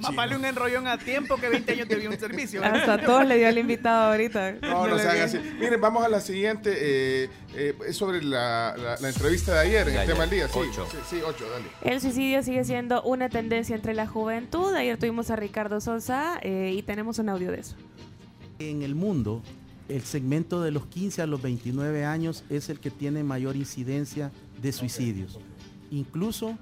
Más vale un enrollón a tiempo que 20 años de un servicio. Hasta todos le dio al invitado ahorita. No, no se haga así. Miren, vamos a la siguiente. eh, eh, es sobre la, la- la entrevista de ayer en el tema del día. Sí, Ocho. sí, sí, ocho, dale. El suicidio sigue siendo una tendencia entre la juventud. Ayer tuvimos a Ricardo Sosa eh, y tenemos un audio de eso. En el mundo, el segmento de los 15 a los 29 años es el que tiene mayor incidencia de suicidios. Incluso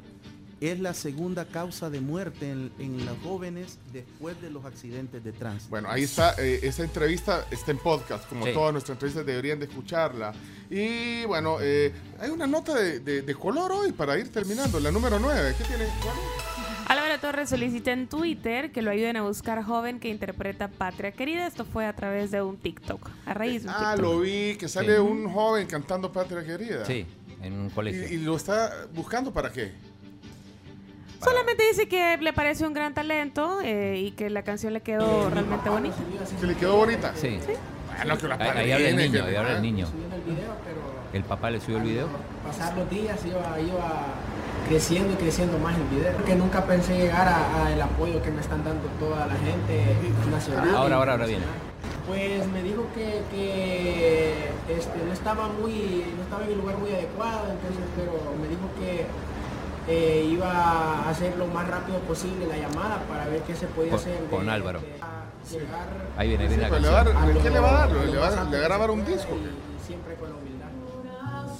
es la segunda causa de muerte en, en los jóvenes después de los accidentes de tránsito. Bueno, ahí está, eh, esta entrevista está en podcast, como Sí. todas nuestras entrevistas deberían de escucharla. Y bueno, eh, hay una nota de, de- de color hoy para ir terminando, la número 9. ¿Qué tiene? Juan? Álvaro Torres solicita en Twitter que lo ayuden a buscar joven que interpreta Patria Querida. Esto fue a través de un TikTok. A raíz de un Ah, TikTok. lo vi, que sale Sí. un joven cantando Patria Querida. Sí, en un colegio. ¿Y, y lo está buscando para qué? Solamente dice que le parece un gran talento eh, y que la canción le quedó realmente bonita. ¿Que le quedó bonita? Sí. Bueno, que la Ahí, ahí habla el niño, ahí habla el niño. Subiendo el video, pero El papá le subió el video. pasar los días iba, iba creciendo y creciendo más el video. Que nunca pensé llegar a, a el apoyo que me están dando toda la gente nacional. Ahora, ahora, ahora viene. Pues me dijo que, que este, no estaba muy, no estaba en el lugar muy adecuado, entonces, pero me dijo que, eh, iba a hacer lo más rápido posible la llamada para ver qué se podía Con- hacer. de- con Álvaro. de- llegar Ahí viene, viene la le va a dar- canción. ¿Qué le va a dar? lo- ¿Le lo va, más le va a grabar un disco? y Siempre con la humildad.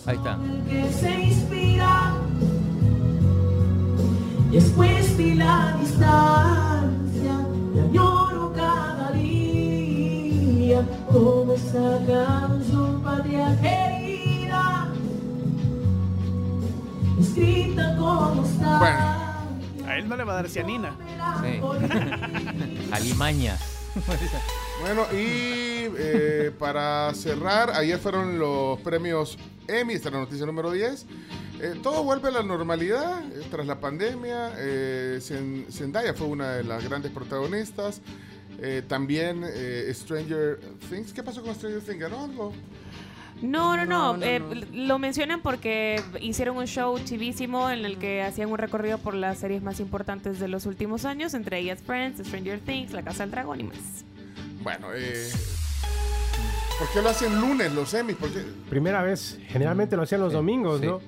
Ahí está. que se inspira. Después de la distancia, te añoro cada día, como esa canción patria querida, escrita como está. A él no le va a dar cianina. Sí. Alimaña. Bueno, y eh, para cerrar, ayer fueron los premios Emmy, esta es la noticia número 10. Eh, todo vuelve a la normalidad eh, tras la pandemia. Eh, Zen- Zendaya fue una de las grandes protagonistas. Eh, también eh, Stranger Things. ¿Qué pasó con Stranger Things? ¿Ganó algo? No, no, no. No, no, eh, no. Lo mencionan porque hicieron un show chivísimo en el que hacían un recorrido por las series más importantes de los últimos años, entre ellas Friends, Stranger Things, La Casa del Dragón y más. Bueno, eh, ¿por qué lo hacen lunes los Emmys? ¿Por qué? Primera vez, generalmente lo hacían los domingos, sí. ¿no?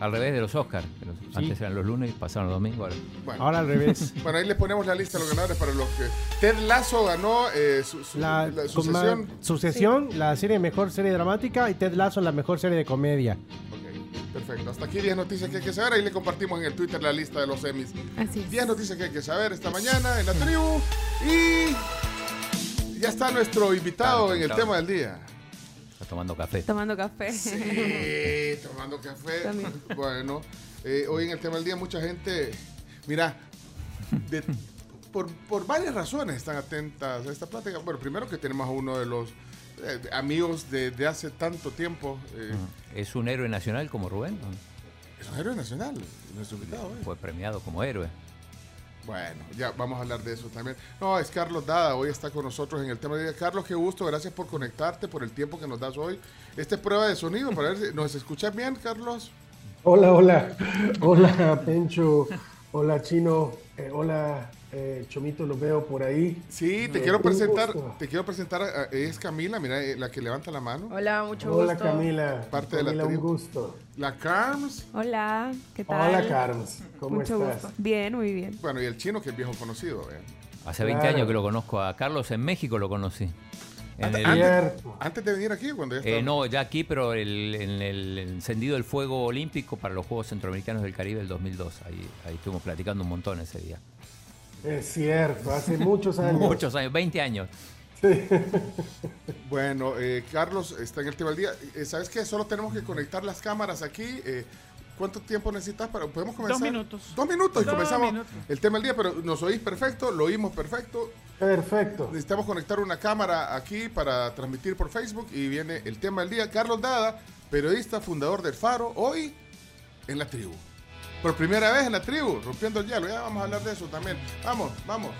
Al revés de los Oscars. Antes eran los lunes y pasaron los domingos. Ahora. Bueno. Ahora al revés. Bueno, ahí les ponemos la lista de los ganadores para los que... Ted Lasso ganó eh, su, su- La, la sucesión. ma- Sucesión, la serie mejor serie dramática y Ted Lasso la mejor serie de comedia. Perfecto. Hasta aquí 10 noticias que hay que saber. Ahí le compartimos en el Twitter la lista de los Emmys. Así 10 noticias que hay que saber esta mañana en la tribu. Y ya está nuestro invitado en el tema del día. Tomando café. Tomando café. Sí, tomando café. También. Bueno, eh, hoy en el tema del día mucha gente, mira, de- por, por varias razones están atentas a esta plática. Bueno, primero que tenemos a uno de los eh, amigos de, de hace tanto tiempo. eh, Es un héroe nacional como Rubén. Es un héroe nacional, nuestro invitado. eh. Fue premiado como héroe. Bueno, ya vamos a hablar de eso también. No, es Carlos Dada, hoy está con nosotros en el tema día. Carlos, qué gusto, gracias por conectarte, por el tiempo que nos das hoy. Esta es prueba de sonido, para ver si nos escuchas bien, Carlos. Hola, hola. Hola, Pencho. Hola, Chino. Eh, hola, eh, Chomito, lo veo por ahí. Sí, te Eh, quiero presentar, gusto. te quiero presentar, a- es Camila, mira, eh, la que levanta la mano. Hola, mucho Hola, gusto. Camila. Parte de la Camila, un tribu. gusto. La Carms. Hola, ¿qué tal? Hola, Carms. ¿Cómo Mucho estás? gusto. Bien, muy bien. Bueno, y el chino que es viejo conocido. eh. Hace 20 Claro. años que lo conozco a Carlos. En México lo conocí. En Antes, el- antes- antes de venir aquí, cuando ya estaba. Eh, no, ya aquí, pero el- en el encendido del fuego olímpico para los Juegos Centroamericanos del Caribe del 2002. Ahí, ahí estuvimos platicando un montón ese día. Es cierto, hace muchos años. Muchos años, 20 años. Bueno, eh, Carlos está en el tema del día. Eh, ¿Sabes qué? Solo tenemos que conectar las cámaras aquí. eh, ¿Cuánto tiempo necesitas para.? ¿Podemos comenzar? minutos. Dos minutos y Dos comenzamos minutos. el tema del día, pero nos oís perfecto, lo oímos perfecto. Perfecto. Necesitamos conectar una cámara aquí para transmitir por Facebook y viene el tema del día. Carlos Dada, periodista, fundador del Faro, hoy en la tribu. Por primera vez en la tribu, rompiendo el hielo. Ya vamos a hablar de eso también. Vamos, vamos.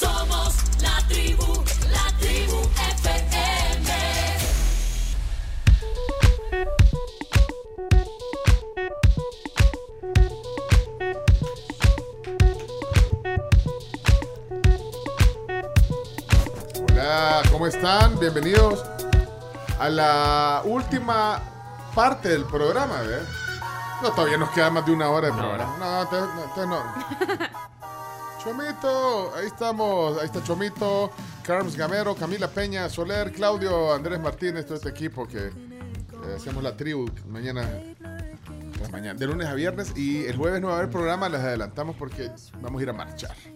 Somos la tribu, la tribu FM. Hola, ¿cómo están? Bienvenidos a la última parte del programa, ¿verdad? No, todavía nos queda más de una hora de programa. No, te- no, te- no. Chomito, ahí estamos, ahí está Chomito, Carms Gamero, Camila Peña, Soler, Claudio, Andrés Martínez, todo este equipo que eh, hacemos la tribu mañana, pues mañana, de lunes a viernes y el jueves no va a haber programa, les adelantamos porque vamos a ir a marchar.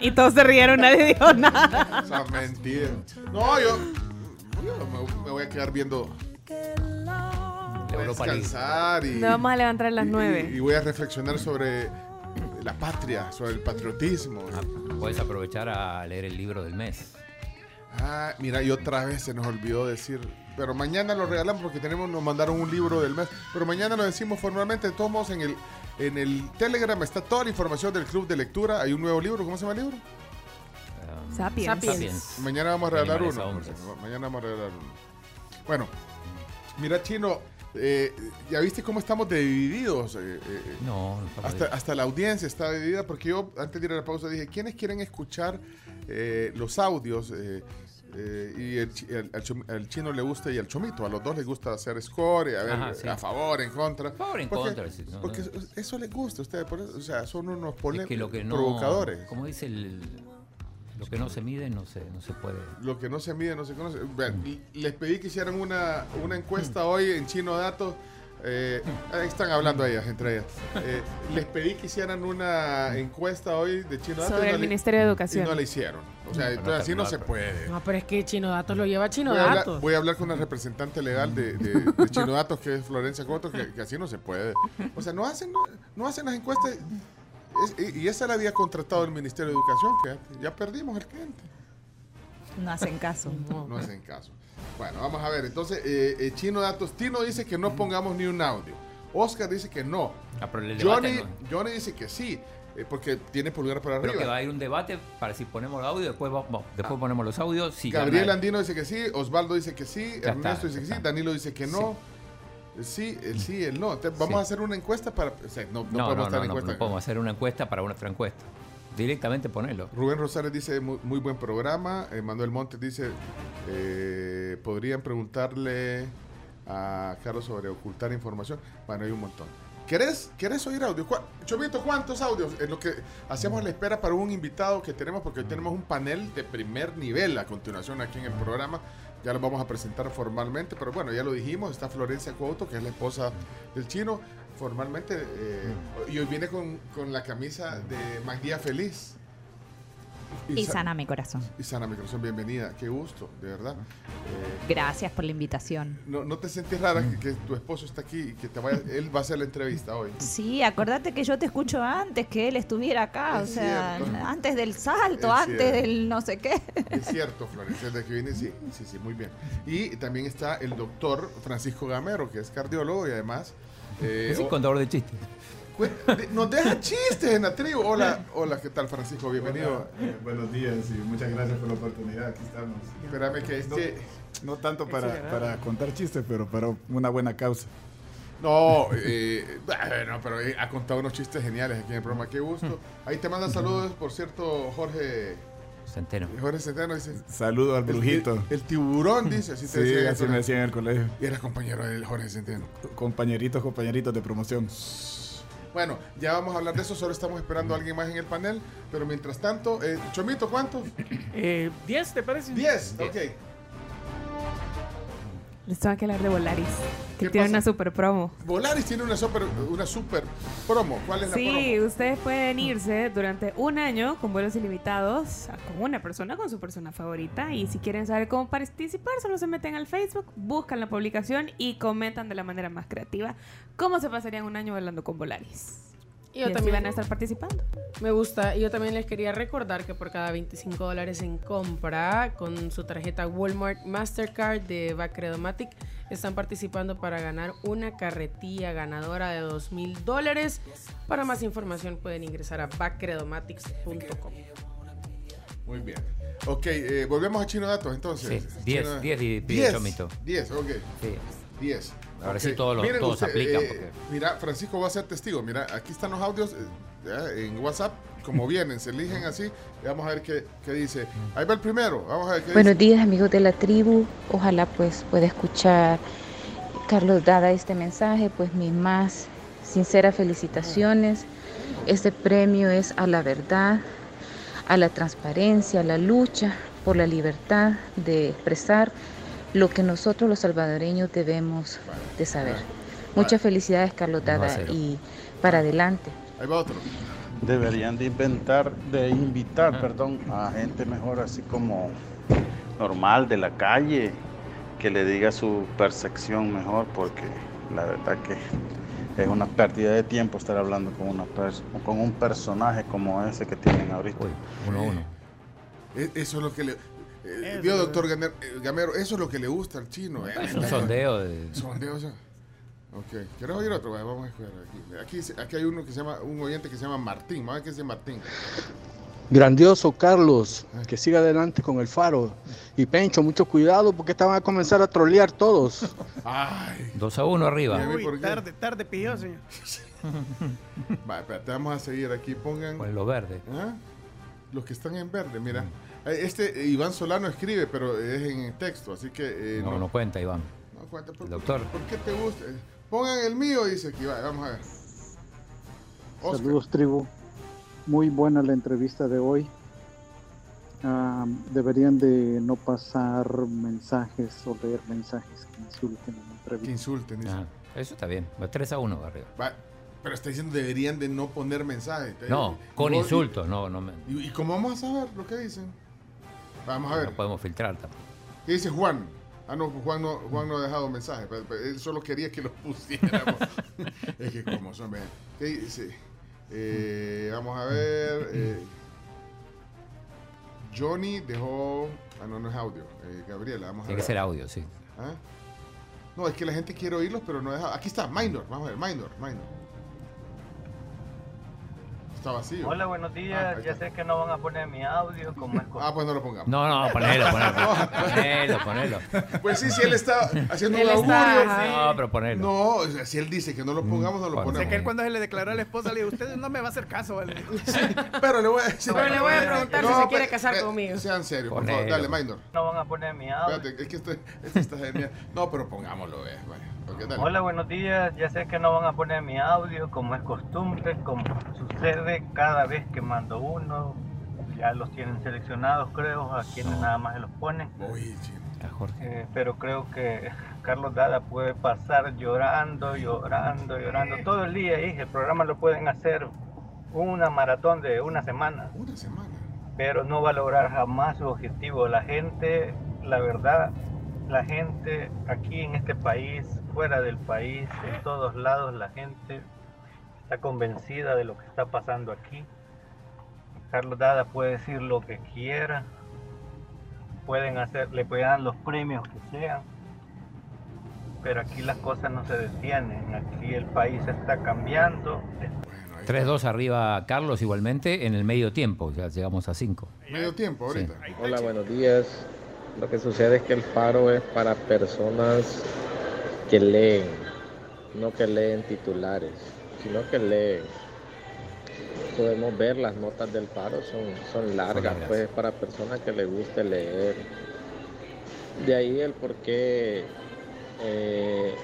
Y todos se rieron, nadie dijo nada. Son mentiras. No, yo, yo me, me voy a quedar viendo. Voy a descansar y, Nos vamos a levantar a las y- nueve. y voy a reflexionar sobre la patria, sobre el patriotismo. Puedes aprovechar a leer el libro del mes. Ah, mira, y otra vez se nos olvidó decir. Pero mañana lo regalamos porque tenemos, nos mandaron un libro del mes. Pero mañana lo decimos formalmente. De todos modos, en el, en el Telegram está toda la información del club de lectura. Hay un nuevo libro. ¿Cómo se llama el libro? Sapiens. Sapiens. Mañana vamos a regalar uno. Mañana vamos a regalar uno. Bueno, mira, Chino, eh, ¿ya viste cómo estamos divididos? Eh, eh, eh, No, no hasta, hasta la audiencia está dividida porque yo antes de ir a la pausa dije, ¿quiénes quieren escuchar eh, los audios? Eh, eh, y el, chino le gusta y al chomito. A los dos les gusta hacer score, y a ver, Ajá, sí. a favor, en contra. A favor, en Porque- contra, sí, no, porque no. eso- eso les gusta a ustedes. por eso, o sea, son unos Es pole- que lo que no, provocadores. Como dice el. Lo que no se mide no se, no se puede. Lo que no se mide no se conoce. Les pedí que hicieran una, una Mm. encuesta hoy en Chino Datos. Eh, están hablando ellas, entre ellas. Eh, les pedí que hicieran una encuesta hoy de Chino Datos. Sobre no el le- Ministerio de Educación. Y no la hicieron. O sea, No, entonces no así no se puede. No, pero es que Chino Datos lo lleva Chino Voy a, hablar, Datos. voy a hablar con la representante legal de, de, de Chino Datos, que es Florencia Coto, que, que así no se puede. O sea, no hacen, no, no hacen las encuestas. Es- y, esa la había contratado el Ministerio de Educación, que ya perdimos el cliente. No hacen caso. No hacen caso. Bueno, vamos a ver. Entonces, eh, eh, Chino Datos, Tino dice que no pongamos ni un audio. Oscar dice que no. Ah, pero el Johnny, debate no. Johnny dice que sí, eh, porque tiene pulgar para Pero que va arriba. a ir un debate para si ponemos el audio, después, después ponemos los audios. Si Gabriel Andino dice que sí, Osvaldo dice que sí, Ya Ernesto está, dice que sí, está. Danilo dice que no. Eh, Sí, el sí, el no. Entonces, vamos Sí. a hacer una encuesta para. o sea, no, no No, podemos no, encuesta. no podemos hacer una encuesta para una otra encuesta. Directamente ponerlo. Rubén Rosales dice muy, muy buen programa. Eh, Manuel Montes dice eh, podrían preguntarle a Carlos sobre ocultar información. Bueno, hay un montón. ¿Querés, ¿Querés oír audio? ¿Cuá- Chovito, ¿cuántos audios? En lo que hacemos la espera para un invitado que tenemos, porque hoy tenemos un panel de primer nivel a continuación aquí en el programa. Ya lo vamos a presentar formalmente, pero bueno, ya lo dijimos, está Florencia Couto, que es la esposa del chino, formalmente, eh, y hoy viene con, con la camisa de Magdía Feliz. Y sa- sana mi corazón. y sana mi corazón, bienvenida. Qué gusto, de verdad. Eh, Gracias por la invitación. no, no te sentís rara que, que tu esposo está aquí y que te vaya, él va a hacer la entrevista hoy. Sí, acordate que yo te escucho antes que él estuviera acá, Es o sea, cierto. antes del salto, Es antes cierto. del no sé qué. Es cierto, Florencia, desde que viene, sí, sí, sí, muy bien. Y también está el doctor Francisco Gamero, que es cardiólogo y además... eh, Sí, o- contador de chistes. Nos deja chistes en la tribu. Hola, hola, ¿qué tal, Francisco? Bienvenido. Hola, eh, buenos días y muchas gracias por la oportunidad. Aquí estamos. Espérame que no, este... no tanto para, era- para contar chistes, pero para una buena causa. No, eh, bueno, pero eh, ha contado unos chistes geniales aquí en el programa. Qué gusto. Ahí te manda saludos, por cierto, Jorge... Centeno. Jorge Centeno dice... Saludo al brujito. El, el tiburón, dice. Así te Sí, decían en el así me colegio. decían en el colegio. Y eras compañero del Jorge Centeno. Compañeritos, compañeritos de promoción. Bueno, ya vamos a hablar de eso, solo estamos esperando a alguien más en el panel, pero mientras tanto, eh, Chomito, ¿cuántos? Eh, ¿10 te parece? 10, ok. Les tengo que hablar de Volaris, que ¿Qué tiene pasa? una super promo. Volaris tiene una super, una super promo. ¿Cuál es la Sí, promo? ustedes pueden irse durante un año con vuelos ilimitados con una persona, con su persona favorita. Y si quieren saber cómo participar, solo se meten al Facebook, buscan la publicación y comentan de la manera más creativa cómo se pasarían un año volando con Volaris. Y yo también van a estar participando. Me gusta. Y yo también les quería recordar que por cada 25 dólares en compra con su tarjeta Walmart Mastercard de Bacredomatic están participando para ganar una carretilla ganadora de 2 mil dólares. Para más información pueden ingresar a bacredomatics.com. Muy bien. Ok, eh, volvemos a Chino Datos entonces. Sí, 10, Chino- 10 y pide 10, Chomito. 10, ok. Sí. 10. Ahora Ok. sí todos los- Miren todos usted, aplican, eh, porque- Mira, Francisco va a ser testigo. Mira, aquí están los audios eh, en WhatsApp, como vienen, se eligen así. y vamos a ver qué, qué dice. Ahí va el primero. Vamos a ver qué Buenos dice. días amigos de la tribu, ojalá pues pueda escuchar Carlos Dada este mensaje, pues mis más sinceras felicitaciones. Este premio es a la verdad, a la transparencia, a la lucha por la libertad de expresar lo que nosotros los salvadoreños debemos de saber. Muchas felicidades Carlos Uno Dada y para adelante. Ahí va otro. Deberían de inventar, de invitar, perdón, a gente mejor así como normal de la calle, que le diga su percepción mejor, porque la verdad que es una pérdida de tiempo estar hablando con una con un personaje como ese que tienen ahorita. uno a uno. Eh, Eso es lo que le. Eh, vio, doctor Gamer- eh, Gamero, eso es lo que le gusta al chino. eh. Es un sondeo de- Sondeo, o sea. Ok. ¿Quieres oír otro? Vamos a escuchar aquí. Aquí, aquí hay uno que se llama, un oyente que se llama Martín. Vamos a ver qué dice Martín. Grandioso Carlos, que siga adelante con el faro. Y Pencho, mucho cuidado porque estaban a comenzar a trolear todos. Ay. 2 a 1 arriba. Uy, tarde, tarde pidió, señor. Va, espérate, vamos a seguir aquí. Pongan. Con lo verde. ¿Ah? Los que están en verde, mira. Eh, Este eh, Iván Solano escribe, pero es en texto, así que eh, No, no cuenta, Iván. no cuenta. ¿Por, El doctor. ¿Por qué te gusta? Eh, Pongan el mío, dice aquí. va, vamos a ver. Oscar. Saludos, tribu. Muy buena la entrevista de hoy. Ah, deberían de no pasar mensajes o leer mensajes que insulten en la entrevista. Que insulten, dice. Ah, eso está bien. 3 a 1 arriba. Va, pero está diciendo deberían de no poner mensajes. No, con insultos, no, no, me- ¿Y, y cómo vamos a saber lo que dicen? Vamos a ver. no podemos filtrar tampoco. ¿Qué dice Juan? Ah, no, Juan no, Juan no ha dejado mensaje. pero- pero Él solo quería que lo pusiéramos. es que como son, vean. ¿Qué dice? Eh, vamos a ver. eh, Johnny dejó. Ah, no, no es audio. Eh, Gabriela, vamos a Tiene ver. que ser audio, sí. ¿Ah? No, es que la gente quiere oírlos, pero no deja. Aquí está, Minor. Vamos a ver, Minor, Minor. Está vacío. Hola, buenos días. Ah, ya sé que no van a poner mi audio como es Ah, pues no lo pongamos. No, no, ponelo, ponelo. Ponelo, ponelo. Pues sí, si él está haciendo Él un augurio. está- sí. No, pero ponelo. No, o sea, si él dice que no lo pongamos, no lo O sea, ponemos. que él cuando se le declaró a la esposa le dijo, usted no me va a hacer caso, ¿vale? Pero le voy a decir. Pero le voy a preguntar si se quiere casar eh, conmigo. Sean serios, por favor. Dale, Minor. No van a poner mi audio. Espérate, es que esto, esto está genial. No, pero pongámoslo, eh. Vale. Hola, buenos días. Ya sé que no van a poner mi audio como es costumbre, como sucede cada vez que mando uno. Ya los tienen seleccionados, creo, a quienes nada más se los ponen. Eh, pero creo que Carlos Dada puede pasar llorando, llorando, llorando todo el día y el programa lo pueden hacer una maratón de una semana. Una semana. Pero no va a lograr jamás su objetivo. La gente, la verdad, la gente aquí en este país, fuera del país, en todos lados, la gente está convencida de lo que está pasando aquí. Carlos Dada puede decir lo que quiera, pueden hacer, le pueden dar los premios que sean, pero aquí las cosas no se detienen, aquí el país está cambiando, 3-2 arriba Carlos igualmente en el medio tiempo. Ya llegamos a 5. Medio tiempo ahorita. Hola, buenos días. Lo que sucede es que el faro es para personas que leen, no que leen titulares, sino que leen. Podemos ver las notas del faro, son, son largas, pues es para personas que les guste leer. De ahí el por qué eh,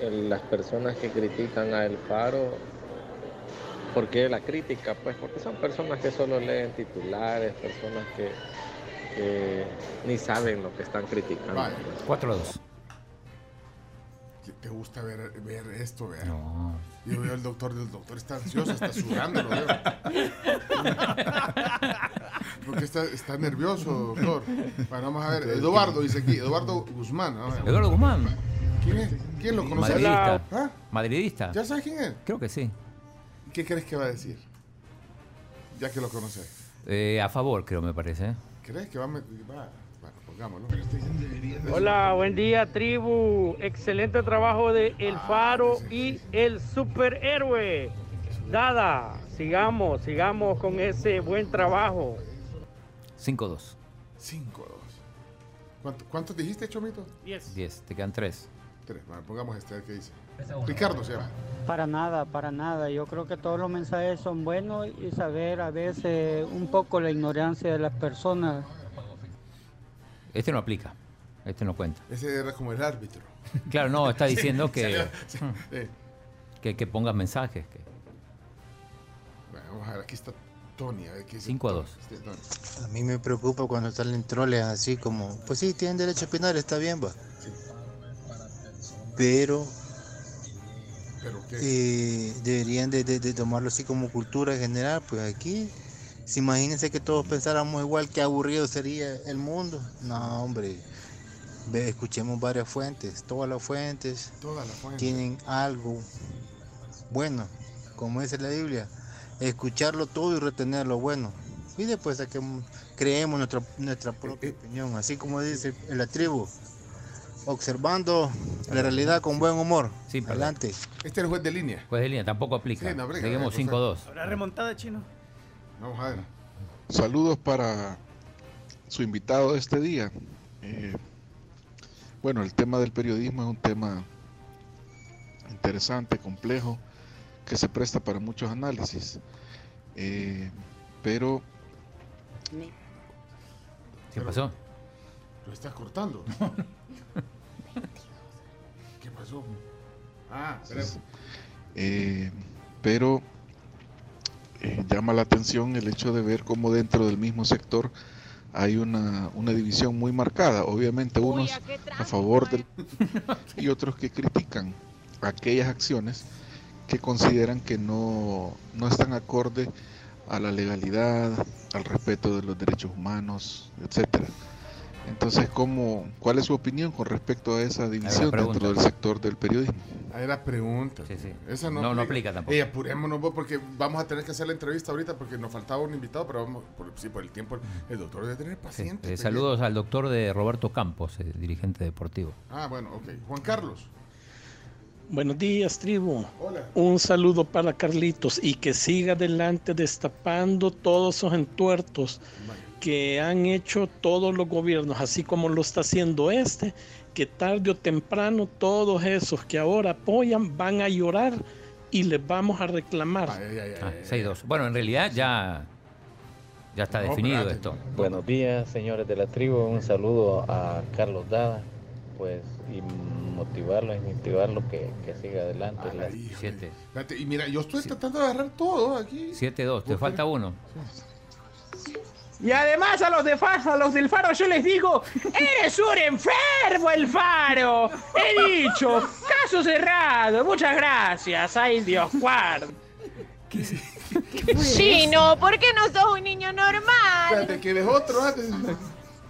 el- las personas que critican a El Faro, ¿por qué la crítica? Pues porque son personas que solo leen titulares, personas que, que ni saben lo que están criticando. Vaya. 4-2. ¿Te- ¿Te gusta ver, ver esto? No. Yo veo al doctor, el doctor está ansioso, está sudando, lo veo. Porque está, está nervioso, doctor. Bueno, vamos a ver. Eduardo dice aquí, Eduardo Guzmán. Eduardo Guzmán. ¿Quién es? ¿Quién lo conoce? Madridista. ¿Ah? Madridista. ¿Ya sabes quién es? Creo que sí. ¿Qué crees que va a decir? Ya que lo conoces. Eh, a favor, creo, me parece. ¿eh? ¿Crees que va a... va? Hola, buen día, tribu. Excelente trabajo de El Faro y el superhéroe. Dada, sigamos, sigamos con ese buen trabajo. 5-2. 5-2. ¿Cuánto- ¿Cuántos dijiste, Chomito? 10. Te quedan 3. Tres. Bueno, pongamos este, a ver qué dice. Ricardo se llama. Para nada, para nada. Yo creo que todos los mensajes son buenos y saber a veces un poco la ignorancia de las personas. Este no aplica. Este no cuenta. Ese era como el árbitro. Claro, no, está diciendo sí, que, sí, Hmm. sí. que, que pongas mensajes. que- Bueno, vamos a ver, aquí está Tony. A ver qué dice. 5 a 2. Este. A mí me preocupa cuando salen troles así como, pues sí, tienen derecho a opinar, está bien, va. Pero ¿Pero qué? eh, deberían de, de- de tomarlo así como cultura general, pues aquí, si imagínense que todos pensáramos igual, qué aburrido sería el mundo. No, hombre, ve, escuchemos varias fuentes, todas las fuentes Todas las fuentes. tienen algo bueno, como dice la Biblia, escucharlo todo y retener lo bueno. Y después saquemos, creemos nuestra, nuestra propia opinión, así como dice en la tribu, observando la realidad con buen humor. Sí. Adelante. Este es el juez de línea. Juez de línea tampoco aplica. Sí, no aplica, Seguimos perfecto. 5-2. ¿Habrá remontada, chino? Vamos a ver. Saludos para su invitado de este día. Eh, bueno, el tema del periodismo es un tema interesante, complejo, que se presta para muchos análisis. Eh, pero ¿Qué pasó? Lo estás cortando. ¿Qué pasó? Ah, espera. Eh, pero eh, llama la atención el hecho de ver cómo dentro del mismo sector hay una, una división muy marcada. Obviamente unos a favor del y otros que critican aquellas acciones que consideran que no, no están acorde a la legalidad, al respeto de los derechos humanos, etcétera. Entonces, ¿cómo, ¿cuál es su opinión con respecto a esa división dentro del sector del periodismo? Ahí la pregunta. Esa no, No, no aplica tampoco. Ey, apurémonos vos, porque vamos a tener que hacer la entrevista ahorita porque nos faltaba un invitado, pero vamos, por, sí, por el tiempo, el doctor debe tener Sí, paciente. eh, saludos al doctor de Roberto Campos, eh, dirigente deportivo. Ah, bueno, ok. Juan Carlos. Buenos días, tribu. Hola. Un saludo para Carlitos y que siga adelante destapando todos esos entuertos que han hecho todos los gobiernos, así como lo está haciendo este, que tarde o temprano todos esos que ahora apoyan van a llorar y les vamos a reclamar. Ah, 6-2. Bueno, en realidad ya, ya está No, definido esto. Buenos días, señores de la tribu. Un saludo a Carlos Dada, pues, y motivarlo, incentivarlo que, que siga adelante. La- Siete. Y mira, yo estoy tratando de agarrar todo aquí. 7-2, te falta uno. Y además a los de Faro, a los del Faro yo les digo, eres un enfermo el Faro. He dicho, caso cerrado. Muchas gracias. Ay, Dios guarde. Chino, ¿por qué no sos un niño normal? Espérate, que es otro antes.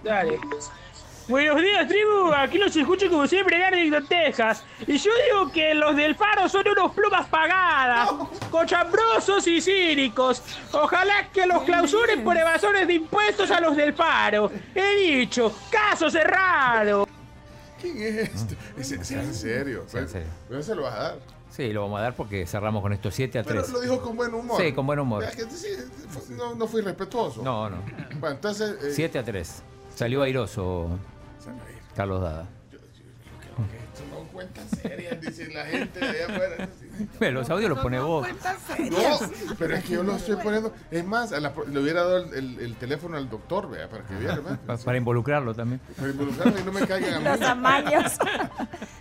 Dale. Buenos días, tribu. Aquí los escucho como siempre, Garden Texas. Y yo digo que los del Faro son unos plumas pagadas, cochambrosos y cínicos. Ojalá que los clausuren por evasores de impuestos a los del Faro. He dicho, caso cerrado. ¿Quién es este? Ese- ese- en serio. Sí, en serio. Pero se lo vas a dar. Sí, lo vamos a dar porque cerramos con esto 7 a 3. Pero lo dijo con buen humor. Sí, con buen humor. Vea que sí, fue- no, no fui respetuoso. No, no. Bueno, entonces. eh, 7 a 3. Salió airoso Carlos Dada. Son no cuentas serias, dice la gente de allá afuera. Pero los audios los pone vos. No, pero es que yo lo estoy poniendo. Es más, a la le hubiera dado el, el- el teléfono al doctor, vea, para que viera, ¿verdad? Pa- Para involucrarlo también. Para involucrarme y no me caigan a mí. Los amaños.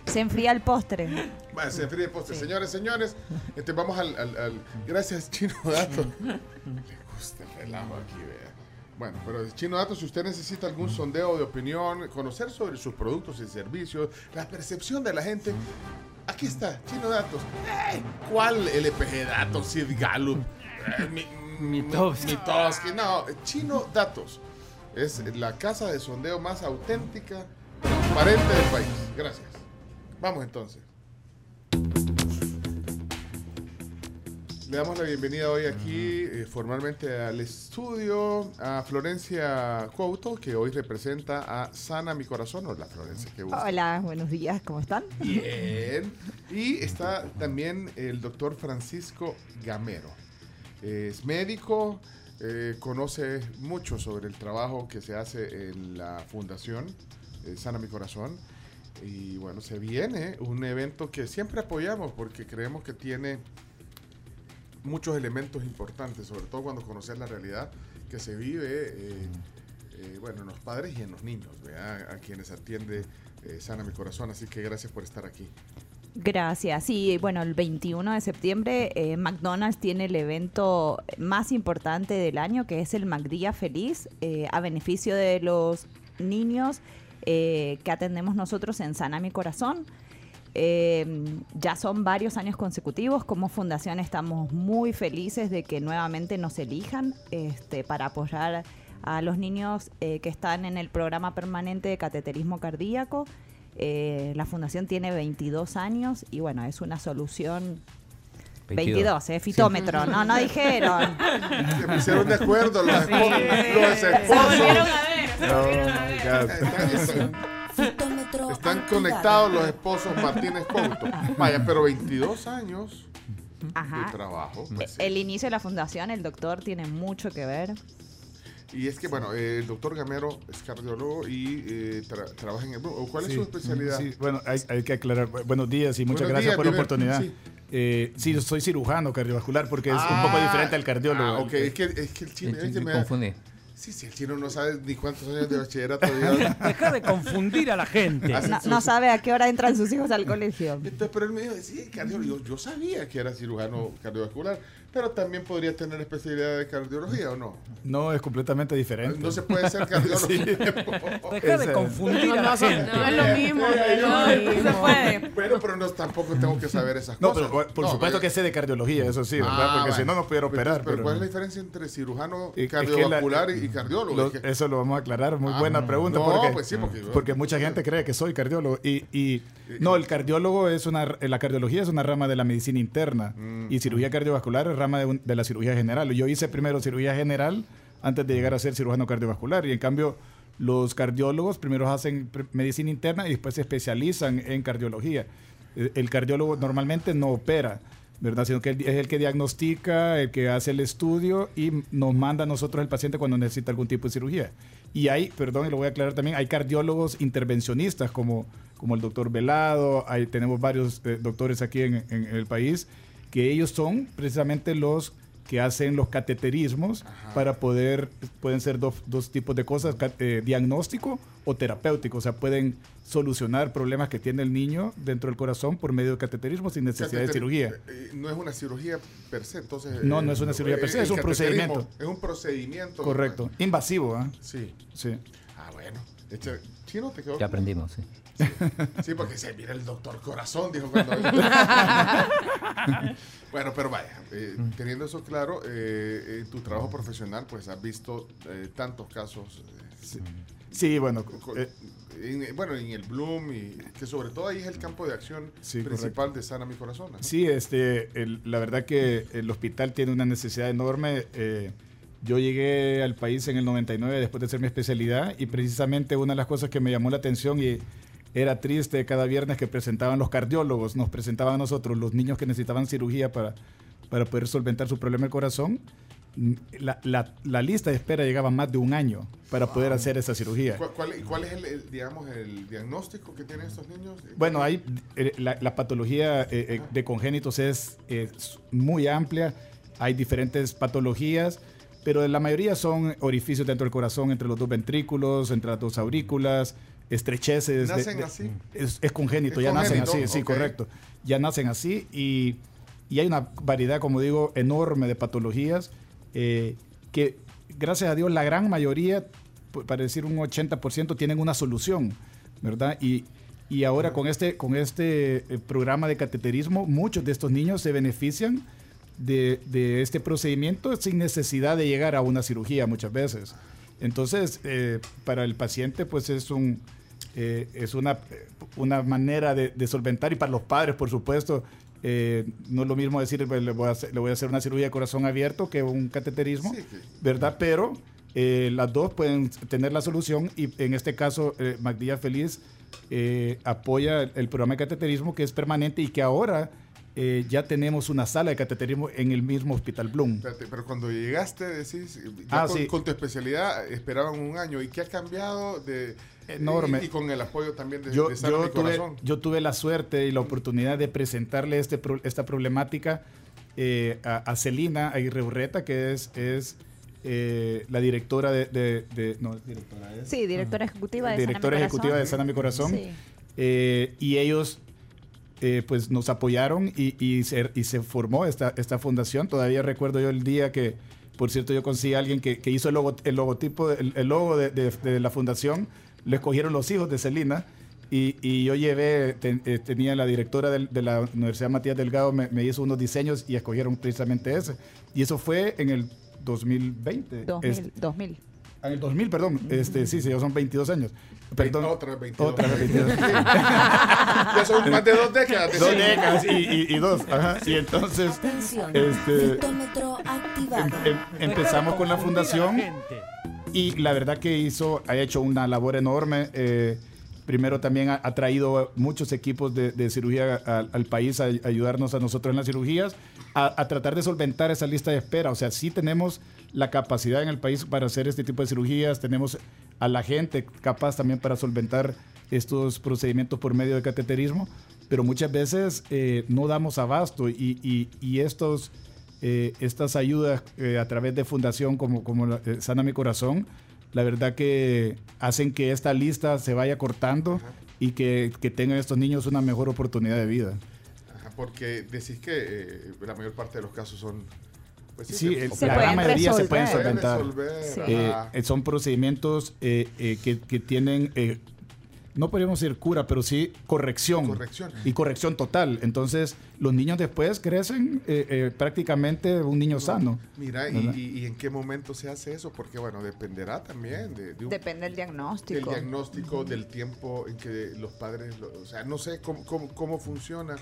Se enfría el postre. Bueno, se fríe el postre. Señores, señores, este, vamos al, al- al- Gracias, Chino Dato. Le gusta el relajo aquí, vea. Bueno, pero Chino Dato, si usted necesita algún sondeo de opinión, conocer sobre sus productos y servicios, la percepción de la gente, aquí está, Chino Datos. ¡Ey! ¿Cuál LPG Datos? Sid Gallup. Eh, mi-. Mitofsky. No, Chino Datos. Es la casa de sondeo más auténtica, transparente del país. Gracias. Vamos entonces. Le damos la bienvenida hoy aquí eh, formalmente al estudio a Florencia Couto, que hoy representa a Sana Mi Corazón. Hola Florencia, qué gusto. Hola, buenos días, ¿cómo están? Bien. Y está también el doctor Francisco Gamero. Es médico, eh, conoce mucho sobre el trabajo que se hace en la fundación eh, Sana Mi Corazón. Y bueno, se viene un evento que siempre apoyamos porque creemos que tiene muchos elementos importantes, sobre todo cuando conoces la realidad que se vive, eh, eh, bueno, en los padres y en los niños, a quienes atiende eh, Sana Mi Corazón. Así que gracias por estar aquí. Gracias. Sí, bueno, el 21 de septiembre eh, McDonald's tiene el evento más importante del año, que es el McDía Feliz, a beneficio de los niños que atendemos nosotros en Sana Mi Corazón. Eh, ya son varios años consecutivos. Como fundación estamos muy felices de que nuevamente nos elijan este, para apoyar a los niños eh, que están en el programa permanente de cateterismo cardíaco. Eh, la fundación tiene 22 años y bueno, es una solución... 22, eh, fitómetro, no, no dijeron. Se pusieron de acuerdo los Sí. esposos. Los Se esposos. volvieron a ver, se No, a ver. Están conectados los esposos Martínez Couto. Vaya, pero 22 años Ajá. de trabajo. pues, El inicio de la fundación, el doctor tiene mucho que ver. Y es que, bueno, eh, el doctor Gamero es cardiólogo y eh, tra- trabaja en el... ¿Cuál es Sí, su especialidad? sí, bueno, hay, hay que aclarar. Bu- Buenos días y muchas Buenos gracias días, por la oportunidad. sí. Eh, sí, yo soy cirujano cardiovascular porque es un Ah, poco diferente al cardiólogo. Ah, ok, es que, es que el chino... Sí, es que me me, confundí. Sí, sí, el chino no sabe ni cuántos años de bachillerato lleva. Deja de confundir a la gente. No, sabe a qué hora entran sus hijos al colegio. Entonces, pero él me dijo, sí, cardiólogo. Yo, yo sabía que era cirujano cardiovascular, pero también podría tener especialidad de cardiología, ¿o no? No, es completamente diferente. No se puede ser cardiólogo. Sí. Deja de Ese- confundir No, no, gente. no es lo mismo, no es lo mismo. Se puede. Bueno, pero no, tampoco tengo que saber esas No, cosas. pero por No, supuesto eh, que sé de cardiología, eso sí, ¿verdad? Ah, Porque si no, no pudiera Pero, operar. Pero, ¿cuál es la diferencia entre cirujano Es que la- cardiovascular y, cardiólogo? lo- Es que- eso lo vamos a aclarar, muy Ah, buena pregunta. no, porque, pues sí, porque- porque mucha gente cree que soy cardiólogo. Y, y no, el cardiólogo es una, la cardiología es una rama de la medicina interna Mm. y cirugía cardiovascular es rama de, de la cirugía general. Yo hice primero cirugía general antes de llegar a ser cirujano cardiovascular y en cambio los cardiólogos primero hacen medicina interna y después se especializan en cardiología. Eh, El cardiólogo normalmente no opera. ¿verdad? Sino que es el que diagnostica, el que hace el estudio y nos manda a nosotros el paciente cuando necesita algún tipo de cirugía. Y hay, perdón, y lo voy a aclarar también, hay cardiólogos intervencionistas como, como el doctor Velado, hay, tenemos varios eh, doctores aquí en, en el país, que ellos son precisamente los que hacen los cateterismos para poder, pueden ser dos, dos tipos de cosas, eh, diagnóstico o terapéutico, o sea, pueden solucionar problemas que tiene el niño dentro del corazón por medio de cateterismo sin necesidad de cirugía. eh, No es una cirugía per se, entonces. No, eh, no es una cirugía per se, es un procedimiento. Es un procedimiento. Correcto. Invasivo, ¿ah? Sí. Sí. Ah, bueno. De hecho, te quedó. Ya aprendimos, sí. Sí, porque se mira el doctor corazón, dijo cuando. bueno, pero vaya, eh, teniendo eso claro, eh, en tu trabajo profesional, pues has visto eh, tantos casos. eh, Sí, bueno, eh, en- bueno, en el Bloom, y que sobre todo ahí es el campo de acción Sí, principal de Sana Mi Corazón. ¿no? Sí, este, el- la verdad que el hospital tiene una necesidad enorme. eh, yo llegué al país en el 99 después de hacer mi especialidad y precisamente una de las cosas que me llamó la atención y era triste cada viernes que presentaban los cardiólogos, nos presentaban a nosotros los niños que necesitaban cirugía para, para poder solventar su problema del corazón. La, la- la lista de espera llegaba más de un año para poder hacer esa cirugía. ¿Cuál, cuál- es el, el, digamos, el diagnóstico que tienen estos niños? Bueno, hay eh, la, la patología eh, eh, de congénitos es, es muy amplia, hay diferentes patologías, pero la mayoría son orificios dentro del corazón, entre los dos ventrículos, entre las dos aurículas, estrecheces. ¿Nacen de- así? Es, es congénito, Es ya nacen así, sí, correcto. Ya nacen así y, y hay una variedad, como digo, enorme de patologías eh, que, gracias a Dios, la gran mayoría, para decir un 80%, tienen una solución, ¿verdad? Y, y ahora con este, con este eh, programa de cateterismo, muchos de estos niños se benefician de, de este procedimiento sin necesidad de llegar a una cirugía muchas veces. Entonces, eh, para el paciente, pues es un eh, es una, una manera de, de solventar y para los padres, por supuesto, eh, no es lo mismo decir pues, le voy, a hacer, le voy a hacer una cirugía de corazón abierto que un cateterismo, ¿verdad? Pero eh, las dos pueden tener la solución y en este caso eh, Magdilla Feliz apoya el, el programa de cateterismo que es permanente y que ahora eh, ya tenemos una sala de cateterismo en el mismo Hospital Bloom. Espérate, pero cuando llegaste, decís, ya Ah, con, sí. con tu especialidad esperaban un año. ¿Y qué ha cambiado? De, Enorme. Y, y con el apoyo también de, yo, de Sana yo Mi tuve, Corazón. yo tuve la suerte y la oportunidad de presentarle este, esta problemática eh, a, Celina Aguirre Urreta, que es, es eh, la directora de... de- de- no, directora es- Sí, directora ejecutiva de directora Sana Mi ejecutiva de Sana Mi Corazón. Sí. Eh, y ellos eh, pues nos apoyaron y, y se, y se formó esta, esta fundación. Todavía recuerdo yo el día que, por cierto, yo conseguí a alguien que, que hizo el, logo, el logotipo, el, el logo de, de- de la fundación. Lo escogieron los hijos de Celina. Y, y yo llevé, ten- eh, tenía la directora del- de, la Universidad Matías Delgado, me, me hizo unos diseños y escogieron precisamente ese. Y eso fue en el 2020. 2000, Este, 2000. Ah, En el 2000, perdón. Este, sí, sí, ya son 22 años. Perdón. Otra vez 22. Otra vez 22. ya son más de dos décadas. de Dos décadas y, y- y dos. Ajá. Y entonces, este, Citómetro activado. em- empezamos con la fundación y la verdad que hizo, ha hecho una labor enorme. eh, primero también ha, traído muchos equipos de, cirugía al, país a, ayudarnos a nosotros en las cirugías, a, tratar de solventar esa lista de espera. O sea, sí tenemos la capacidad en el país para hacer este tipo de cirugías, tenemos a la gente capaz también para solventar estos procedimientos por medio de cateterismo, pero muchas veces eh, no damos abasto y- y estos eh, estas ayudas eh, a través de fundación como, como la- eh, Sana Mi Corazón, la verdad que hacen que esta lista se vaya cortando y que, que tengan estos niños una mejor oportunidad de vida. Ajá, porque decís que eh, la mayor parte de los casos son... pues Sí, que- el- se la gran mayoría se pueden pueden solventar. resolver, ajá. eh, son procedimientos eh, eh, que, que tienen, eh, no podríamos decir cura, pero sí corrección. Corrección. Y corrección total. Entonces, los niños después crecen eh, eh, prácticamente un niño sano. Mira, y, ¿verdad? y- y en qué momento se hace eso? Porque, bueno, dependerá también de, de un- Depende del del diagnóstico. diagnóstico, del tiempo en que los padres, lo- o sea, no sé cómo, cómo, cómo funciona.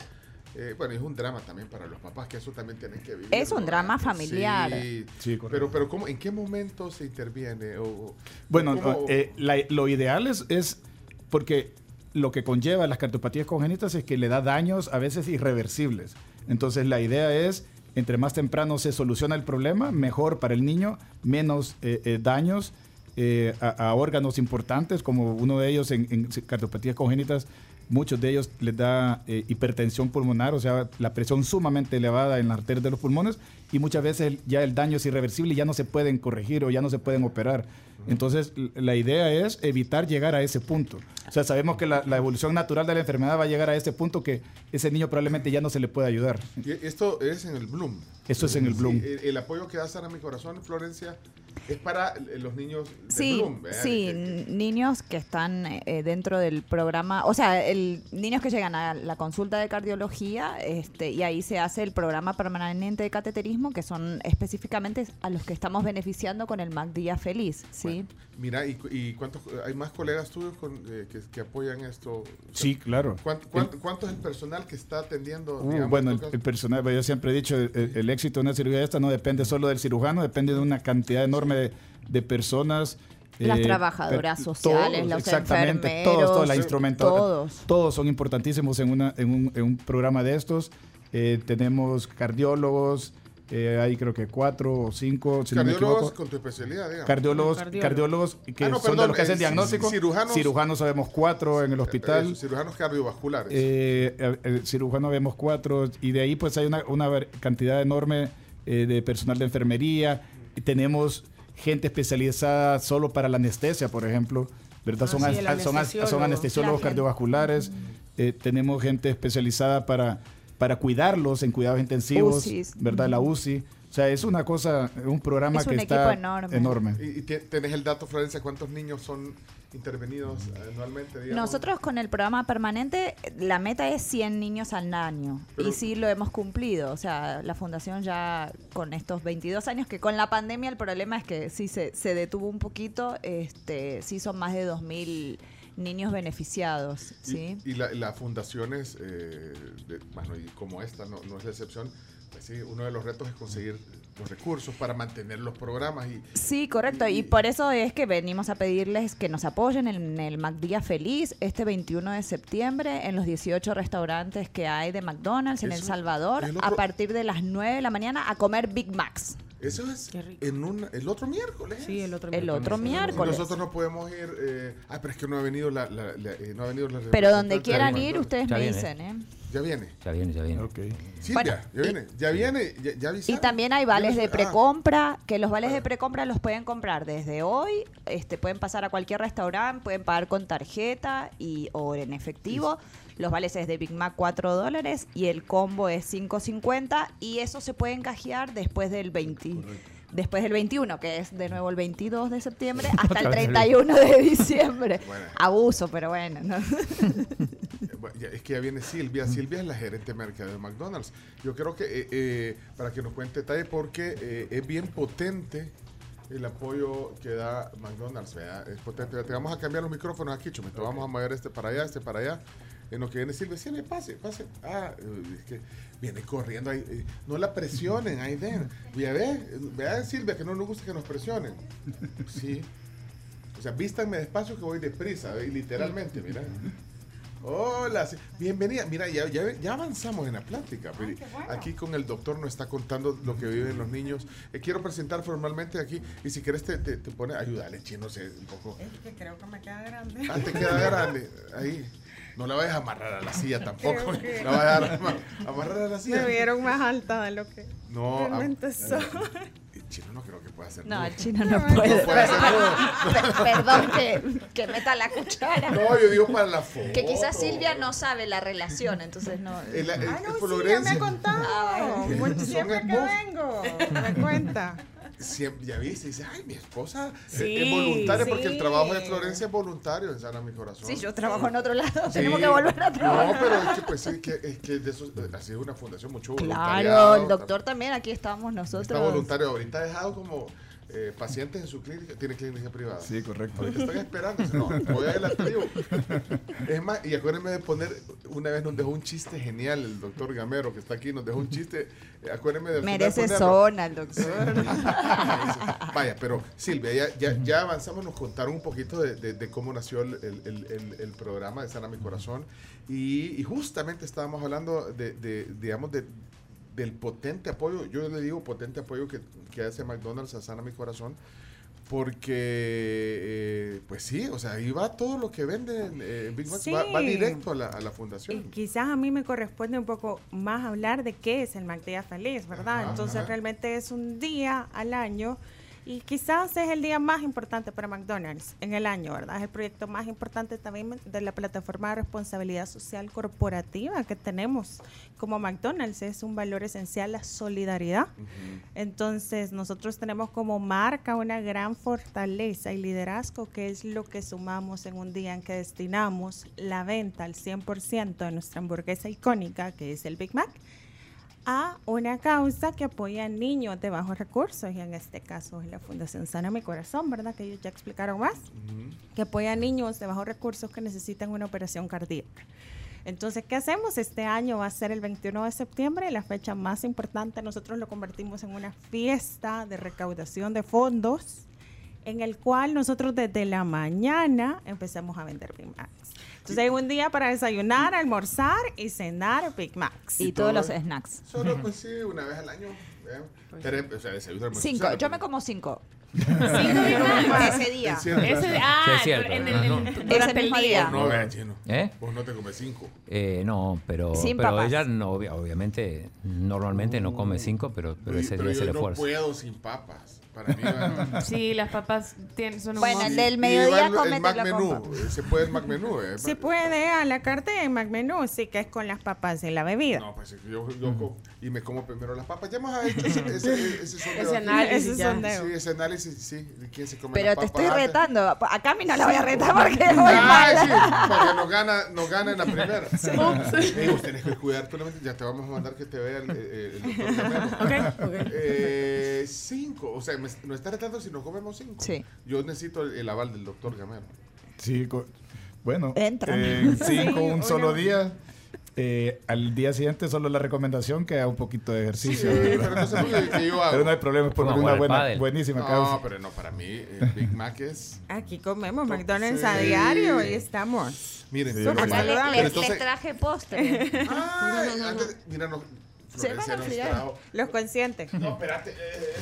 Eh, bueno, es un drama también para los papás, que eso también tienen que vivir. Es un drama familiar. Sí, Sí, correcto. pero, pero ¿cómo, ¿en qué momento se interviene? O, o- Bueno, cómo- eh, la- lo ideal es, es porque lo que conlleva las cardiopatías congénitas es que le da daños a veces irreversibles. Entonces la idea es, entre más temprano se soluciona el problema, mejor para el niño, menos eh, eh, daños eh, a, órganos importantes, como uno de ellos en, en cardiopatías congénitas, muchos de ellos les da hipertensión pulmonar, o sea, la presión sumamente elevada en las arterias de los pulmones y muchas veces ya el daño es irreversible y ya no se pueden corregir o ya no se pueden operar. Entonces, la idea es evitar llegar a ese punto. O sea, sabemos que la, la evolución natural de la enfermedad va a llegar a ese punto que ese niño probablemente ya no se le puede ayudar. Y esto es en el Bloom. Esto es en el Sí, Bloom. el, el apoyo que da Sana Mi Corazón, Florencia, es para eh, los niños del Sí, Bloom. ¿verdad? sí, Que- niños que están eh, dentro del programa, o sea, el, niños que llegan a la consulta de cardiología este, y ahí se hace el programa permanente de cateterismo, que son específicamente a los que estamos beneficiando con el MAC Día Feliz, ¿sí? Mira, ¿y, y cuántos hay más colegas tuyos con, eh, que, que apoyan esto? Sí, claro. ¿Cuánto, cuánto- cuánto es el personal que está atendiendo? Uh, digamos, bueno, el, el personal, yo siempre he dicho, el, el éxito de una cirugía esta no depende solo del cirujano, depende de una cantidad enorme de, de personas. Las eh, trabajadoras per- sociales, los exactamente, enfermeros, todos, todos, la instrumentación, todos. todos son importantísimos en, una, en, un, en un programa de estos. Eh, tenemos cardiólogos, eh, hay creo que cuatro o cinco, si no me Cardiólogos equivoco. con tu especialidad, digamos. Cardiólogos, Cardiólogo. cardiólogos que Ah, no, son perdón, de los que hacen eh, diagnóstico. cirujanos- cirujanos sabemos cuatro en el hospital. Eso, cirujanos cardiovasculares. Eh, el, cirujano vemos cuatro y de ahí pues hay una, cantidad enorme eh, de personal de enfermería. Y tenemos gente especializada solo para la anestesia, por ejemplo. ¿verdad? Ah, son, sí, son, anestesiólogos cardiovasculares. Eh, tenemos gente especializada para, para cuidarlos en cuidados intensivos, UCIs. ¿verdad? La UCI. O sea, es una cosa, un programa Es que un está equipo enorme. enorme. ¿Y, y te- tenés el dato, Florencia, cuántos niños son intervenidos anualmente? Digamos? Nosotros con el programa permanente, la meta es 100 niños al año. Pero- y sí lo hemos cumplido. O sea, la fundación ya con estos 22 años, que con la pandemia el problema es que sí se, se detuvo un poquito, este sí son más de 2.000 niños beneficiados. ¿sí? Y, y la- las fundaciones, eh, de- bueno, y como esta no, no es la excepción, pues sí, uno de los retos es conseguir los recursos para mantener los programas y Sí, correcto. Y por eso es que venimos a pedirles que nos apoyen en el McDía Feliz este 21 de septiembre en los 18 restaurantes que hay de McDonald's en El Salvador el a partir de las 9 de la mañana a comer Big Macs. Eso es en un, el otro miércoles. Sí, el otro El otro Y miércoles. nosotros no podemos ir. Eh, ah, pero es que no ha venido la. la- la- eh, no ha venido la Pero donde quieran ir, ustedes Ya me viene. dicen, ¿eh? Ya viene. Ya viene, ya viene. Silvia, Bueno, ya viene. Ya viene. Ya, ya Y también hay vales Ya de ah, precompra, que los vales de precompra los pueden comprar desde hoy, este pueden pasar a cualquier restaurante, pueden pagar con tarjeta y o en efectivo. Los vales es de Big Mac 4 dólares y el combo es 5.50 y eso se puede encajear después del 20. Después del 21, que es de nuevo el 22 de septiembre, hasta el Otra vez. 31 de diciembre. Bueno. Abuso, pero bueno. ¿no? Eh, es que ya viene Silvia. Silvia es la gerente de mercado de McDonald's. Yo creo que, eh, eh, para que nos cuente detalle, porque eh, es bien potente el apoyo que da McDonald's. ¿verdad? Es potente. Te vamos a cambiar los micrófonos aquí, Chumito. Vamos a mover este para allá, este para allá. En lo que viene Silvia, sí, me pase, pase. Ah, eh, es que viene corriendo ahí. eh, no la presionen, ahí ven. Ya ve, vea Silvia que no nos gusta que nos presionen. Sí. O sea, vístanme despacio que voy deprisa, ¿ve? literalmente, mira. Hola, bienvenida. Mira, ya, ya, ya avanzamos en la plática. pero Aquí con el doctor nos está contando lo que viven los niños. Eh, quiero presentar formalmente aquí y si quieres te, te, te pone, ayúdale, chino, sé, un poco. Es que creo que me queda grande. Ah, te queda grande. Ahí. No la vayas a amarrar a la silla tampoco. Que- La vayas a ama- amarrar a la silla. Me vieron más alta de lo que No, realmente soy. El chino no creo que pueda hacer No, el chino no puede. puede hacer. Per- Perdón que, que meta la cuchara. No, yo digo para la foto. Que quizás Silvia no sabe la relación, entonces no. El- el- Ah, no, ya me ha contado. Ah, bueno. Siempre que vengo, me cuenta. Siempre, ya viste, dice, ay, mi esposa es- Sí, es voluntaria porque el trabajo de Florencia es voluntario en Sana Mi Corazón. Sí, yo trabajo en otro lado, Sí. tenemos que volver a trabajar. No, pero es que pues sí, que, es que de eso, así es una fundación mucho Claro, el doctor también, aquí estamos nosotros. Está voluntario, ahorita ha dejado como eh, pacientes en su clínica, tiene clínica privada. Sí, correcto. Están esperando, no, voy a ir a la tribu. Es más, y acuérdenme de poner, una vez nos dejó un chiste genial, el doctor Gamero que está aquí, nos dejó un chiste, eh, acuérdenme de Merece zona el doctor. Vaya, pero Silvia, ya, ya, ya avanzamos, nos contaron un poquito de, de- de cómo nació el, el- el- el- el programa de Sana Mi Corazón y, y justamente estábamos hablando de, de, digamos, de, del potente apoyo, yo le digo potente apoyo que, que hace McDonald's a Sana Mi Corazón, porque, eh, pues sí, o sea, ahí va todo lo que venden eh, Big Mac, va, directo a la, a la fundación. Y quizás a mí me corresponde un poco más hablar de qué es el MacDía Feliz, ¿verdad? Ajá, Entonces ajá. realmente es un día al año y quizás es el día más importante para McDonald's en el año, ¿verdad? Es el proyecto más importante también de la plataforma de responsabilidad social corporativa que tenemos como McDonald's. Es un valor esencial la solidaridad. Entonces, nosotros tenemos como marca una gran fortaleza y liderazgo, que es lo que sumamos en un día en que destinamos la venta al 100% de nuestra hamburguesa icónica, que es el Big Mac, a una causa que apoya a niños de bajos recursos, y en este caso es la Fundación Sana Mi Corazón, ¿verdad? Que ellos ya explicaron más, que apoya a niños de bajos recursos que necesitan una operación cardíaca. Entonces, ¿qué hacemos? Este año va a ser el 21 de septiembre, la fecha más importante. Nosotros lo convertimos en una fiesta de recaudación de fondos, en el cual nosotros desde la mañana empezamos a vender Big Macs. Entonces, hay un día para desayunar, almorzar y cenar Big Macs. Y todos los snacks. Solo, pues sí, una vez al año. ¿eh? Pero, o sea, desayuno, almuerzo, Cinco, cena, yo pues. me como cinco. Big Macs. Ese día. Es cierto. Ese, Sí, ah, es cierto. en el- No, en- no. durante Ese el día. No, chino. ¿Eh? Vos no te comes cinco. Eh, no, pero, Sin pero papas. ella no, obvia- obviamente normalmente no come cinco, pero, pero ese Pero día se yo le no esfuerza. puedo sin papas. Para mí va- Sí, las papas tienen, son un Bueno, el del mediodía el- Mac menú. papas. eh, Se puede el Mac menú. eh. Se puede a la carta de McMenú, sí que es con las papas y la bebida. No, pues yo, yo y me como primero las papas. Ya hemos hecho ese, ese, ese sondeo Ese análisis Ese sondeo. Sí, ese análisis, sí. de ¿Quién se come Pero las te papas estoy antes. retando. A Cami no la voy a retar porque voy sí, porque nos gana, nos gana en la primera. Eh, vos tenés que cuidar tu mente. Ya te vamos a mandar que te vea el, el, doctor Gamero. Eh, cinco. O sea, me, nos está retando si nos comemos cinco. Sí. Yo necesito el, el aval del doctor Gamero. Sí, bueno, Entra. en cinco, Sí, un solo día. eh, al día siguiente solo la recomendación que haga un poquito de ejercicio. Sí, pero entonces, ¿qué- yo hago? Pero no hay problema, es por a una buena, buenísima No, causa. pero no, para mí el Big Mac es... Aquí comemos McDonald's a Sí. diario y estamos. Miren, Sí, pero. Les, les entonces- traje postre. Ay, antes mira, no, Se van a Los conscientes. No, espérate. eh, eh.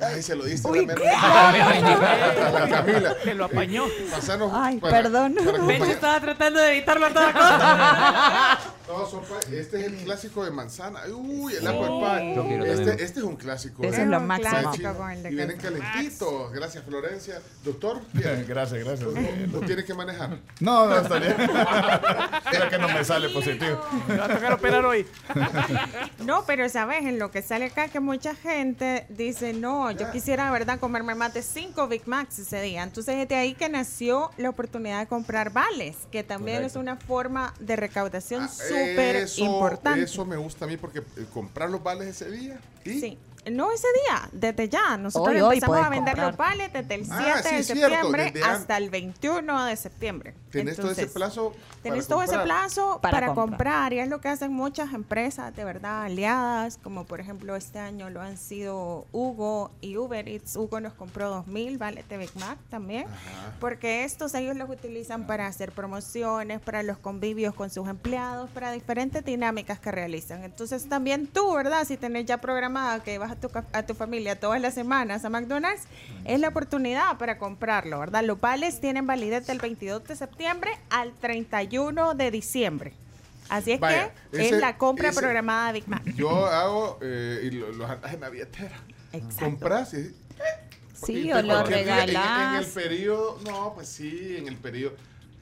Ay, se lo diste Uy, la ¿qué? A la Camila. Que lo apañó. Pasanos Ay, para- perdón. para acompañe- estaba tratando de evitarlo a toda costa. No, son pa- este es el clásico de manzana. Uy, el quiero pie. también. Este, este es un clásico. Ese ¿eh? es lo máximo. clásico Chino. con el de Y vienen calentitos. Gracias, Florencia. Doctor, ¿quiere? Gracias, gracias. ¿Lo tiene que manejar? No, no, está bien. Creo que no me sale positivo. Me va a tocar operar hoy. No, pero sabes, en lo que sale acá que mucha gente dice, no, yo quisiera, ¿verdad?, comerme más de cinco Big Macs ese día. Entonces es de ahí que nació la oportunidad de comprar vales, que también Correcto. es una forma de recaudación Ah, súper eso- importante. Eso me gusta a mí porque eh, comprar los vales ese día. ¿y? Sí. No ese día, desde ya. Nosotros Hoy, hoy empezamos a vender comprar. los vales desde el 7 Ah, sí, de cierto, septiembre hasta el 21 de septiembre. Tenés todo ese Entonces, plazo. Tenés todo ese plazo Para para, comprar. comprar. y es lo que hacen muchas empresas de verdad aliadas, como por ejemplo este año lo han sido Hugo y Uber Eats. Hugo nos compró 2000 vales de Big Mac también, porque estos ellos los utilizan para hacer promociones, para los convivios con sus empleados, para diferentes dinámicas que realizan. Entonces también tú, ¿verdad? Si tenés ya programada que vas a a tu, ca- a tu familia todas las semanas a McDonald's, es la oportunidad para comprarlo, ¿verdad? Los vales tienen validez del 22 de septiembre al 31 de diciembre. Así es Vaya, que ese- es la compra ese- programada de Big Mac. Yo hago eh, y lo- los andas en la billetera. Compras y. Sí, y o lo porque en- En, el periodo, no, pues sí, en el periodo.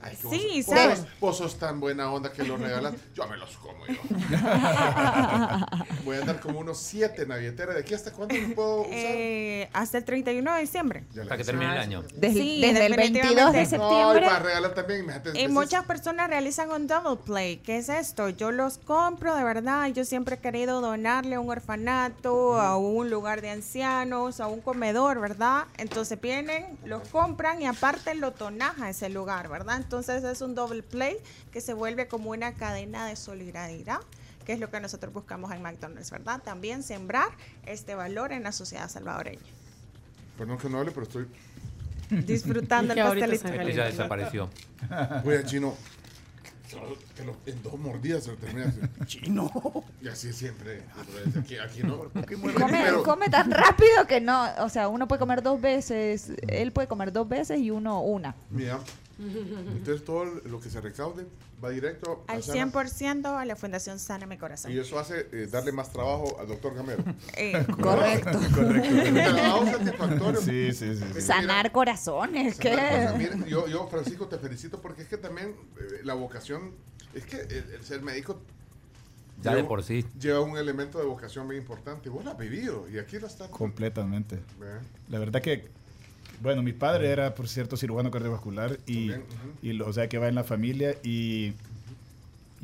Ay, que vos- Sí, vos, ¿sabes? sos- vos sos tan buena onda que los regalas. Yo me los como yo. Voy a andar como unos siete billetera. ¿De aquí hasta cuándo los puedo usar? Eh, hasta el 31 de diciembre. Hasta que termine el año. Desde, Sí, desde el 22 de. No, septiembre. para regalar también. Y muchas personas realizan un double play. ¿Qué es esto? Yo los compro, de verdad. Yo siempre he querido donarle a un orfanato, a un lugar de ancianos, a un comedor, ¿verdad? Entonces vienen, los compran y aparte lo tonaja ese lugar, ¿verdad? Entonces es un double play que se vuelve como una cadena de solidaridad que es lo que nosotros buscamos en McDonald's, ¿verdad? También sembrar este valor en la sociedad salvadoreña. Perdón que no hable, pero estoy. Disfrutando el pastelito. Él ya desapareció. Voy a chino. solo te lo- en dos mordidas se lo terminas. Chino. Y así es siempre. Aquí, aquí no. Come, Pero- come tan rápido que no, o sea, uno puede comer dos veces, él puede comer dos veces y uno una. Mira. Entonces todo lo que se recaude va directo a Al Sana. 100% a la Fundación Sana Mi Corazón. Y eso hace eh, darle más trabajo al doctor Gamero. Eh, Correcto. Trabajo satisfactorio. Sí, sí, sí. sí. Sanar corazones, ¿qué? Mira, mira, yo, yo, Francisco, te felicito porque es que también eh, la vocación, es que el, el ser médico Ya de lleva- por sí. lleva un elemento de vocación muy importante. Vos lo has vivido y aquí lo estás. Completamente. La verdad que, bueno, mi padre era, por cierto, cirujano cardiovascular y, También, y lo- o sea, que va en la familia y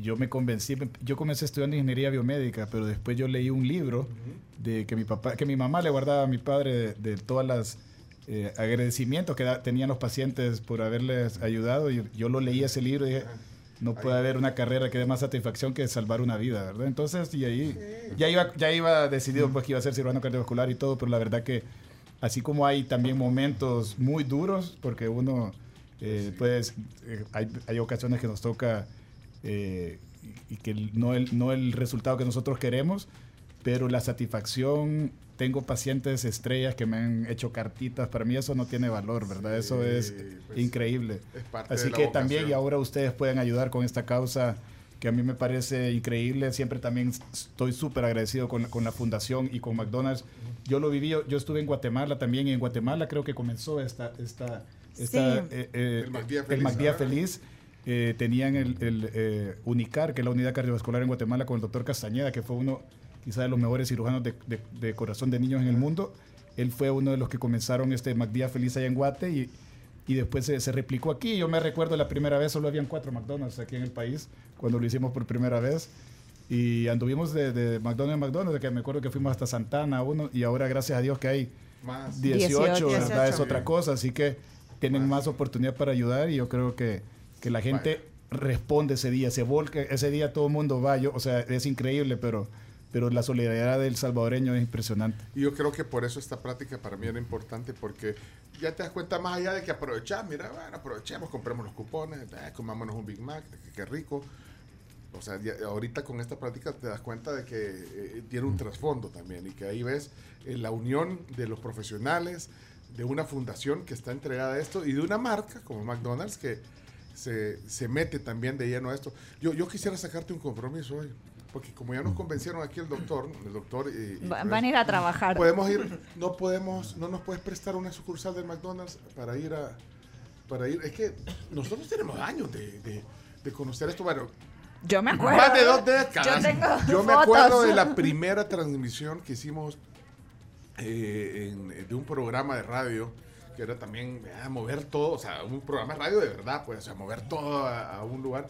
yo me convencí, yo comencé estudiando ingeniería biomédica, pero después yo leí un libro de que mi papá, que mi mamá le guardaba a mi padre de, de todas las eh, agradecimientos que da- tenían los pacientes por haberles ayudado y yo lo leí ese libro y dije, no puede haber una carrera que dé más satisfacción que salvar una vida, ¿verdad? Entonces, y ahí ya iba, ya iba decidido pues que iba a ser cirujano cardiovascular y todo, pero la verdad que así como hay también momentos muy duros, porque uno, eh, pues, eh, hay, hay ocasiones que nos toca eh, y que no, el, no el resultado que nosotros queremos, pero la satisfacción, tengo pacientes estrellas que me han hecho cartitas, para mí eso no tiene valor, ¿verdad? eso es pues, increíble. es parte Así de la que también, y ahora ustedes pueden ayudar con esta causa que a mí me parece increíble. Siempre también estoy súper agradecido con, con la fundación y con McDonald's. Yo lo viví, yo, yo estuve en Guatemala también y en Guatemala creo que comenzó esta, esta, esta, Sí. eh, eh, El MacDía el Feliz, MacDía ¿verdad? Feliz. Eh, tenían el, el, eh, UNICAR, que es la unidad cardiovascular en Guatemala, con el doctor Castañeda, que fue uno quizá de los mejores cirujanos de, de- de corazón de niños en el mundo. Él fue uno de los que comenzaron este MacDía Feliz allá en Guate y, y después se, se replicó aquí. Yo me recuerdo la primera vez, solo habían cuatro McDonald's aquí en el país, cuando lo hicimos por primera vez. Y anduvimos de, de McDonald's en McDonald's, que me acuerdo que fuimos hasta Santana uno, y ahora gracias a Dios que hay Más. 18, 18. ¿verdad? Es 18. otra cosa, así que tienen más oportunidad para ayudar y yo creo que, que la gente responde ese día, se volca, ese día todo el mundo va, yo, o sea, es increíble, pero, pero la solidaridad del salvadoreño es impresionante. Y yo creo que por eso esta práctica para mí era importante porque ya te das cuenta más allá de que aprovechar, mira, bueno, aprovechemos, compremos los cupones, eh, comámonos un Big Mac, que rico. O sea, ya- ahorita con esta práctica te das cuenta de que eh, tiene un trasfondo también y que ahí ves eh, la unión de los profesionales, de una fundación que está entregada a esto y de una marca como McDonald's que se, se mete también de lleno a esto. Yo, yo quisiera sacarte un compromiso hoy, porque como ya nos convencieron aquí el doctor, el doctor y, pues, Van a ir a trabajar. Podemos ir, no podemos, no nos puedes prestar una sucursal del McDonald's para ir a, para ir, es que nosotros tenemos años de, de- de conocer esto, bueno, Yo me acuerdo. más de dos décadas. Yo tengo Yo me fotos. acuerdo de la primera transmisión que hicimos eh, en- de un programa de radio que era también mover todo, o sea, un programa de radio de verdad, pues, o sea, mover todo a, a un lugar.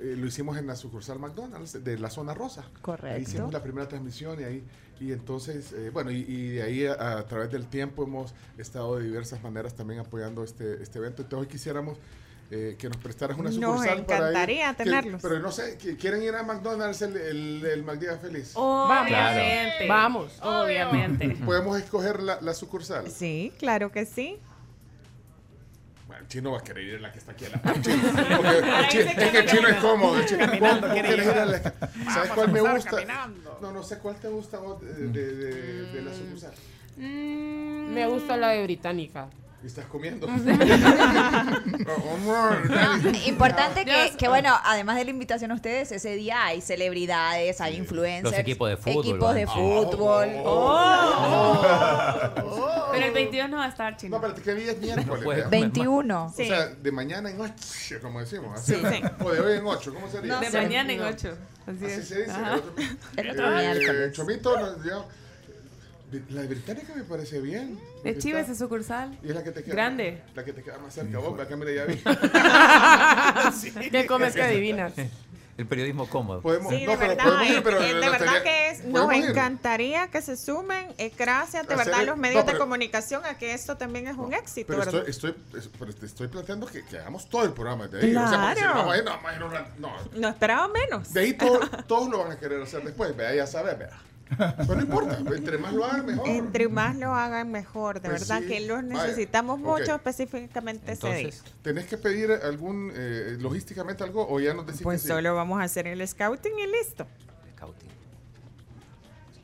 Eh, lo hicimos en la sucursal McDonald's de la zona rosa. Ahí Correcto. hicimos la primera transmisión y ahí, y entonces, eh, bueno, y, y de ahí a, a través del tiempo hemos estado de diversas maneras también apoyando este, este evento. Entonces hoy quisiéramos eh, que nos prestaras una Nos sucursal para ir. encantaría Que- tenerlos. pero no sé, ¿qui- ¿quieren ir a McDonald's el, el, el McDía Feliz? Obviamente. Vamos. Obviamente. ¿Podemos escoger la, la sucursal? Sí, claro que sí. Chino va a querer ir a la que está aquí a la par. Chino, porque el chino- es que el chino es cómodo. el chino- Caminando, ¿Vos quiere querés ir a ir. la- ¿Sabes cuál me gusta? caminando. No, no sé cuál te gusta de, de, de- de la sucursal. Mm, me gusta la de británica. ¿Y estás comiendo? Importante que, que, bueno, además de la invitación a ustedes, ese día hay celebridades, hay influencers. Los equipos de fútbol Equipos de Oh, fútbol. Oh. Pero el 22 no va a estar chino. No, espérate, ¿qué día es miércoles? puede vea? comer 21. O sea, de mañana en ocho, como decimos. Así, Sí, sí. O de hoy en ocho, ¿cómo sería? de mañana en 8. Así, Así es. se dice. Ajá. El otro, El otro Eh, miércoles. Chomito, no, ya- la británica me parece bien. De Chivas Está- es sucursal. Y es la que te queda Grande. La que te queda más cerca. Vos, acá mira, ya vi. ¿Qué comes que adivinas? El periodismo cómodo. Podemos, Sí, no, de pero verdad, podemos ir, eh, pero de verdad tenía- que es, nos ir. encantaría que se sumen, eh, gracias de Hacer verdad a los medios no, pero- de comunicación a que esto también es un éxito, Pero ¿verdad? estoy, estoy, es- pero te estoy planteando que, que hagamos todo el programa de ahí. O sea, porque si Claro. vamos a ir, no, no. No esperaba menos. De ahí todo- todos lo van a querer hacer después. Vea, ya sabes, vea. Pero no importa, entre más lo hagan, mejor. Entre más lo hagan mejor, de Pues verdad sí. que los necesitamos mucho específicamente ese día. Entonces, ¿Tenés que pedir algún, eh, logísticamente algo o ya nos decís Pues que sí? solo vamos a hacer el scouting y listo. scouting.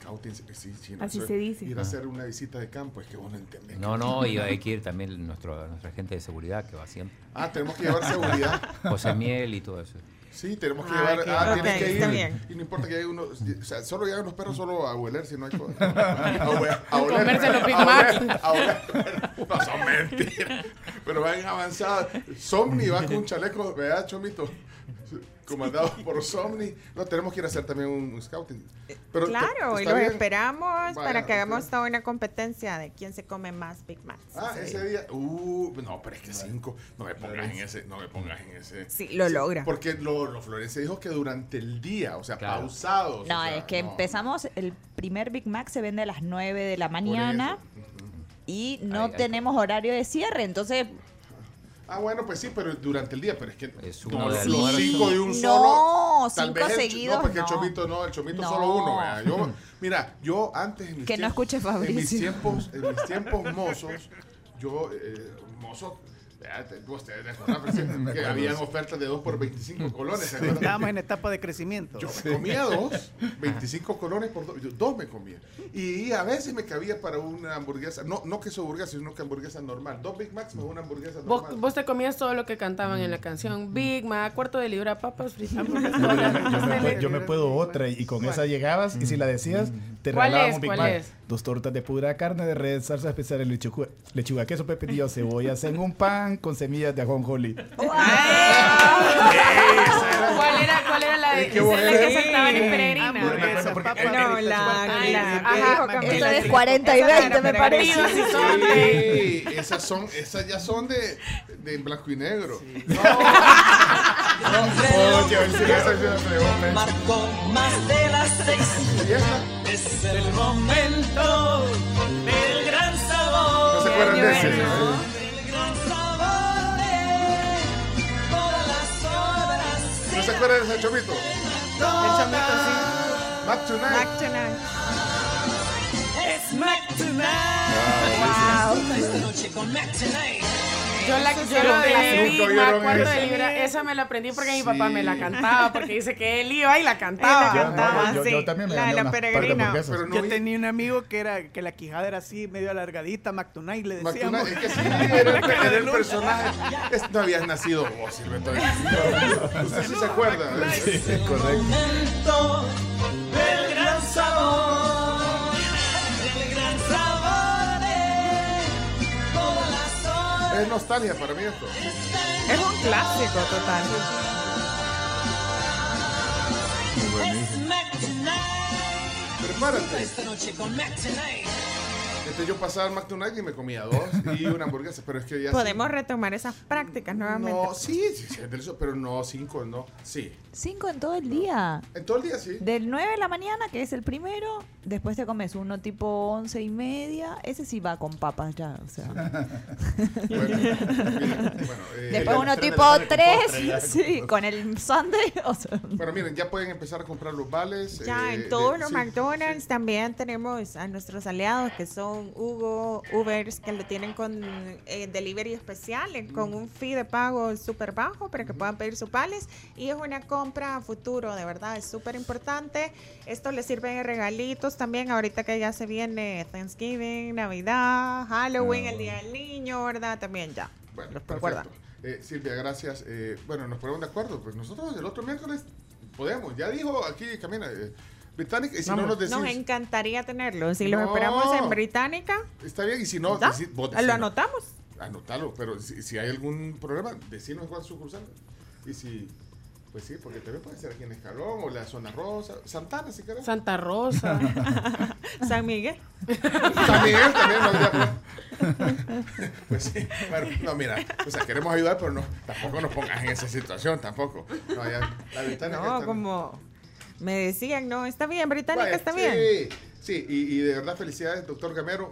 Scouting, sí, sí, no, Así se dice. Ir a hacer una visita de campo, es que vos no entendés. No, no, y hay que ir también nuestro, nuestra gente de seguridad que va siempre. Ah, tenemos que llevar seguridad. José Miel y todo eso. Sí, tenemos que Ah, llevar. Ah, tienes que está ir. bien. Y no importa que haya uno. O sea, solo llegan los perros solo a hueler si no hay. co- A, hue- a. Comerse los Big a Mac. oler, a oler. No son mentiras. Pero van avanzadas. Somni va con un chaleco, ¿verdad, Chomito? Comandado por Somni. No, tenemos que ir a hacer también un, scouting. Pero te- claro, y los bien. esperamos Vaya, para que hagamos toda una competencia de quién se come más Big Macs. Ah, ese ese día. día. Uh, no, pero es que cinco. No me pongas en ese. No me pongas en ese. Sí, lo logra. Porque lo, lo Florencia dijo que durante el día, o sea, Claro. pausados. No, o sea, es que no. empezamos, el primer Big Mac se vende a las 9 de la mañana y no Ay, ay, tenemos horario de cierre, entonces Ah, bueno, pues sí, pero durante el día, pero es que Es no, uno de los cinco de un No, solo. tal cinco vez el- seguidos, No, porque no. el chomito no, el chomito No. solo uno. vea. Yo, mira, yo antes. En mis Que no tiempos- escuche En mis Fabricio. tiempos, en mis tiempos mozos, yo, eh, mozo. Vos te que habían ofertas de 2 por 25 colones. Estábamos en etapa de crecimiento. Yo me comía dos, 25 colones por dos, yo dos me comía. Y a veces me cabía para una hamburguesa, no, no queso hamburguesa, sino que hamburguesa normal. Dos Big Macs más una hamburguesa normal. vos te comías todo lo que cantaban en la canción. Big Mac, cuarto de libra, papas fritas. yo, yo me, yo puedo otra y con esa llegabas y si la decías te ¿Cuál regalaban es? un Big ¿Cuál Mac. es? Dos tortas de pura carne de red, salsa especial lechuga, lechuga queso, pepinillo, cebollas en un pan con semillas de ajonjolí. ¿Cuál era, ¿Cuál era la, de, Es que esa es la que en peregrina? Papas No, la- la- eso es 40 y 20 me parece. Sí, esas son, esas ya son de, de en blanco y negro. No, oye, sí, esa es una pregunta. Marcó más de las seis. Es el momento del gran sabor. No se acuerdan de ese. ¿no? ¿No se acuerdan de ese chomito? El chamito, sí. Mac Tonight. Back tonight. Es Mac Tonight. Esta noche con Mac Tonight. Yo la yo lo de cuarto de libra, esa me la aprendí porque mi papá me la cantaba, porque dice que él iba y la cantaba. Yo- No, yo, sí, yo también me la la peregrina. Pero no Yo vi- tenía un amigo que era que la quijada era así, medio alargadita, McTonight le Mac decíamos. Tonight, es que sí, era el, era el personaje. Es- no habías nacido vos, Silvento. Usted sí se acuerda. Sí, correcto. Momento del gran sabor. Es nostalgia para mí esto. Es un clásico total. Prepárate. Esta noche con Mac Tonight. Este, yo pasaba al Tonight y me comía dos y una hamburguesa, pero es que ya. Podemos retomar esas prácticas nuevamente. No, sí, sí, sí, es delicioso, pero no cinco, no. Sí. Cinco en todo el día. En todo el día sí. Del 9 de la mañana, que es el primero, después te comes uno tipo 11 y media. Ese sí va con papas ya, o sea. Bueno, eh, Después uno tres tipo sale con 3, postre ya. sí, con el sundae. O sea, bueno, miren, ya pueden empezar a comprar los vales. Ya eh, en todos los sí, McDonald's también tenemos a nuestros aliados que son con Hugo Ubers que lo tienen con eh, delivery especial, eh, con un fee de pago súper bajo para que puedan pedir sus pales. Y es una compra a futuro, de verdad, es súper importante. Esto le sirve de regalitos también ahorita que ya se viene Thanksgiving, Navidad, Halloween, el Día del Niño, ¿verdad? También ya. Bueno, Los recuerda. perfecto. Eh, Silvia, gracias. Eh, bueno, nos ponemos de acuerdo. Pues nosotros el otro miércoles podemos. Ya dijo aquí, Camina, eh, Británica, y si no nos decís... Nos encantaría tenerlo. Si los No. esperamos en Británica, Está bien, y si no, decí- vos lo anotamos. Anotalo, pero si, si hay algún problema, decinos cuál sucursal. Y si, pues sí, porque también puede ser aquí en Escalón o la zona rosa, Santana, si querés. Santa Rosa. San Miguel. San Miguel también, no habría Pues sí, bueno, no, mira, o sea, queremos ayudar, pero no, tampoco nos pongas en esa situación, tampoco. No, ya, la No, está- como me decían, no, está bien, Británica está sí, bien. Sí, y, y de verdad felicidades, doctor Gamero.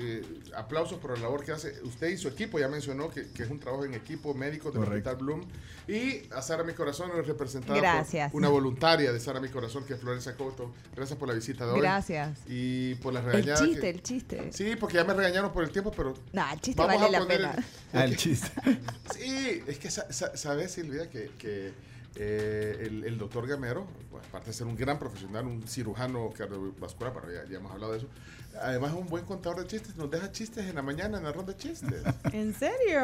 Eh, aplausos por la labor que hace usted y su equipo. Ya mencionó que, que es un trabajo en equipo médico del Correcto. Hospital Bloom. Y a Sara Mi Corazón, representada Gracias. por una voluntaria de Sara Mi Corazón, que es Florencia Couto. Gracias por la visita de hoy. Gracias. Y por las El regañadas. chiste, que- el chiste. Sí, porque ya me regañaron por el tiempo, pero. No, el chiste vamos vale a la poner pena. el- Ah, el chiste. Sí, es que sa- sa- sabes, Silvia, que, que, eh, el, el doctor Gamero, bueno, aparte de ser un gran profesional, un cirujano cardiovascular, bueno, ya, ya hemos hablado de eso, además es un buen contador de chistes, nos deja chistes en la mañana en la ronda de chistes. ¿En serio?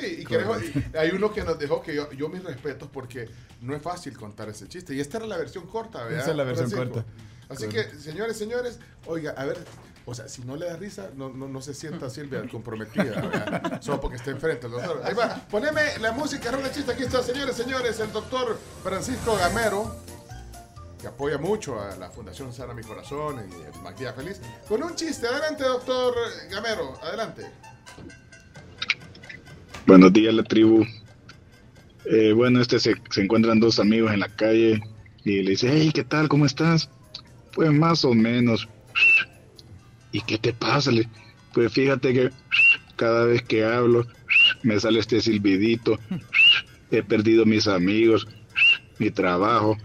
Sí, y hay uno que nos dejó que yo, yo mis respetos porque no es fácil contar ese chiste. Y esta era la versión corta, ¿verdad? Esa es la versión Francisco? corta. Así Correcto. que, señores, señores, oiga, a ver, o sea, si no le da risa, no, no, no se sienta Silvia comprometida, ¿verdad? Solo porque está enfrente el doctor. Ahí va, poneme la música, ronda de chiste. Aquí está, señores, señores, el doctor Francisco Gamero que apoya mucho a la Fundación Sana Mi Corazón y el Maquilla Feliz, con un chiste. Adelante, doctor Gamero, adelante. Buenos días, la tribu. Eh, bueno, este se, se encuentran dos amigos en la calle y le dice, hey, ¿qué tal? ¿Cómo estás? Pues más o menos. ¿Y qué te pasa? Pues fíjate que cada vez que hablo me sale este silbidito. He perdido mis amigos, mi trabajo,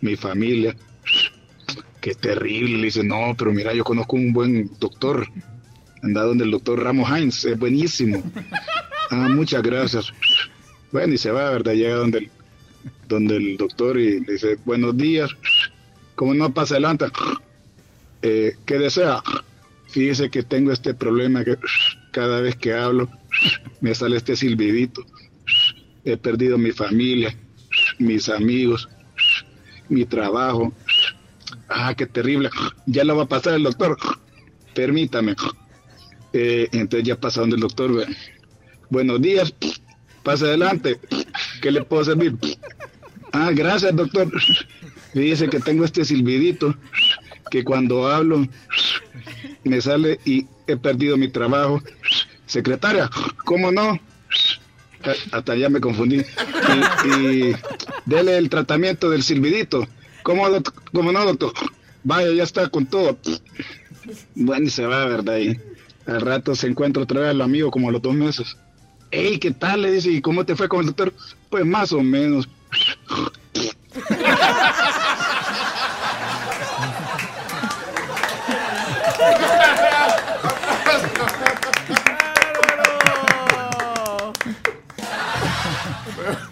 mi familia. Qué terrible. Le dice, no, pero mira, yo conozco un buen doctor. Anda donde el doctor Ramos Heinz, es buenísimo. Ah, muchas gracias. Bueno, y se va, ¿verdad? Llega donde el, donde el doctor y le dice, buenos días. ¿Cómo no pasa adelante? Eh, ¿Qué desea? Fíjese que tengo este problema que cada vez que hablo me sale este silbidito. He perdido mi familia, mis amigos, mi trabajo. Ah, qué terrible. Ya lo va a pasar el doctor. Permítame. Eh, entonces ya pasa donde el doctor. Buenos días. Pase adelante. ¿Qué le puedo servir? Ah, gracias, doctor. Fíjese que tengo este silbidito que cuando hablo me sale y he perdido mi trabajo. Secretaria, ¿cómo no? Hasta ya me confundí. Y, dele el tratamiento del silbidito. ¿Cómo, cómo no, doctor? Vaya, ya está con todo. Bueno, y se va, ¿verdad? Y al rato se encuentra otra vez al amigo como los dos meses. Hey, ¿qué tal? Le dice, ¿y cómo te fue con el doctor? Pues más o menos.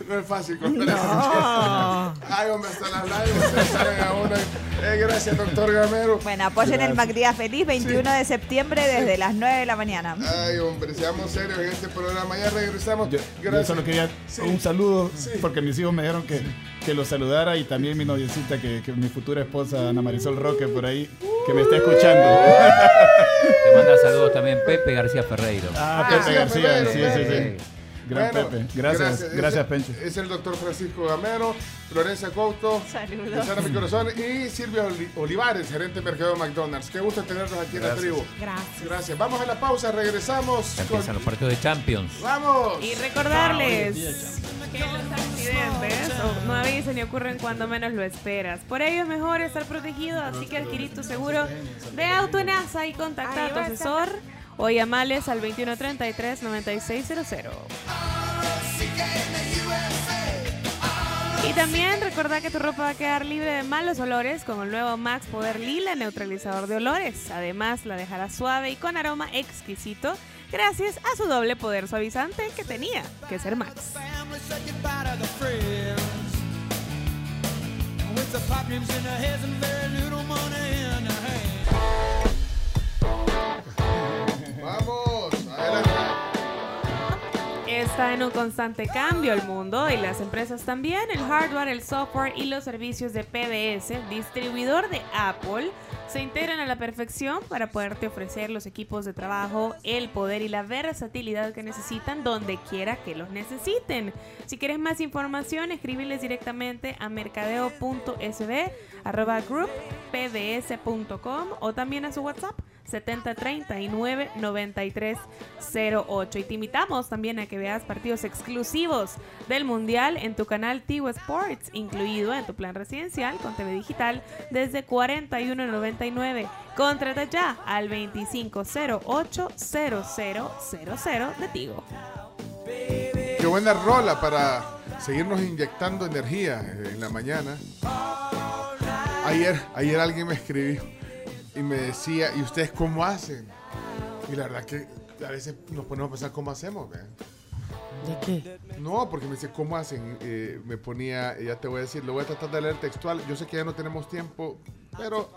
No es fácil contar No. Ay, hombre, hasta las lágrimas se salen a uno. Eh, gracias, doctor Gamero. Bueno, apoyen el Macdía Feliz 21 de septiembre desde las 9 de la mañana. Ay, hombre, seamos serios en este programa. Ya regresamos. Yo Gracias. solo quería un saludo porque mis hijos me dijeron que, que los saludara y también mi noviecita, que, que mi futura esposa Ana Marisol Roque por ahí, que me está escuchando. Te manda saludos también Pepe García Ferreiro. Ah, Pepe García, sí, sí, sí. Gran Bueno, Pepe. Gracias, gracias, Es- Pencho. Es el doctor Francisco Gamero, Florencia Couto, Saludos. Mi Corazón y Silvia Oli- Olivares, gerente de mercado de McDonald's. Qué gusto tenerlos aquí en la Gracias. tribu. Gracias. Gracias. Vamos a la pausa, regresamos. Ya con- empiezan los partidos de Champions. ¡Vamos! Y recordarles que los accidentes o- no avisen ni ocurren cuando menos lo esperas. Por ello es mejor estar protegido, así que adquirir tu seguro de auto en ASA y contacta a tu asesor o llamales al 2133 9600. Y también recordá que tu ropa va a quedar libre de malos olores con el nuevo Max Poder Lila neutralizador de olores. Además, la dejará suave y con aroma exquisito gracias a su doble poder suavizante que tenía que ser Max. Vamos. Está en un constante cambio el mundo y las empresas también. El hardware, el software y los servicios de PBS, distribuidor de Apple, se integran a la perfección para poderte ofrecer los equipos de trabajo, el poder y la versatilidad que necesitan donde quiera que los necesiten. Si quieres más información, escríbeles directamente a mercadeo.sb arroba group pbs.com o también a su WhatsApp 7039 9308 y te invitamos también a que veas partidos exclusivos del Mundial en tu canal Tigo Sports, incluido en tu plan residencial con TV digital desde 41.99. Contrata ya al 2508 0000 de Tigo. Qué buena rola para seguirnos inyectando energía en la mañana. Ayer, ayer alguien me escribió y me decía, ¿y ustedes cómo hacen? Y la verdad que a veces nos ponemos a pensar cómo hacemos. ¿ve? ¿De qué? No, porque me dice, ¿cómo hacen? Eh, me ponía, ya te voy a decir, lo voy a tratar de leer textual. Yo sé que ya no tenemos tiempo, pero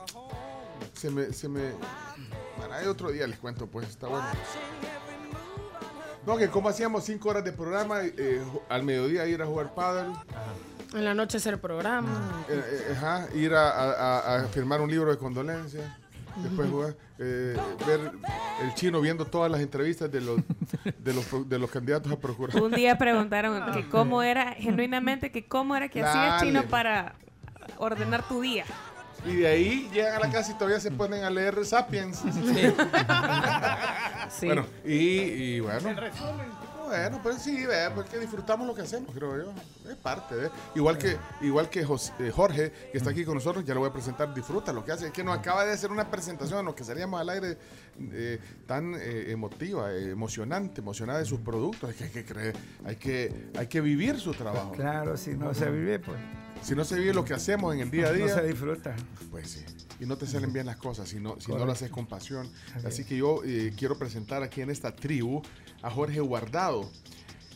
se me... Se me bueno, hay otro día les cuento, pues está bueno. No, que cómo hacíamos cinco horas de programa, eh, al mediodía ir a jugar paddle. En la noche hacer programa. Eh, eh, ajá, ir a, a- a firmar un libro de condolencias. Después jugar, eh, ver el chino viendo todas las entrevistas de los, de los, de los candidatos a procurar. Un día preguntaron que cómo era, genuinamente, que cómo era que hacías Dale. chino para ordenar tu día. Y de ahí llegan a la casa y todavía se ponen a leer Sapiens. Bueno, y, y bueno. Bueno, pero sí, ve, porque disfrutamos lo que hacemos, creo yo. Es parte. Igual que, igual que Jos- eh, Jorge, que está aquí con nosotros, ya lo voy a presentar, disfruta lo que hace. Es que nos acaba de hacer una presentación en lo que salíamos al aire eh, tan eh, emotiva, eh, emocionante, emocionada de sus productos. Es que hay que creer, hay que, hay que vivir su trabajo. Claro, si no se vive, pues. Si no se vive lo que hacemos en el día a día. No se disfruta. Pues sí. Y no te salen bien las cosas si no, si no lo haces con pasión. Así Así que yo eh, quiero presentar aquí en esta tribu a Jorge Guardado.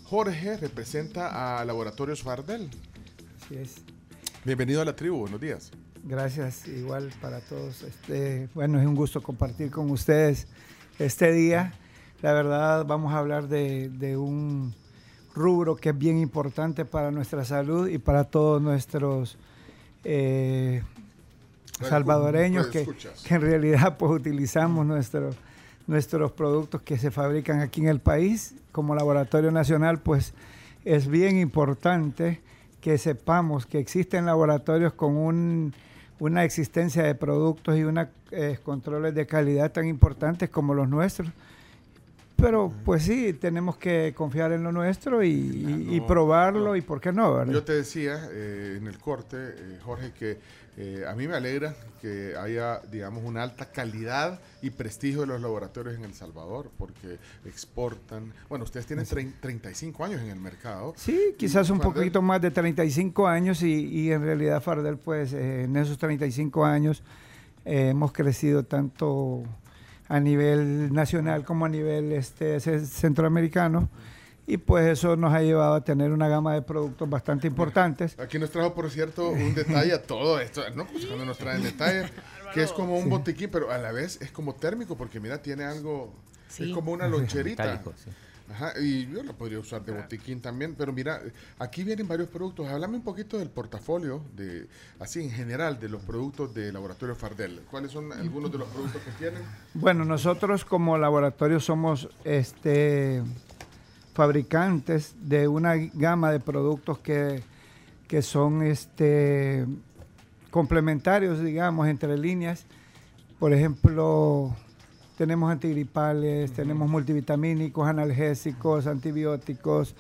Jorge representa a Laboratorios Fardel. Así es. Bienvenido a la tribu, buenos días. Gracias, igual para todos. Este, bueno, es un gusto compartir con ustedes este día. La verdad, vamos a hablar de, de un rubro que es bien importante para nuestra salud y para todos nuestros eh, salvadoreños que, escuchas. que en realidad pues utilizamos nuestro- nuestros productos que se fabrican aquí en el país como laboratorio nacional pues es bien importante que sepamos que existen laboratorios con un- una existencia de productos y unos controles de calidad tan importantes como los nuestros. Pero pues sí, tenemos que confiar en lo nuestro y, y- y no, probarlo y por qué no, ¿verdad? Yo te decía eh, en el corte, eh, Jorge, que eh, a mí me alegra que haya, digamos, una alta calidad y prestigio de los laboratorios en El Salvador, porque exportan. Bueno, ustedes tienen trein- 35 años en el mercado. Sí, quizás un Fardel- poquito más de 35 años y, y en realidad Fardel, pues eh, en esos 35 años eh, hemos crecido tanto a nivel nacional como a nivel este, ce- centroamericano y pues eso nos ha llevado a tener una gama de productos bastante importantes. Aquí nos trajo, por cierto, un detalle a todo esto. No, pues cuando nos traen detalle, que es como un Sí. botiquín, pero a la vez es como térmico, porque mira, tiene algo, Sí. es como una loncherita. Metálico, sí. Ajá, y yo la podría usar de botiquín también, pero mira, aquí vienen varios productos. Háblame un poquito del portafolio, de así en general, de los productos de Laboratorio Fardel. ¿Cuáles son algunos de los productos que tienen? Bueno, nosotros como laboratorio somos este, fabricantes de una gama de productos que, que son este, complementarios, digamos, entre líneas. Por ejemplo, tenemos antigripales, tenemos multivitamínicos, analgésicos, antibióticos,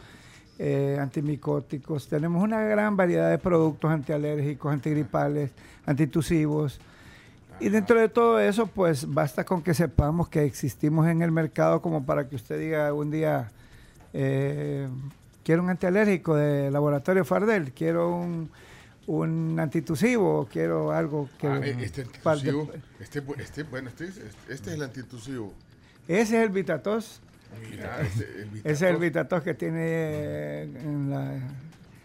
eh, antimicóticos. Tenemos una gran variedad de productos antialérgicos, antigripales, antitusivos. Y dentro de todo eso, pues basta con que sepamos que existimos en el mercado como para que usted diga un día, eh, quiero un antialérgico de laboratorio Fardel, quiero un, un antitusivo, quiero algo que... Ah, eh, este antitusivo, este, este, bueno, este, es- este es el antitusivo. ese es el Vitatos. Mira, este, el Ese es el Vitatos. Que tiene eh, en la...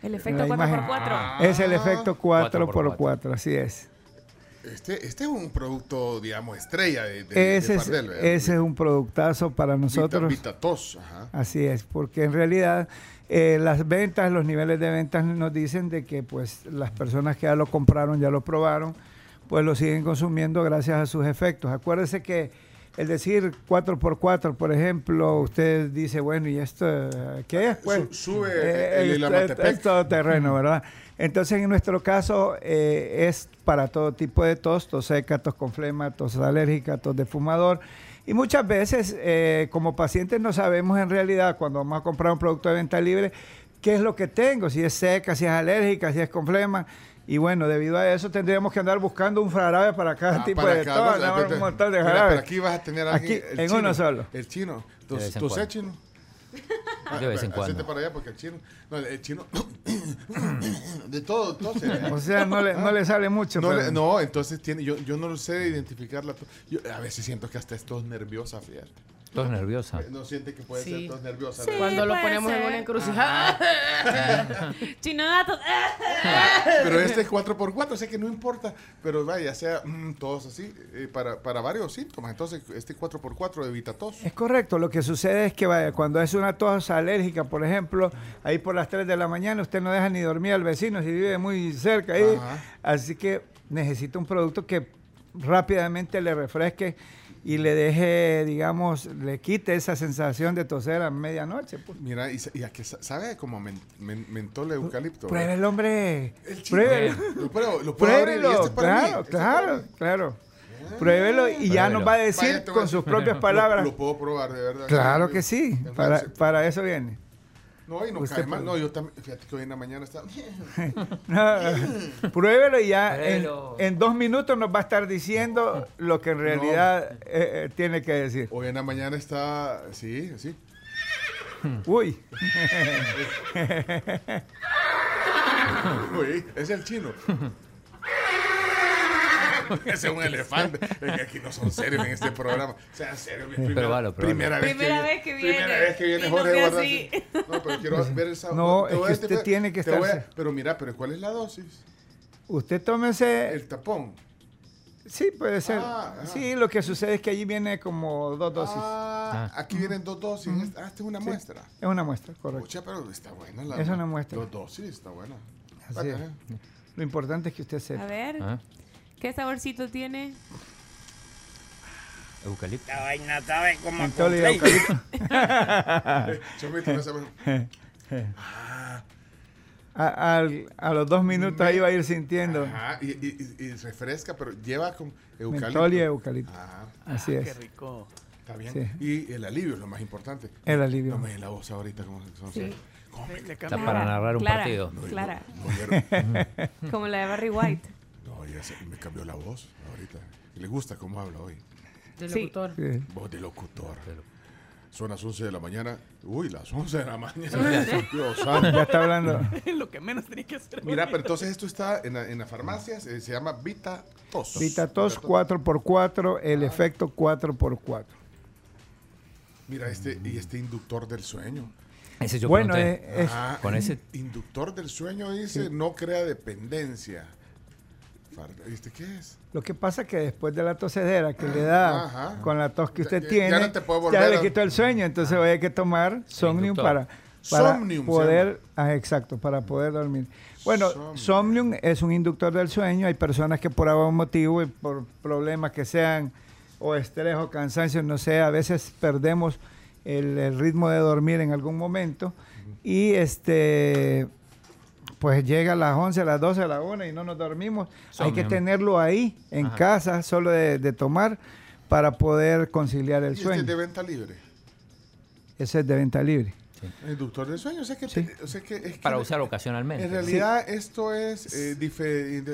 El efecto la 4x4. imagen. Es el efecto 4x4, 4x4. así es. Este, este es un producto, digamos, estrella de, de, Ese, es, ese es un productazo para nosotros. Vitatos, ajá. Así es, porque en realidad eh, las ventas, los niveles de ventas nos dicen de que pues las personas que ya lo compraron, ya lo probaron, pues lo siguen consumiendo gracias a sus efectos. Acuérdese que el decir 4x4, por ejemplo, usted dice, bueno, ¿y esto eh, qué es? Pues, Su- sube eh, el todo terreno, ¿verdad? Entonces, en nuestro caso, eh, es para todo tipo de tos, tos seca, tos con flema, tos alérgica, tos de fumador. Y muchas veces, eh, como pacientes, no sabemos en realidad, cuando vamos a comprar un producto de venta libre, qué es lo que tengo, si es seca, si es alérgica, si es con flema. Y bueno, debido a eso tendríamos que andar buscando un jarabe para cada Ah, tipo para de cada tos, un montón de Mira, jarabes. pero aquí vas a tener Aquí, el en chino, uno solo. El chino. En ¿Tú sé chino? De vez en Ah, cuando. para allá porque el chino. No, el chino. de todo, tose. O sea, no le, no le sale mucho. No, pero- le- no, entonces tiene, yo, yo no lo sé identificar la tos. Yo a veces siento que hasta es tos nerviosa, fíjate. Tos nerviosa. No siente que puede Sí. ser tos nerviosa. Cuando lo ponemos en una encrucijada. Chino datos. Pero este es 4x4, sé que no importa, pero vaya, sea mm, todos así, eh, para, para varios síntomas. Entonces, este 4x4 evita tos. Es correcto, lo que sucede es que vaya, cuando es una tos alérgica, por ejemplo, ahí por las 3 de la mañana usted no deja ni dormir al vecino si vive muy cerca ahí, Ajá. así que necesita un producto que rápidamente le refresque y le deje, digamos, le quite esa sensación de toser a medianoche. pues. Mira, y, y a que sa- sabe como men- men- mentol eucalipto. Pruebe el hombre, El pruébelo, Lo pruebo, lo puedo pruébelo, este es para mí, claro, este claro, mí. claro. Pruébelo y ya Pruébelo. nos va a decir Vaya, con sus propias palabras. Lo, puedo probar, de verdad. Claro que sí, para, para eso viene. No, y no Usted cae mal. puede. No, yo también, fíjate que hoy en la mañana estaba... No, pruébelo y ya en, Pruébelo. en dos minutos nos va a estar diciendo lo que en realidad eh, eh, tiene que decir. Hoy en la mañana está... Sí, sí. Uy. Uy, es el chino. Ese es un elefante. Es que aquí no son serios en este programa. Sean serios. mi Primera, pruébalo. primera vez Primera que, vez que viene. Primera vez que viene Jorge así. No, pero quiero ver el sabor. No, Te es que a- te usted a- tiene que a- estarse- Pero mira, pero ¿cuál es la dosis? Usted tómese. El tapón. Sí, puede ser. Ah. Sí, lo que sucede es que allí viene como dos dosis. Ah, aquí vienen dos dosis. Esta- Ah, esta es una muestra. Es una muestra, correcto. Pucha, pero está buena la. Es una muestra. Dos dosis, está buena. Así es. Lo importante es que usted A sepa. ver, Ah, ¿qué saborcito tiene? Eucalipto. La vaina sabe como a Mentol y conflay. eucalipto. Chomito, no sabe- a, al- a los dos minutos ahí va a ir sintiendo Ajá, y, y- y- y refresca, pero lleva con eucalipto. mentol y eucalipto. Ah, Así Qué es. rico. está bien. Sí. Y el alivio es lo más importante. El alivio. No me la voz ahorita. Como, como Sí. ¿Cómo me- Le Está para narrar un Clara, partido. Clara. No, Como la de Barry White. No, ya se- me cambió la voz ahorita. Y le gusta cómo habla hoy. Sí. locutor. Sí. Voz de locutor. Son las 11 de la mañana. Uy, las 11 de la mañana. Dios santo. Ya está hablando. Lo que menos tenía que hacer. Mira, pero entonces esto está en, la- en las farmacias. eh, se llama Vita Tos. Vitatos 4x4, el efecto 4x4. Mira, este, y este inductor del sueño. Ese yo Bueno, pregunté. eh, es- Ah, Con ese Inductor del sueño dice, no crea dependencia. ¿Viste qué es? Lo que pasa es que después de la tosedera que le da Ajá. con la tos que usted ya- tiene, ya no te puede ya volver le a- quitó el sueño, entonces va a hay que tomar Somnium para, para Somnium poder, ah, exacto, para poder dormir. Bueno, Somnium. Somnium es un inductor del sueño. Hay personas que por algún motivo y por problemas que sean o estrés o cansancio, no sé, a veces perdemos el, el ritmo de dormir en algún momento y este pues llega a las 11, a las 12, a las 1 y no nos dormimos. Hay que tenerlo ahí, en Ajá. casa, solo de, de tomar, para poder conciliar Y el este sueño. es de venta libre. Ese es de venta libre. El inductor del sueño. O sea que, Sí. te- o sea que es que Para usar ocasionalmente. En realidad esto es eh, dife-.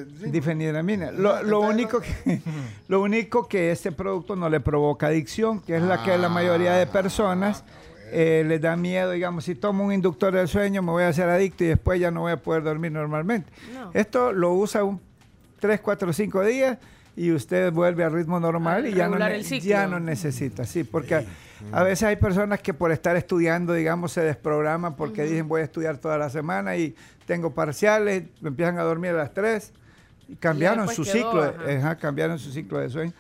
Lo, lo único que, lo único que este producto no le provoca adicción, que es la que la mayoría de personas eh, les da miedo, digamos, si tomo un inductor del sueño me voy a hacer adicto y después ya no voy a poder dormir normalmente. No. Esto lo usa un 3, 4, 5 días y usted vuelve al ritmo normal A y ya no, ya no necesita, sí, porque a, a veces hay personas que por estar estudiando, digamos, se desprograman porque dicen voy a estudiar toda la semana y tengo parciales, empiezan a dormir a las 3 y cambiaron su quedó, ciclo, ajá. de- ajá, cambiaron su ciclo de sueño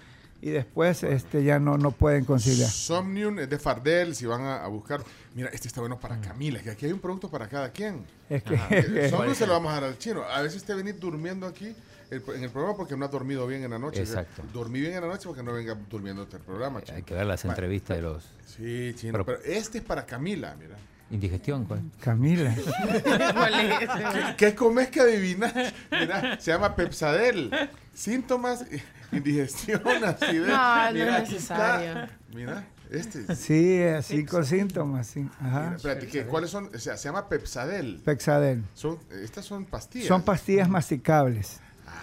y después este ya no, no pueden conciliar. Somnium es de Fardel, si van a, a buscar. Mira, este está bueno para Camila, que aquí hay un producto para cada quien. Es que- Ajá. El Somnium se lo vamos a dar al chino. A veces usted venir durmiendo aquí el- en el programa porque no ha dormido bien en la noche. Exacto. Dormí bien en la noche porque no venga durmiendo el programa. Hay que ver las Bueno, entrevistas de los. Sí, chino. Pero- Pero, este es para Camila, mira. Indigestión, ¿cuál? Camila. ¿Qué, qué comes que adivinas? Mira, se llama Pepsadel. Síntomas, eh, indigestión, acidez. No, no Mira, es aquí necesario. está. Mira, este. Sí, cinco síntomas, sí. Ajá. Mira, espérate, ¿qué- ¿cuáles son? O sea, se llama Pepsadel. Pexadel. Son, estas son pastillas. Son pastillas masticables.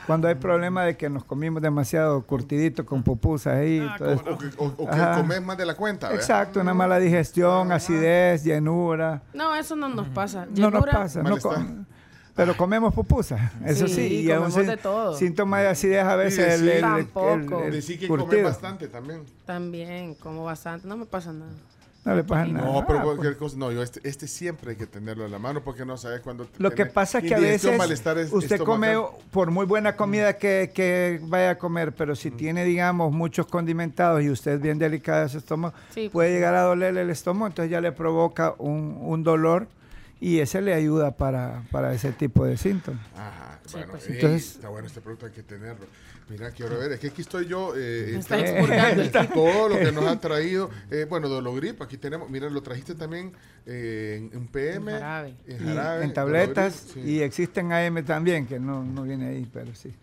Cuando hay problema de que nos comimos demasiado curtidito con pupusas ahí. entonces- O que, o- o que comes más de la cuenta, ¿verdad? Exacto, una mala digestión, acidez, llenura. No, eso no nos pasa. No nos Llenura, pasa. no pero comemos pupusas, eso sí. Sí, y comemos sí- de todo. Síntoma de acidez a veces el, decir- el, Tampoco. el- el Decí que curtido. bastante también. También, como bastante. No me pasa nada. No le pasa nada. No, pero Ah, cualquier cosa. No, yo este, este siempre hay que tenerlo en la mano porque no sabes cuándo. Lo que pasa es que a veces malestar es- usted come por muy buena comida que, que vaya a comer, pero si tiene, digamos, muchos condimentados y usted es bien delicado de su estómago, Sí, puede pues. llegar a dolerle el estómago, entonces ya le provoca un, un dolor y ese le ayuda para, para ese tipo de síntomas. Ajá, Sí, bueno, pues. ey, Entonces- está bueno este producto, hay que tenerlo. Mira, quiero ver, es que aquí estoy yo. Eh, está el tipo. todo lo que nos ha traído. Eh, bueno, Dologrip, aquí tenemos. Mira, lo trajiste también eh, en un PM. En jarabe. En, Y jarabe, en tabletas Dologrip, sí. y existen AM también, que no, no viene ahí, pero sí.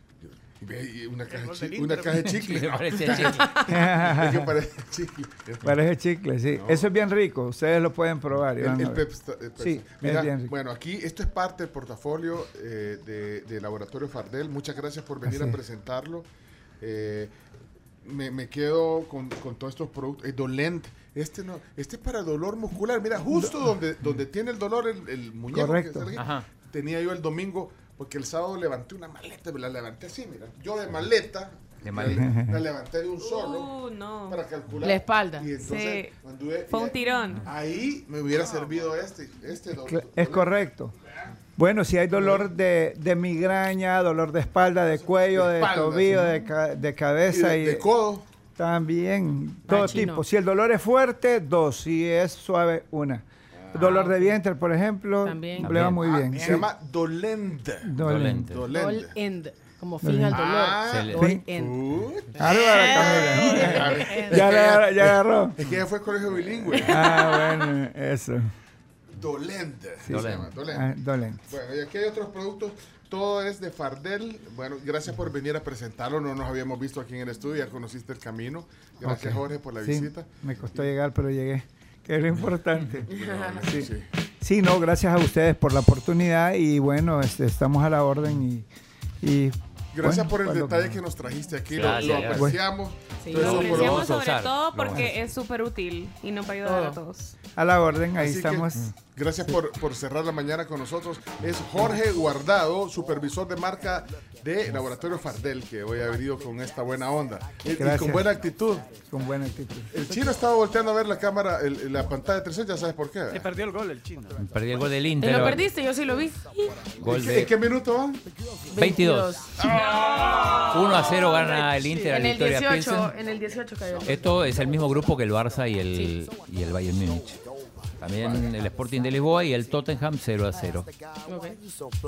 Una caja, de una caja chicle. Me parece chicle. es que parece chicle. Parece chicle, sí. No. Eso es bien rico, ustedes lo pueden probar. El, a el el Pepsta- Sí, Mira, es bien rico. bueno, aquí esto es parte del portafolio eh, de, de Laboratorio Fardel. Muchas gracias por venir Así a es. presentarlo. Eh, me, me quedo con, con todos estos productos. Eh, Dolent, este no, este es para dolor muscular. Mira, justo donde, donde tiene el dolor el, el muñeco. Correcto. aquí. Tenía yo el domingo, porque el sábado levanté una maleta, me la levanté así, mira. Yo de maleta. De la- maleta. La, levanté de un solo Uh, no. para calcular. La espalda. Y entonces, Sí. anduve- Fue un tirón. Ahí me hubiera servido este, este dolor. Es correcto. Bueno, si hay dolor de, de migraña, dolor de espalda, de cuello, De tobillo, sí. de, ca- de Y cabeza de, y, de codo. también todo tipo. Si el dolor es fuerte, dos. Si es suave, una. Dolor de vientre, por ejemplo, También. le va muy Ah, bien. se sí. llama Dolent. Dolente. Dolente. All Dolent. end. Como fin al dolor. Ah, Fin. Es ya, que le agarró- ya agarró. Es que ella fue colegio bilingüe. Ah, bueno, eso. Dolent. se Dolent. llama, Dolent. Ah, dolente. Bueno, y aquí hay otros productos. Todo es de Fardel. Bueno, gracias por venir a presentarlo. No nos habíamos visto aquí en el estudio. Ya conociste el camino. Gracias. Jorge, por la Sí, visita. Me costó llegar, pero llegué. Que es lo importante. Sí. sí. Sí, no, gracias a ustedes por la oportunidad y bueno, este, estamos a la orden y... y Gracias bueno, por el detalle que nos trajiste aquí. Lo- Gracias, lo, apreciamos. Sí, Lo apreciamos sobre todo porque es súper útil y nos va a ayudar a Todo. todos. A la orden, ahí Así que, estamos. Gracias por, por cerrar la mañana con nosotros. Es Jorge Guardado, supervisor de marca de Laboratorio Fardel, que hoy ha venido con esta buena onda. Y- Y, Gracias. con buena actitud. Con buena actitud. El chino estaba volteando a ver la cámara, el- la pantalla de 360, ya sabes por qué. Se perdió el gol el chino. Perdí el gol del ¿Te Inter. lo perdiste? Yo sí lo vi. Gol ¿En qué, de en qué minuto van? 22. 1 a 0 gana el Inter En el Victoria 18, Pilsen. en el 18 cayó. Esto es el mismo grupo que el Barça y el, y el Bayern Múnich. También el Sporting de Lisboa y el Tottenham 0 a 0. Ok.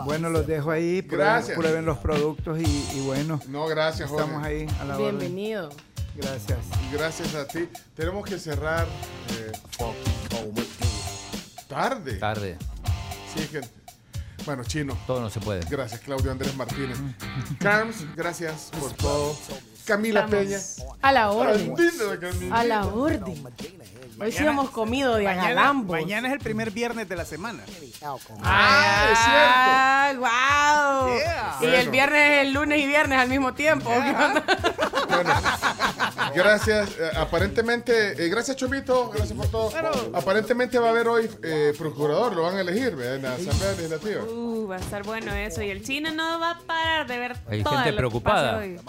Bueno, los dejo ahí. Prueben, Gracias. prueben los productos y, y bueno, No, gracias, Jorge. estamos ahí a la orden. Bienvenido. Gracias. Y gracias a ti. Tenemos que cerrar eh, tarde. Tarde. Sí, gente. Bueno, chino. Todo no se puede. Gracias, Claudio Andrés Martínez. Carms, gracias por todo. Camila Estamos Peña. A la orden. A la orden. Hoy sí hemos comido de Mañana, agalambos. mañana es el primer viernes de la semana. ¡Ah, wow! Yeah. Y el viernes es el lunes y viernes al mismo tiempo. ¿qué onda? Bueno, Gracias. eh, aparentemente, eh, gracias Chomito, gracias por todo. Aparentemente va a haber hoy eh, procurador, lo van a elegir ¿verdad? en la Asamblea Legislativa. Uh, va a estar bueno eso. Y el chino no va a parar de ver Hay todo gente lo que preocupada. pase hoy.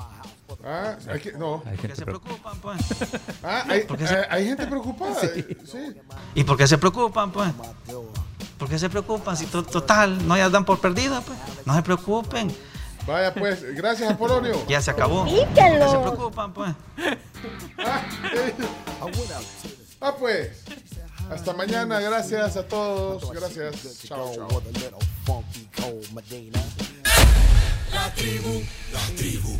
Ah, hay que, no. Hay gente se preocupan, pues. Ah, hay, Porque se- hay gente preocupada. sí. ¿Y por qué se preocupan, pues? ¿Por qué se preocupan? Si to- total, no ya dan por perdida, pues. No se preocupen. Vaya pues, gracias Apolonio. Ya se acabó. ¿Por Píquelo. qué se preocupan, pues? Ah, pues. Hasta mañana, gracias a todos. Gracias. Chao, chao. La tribu, la tribu,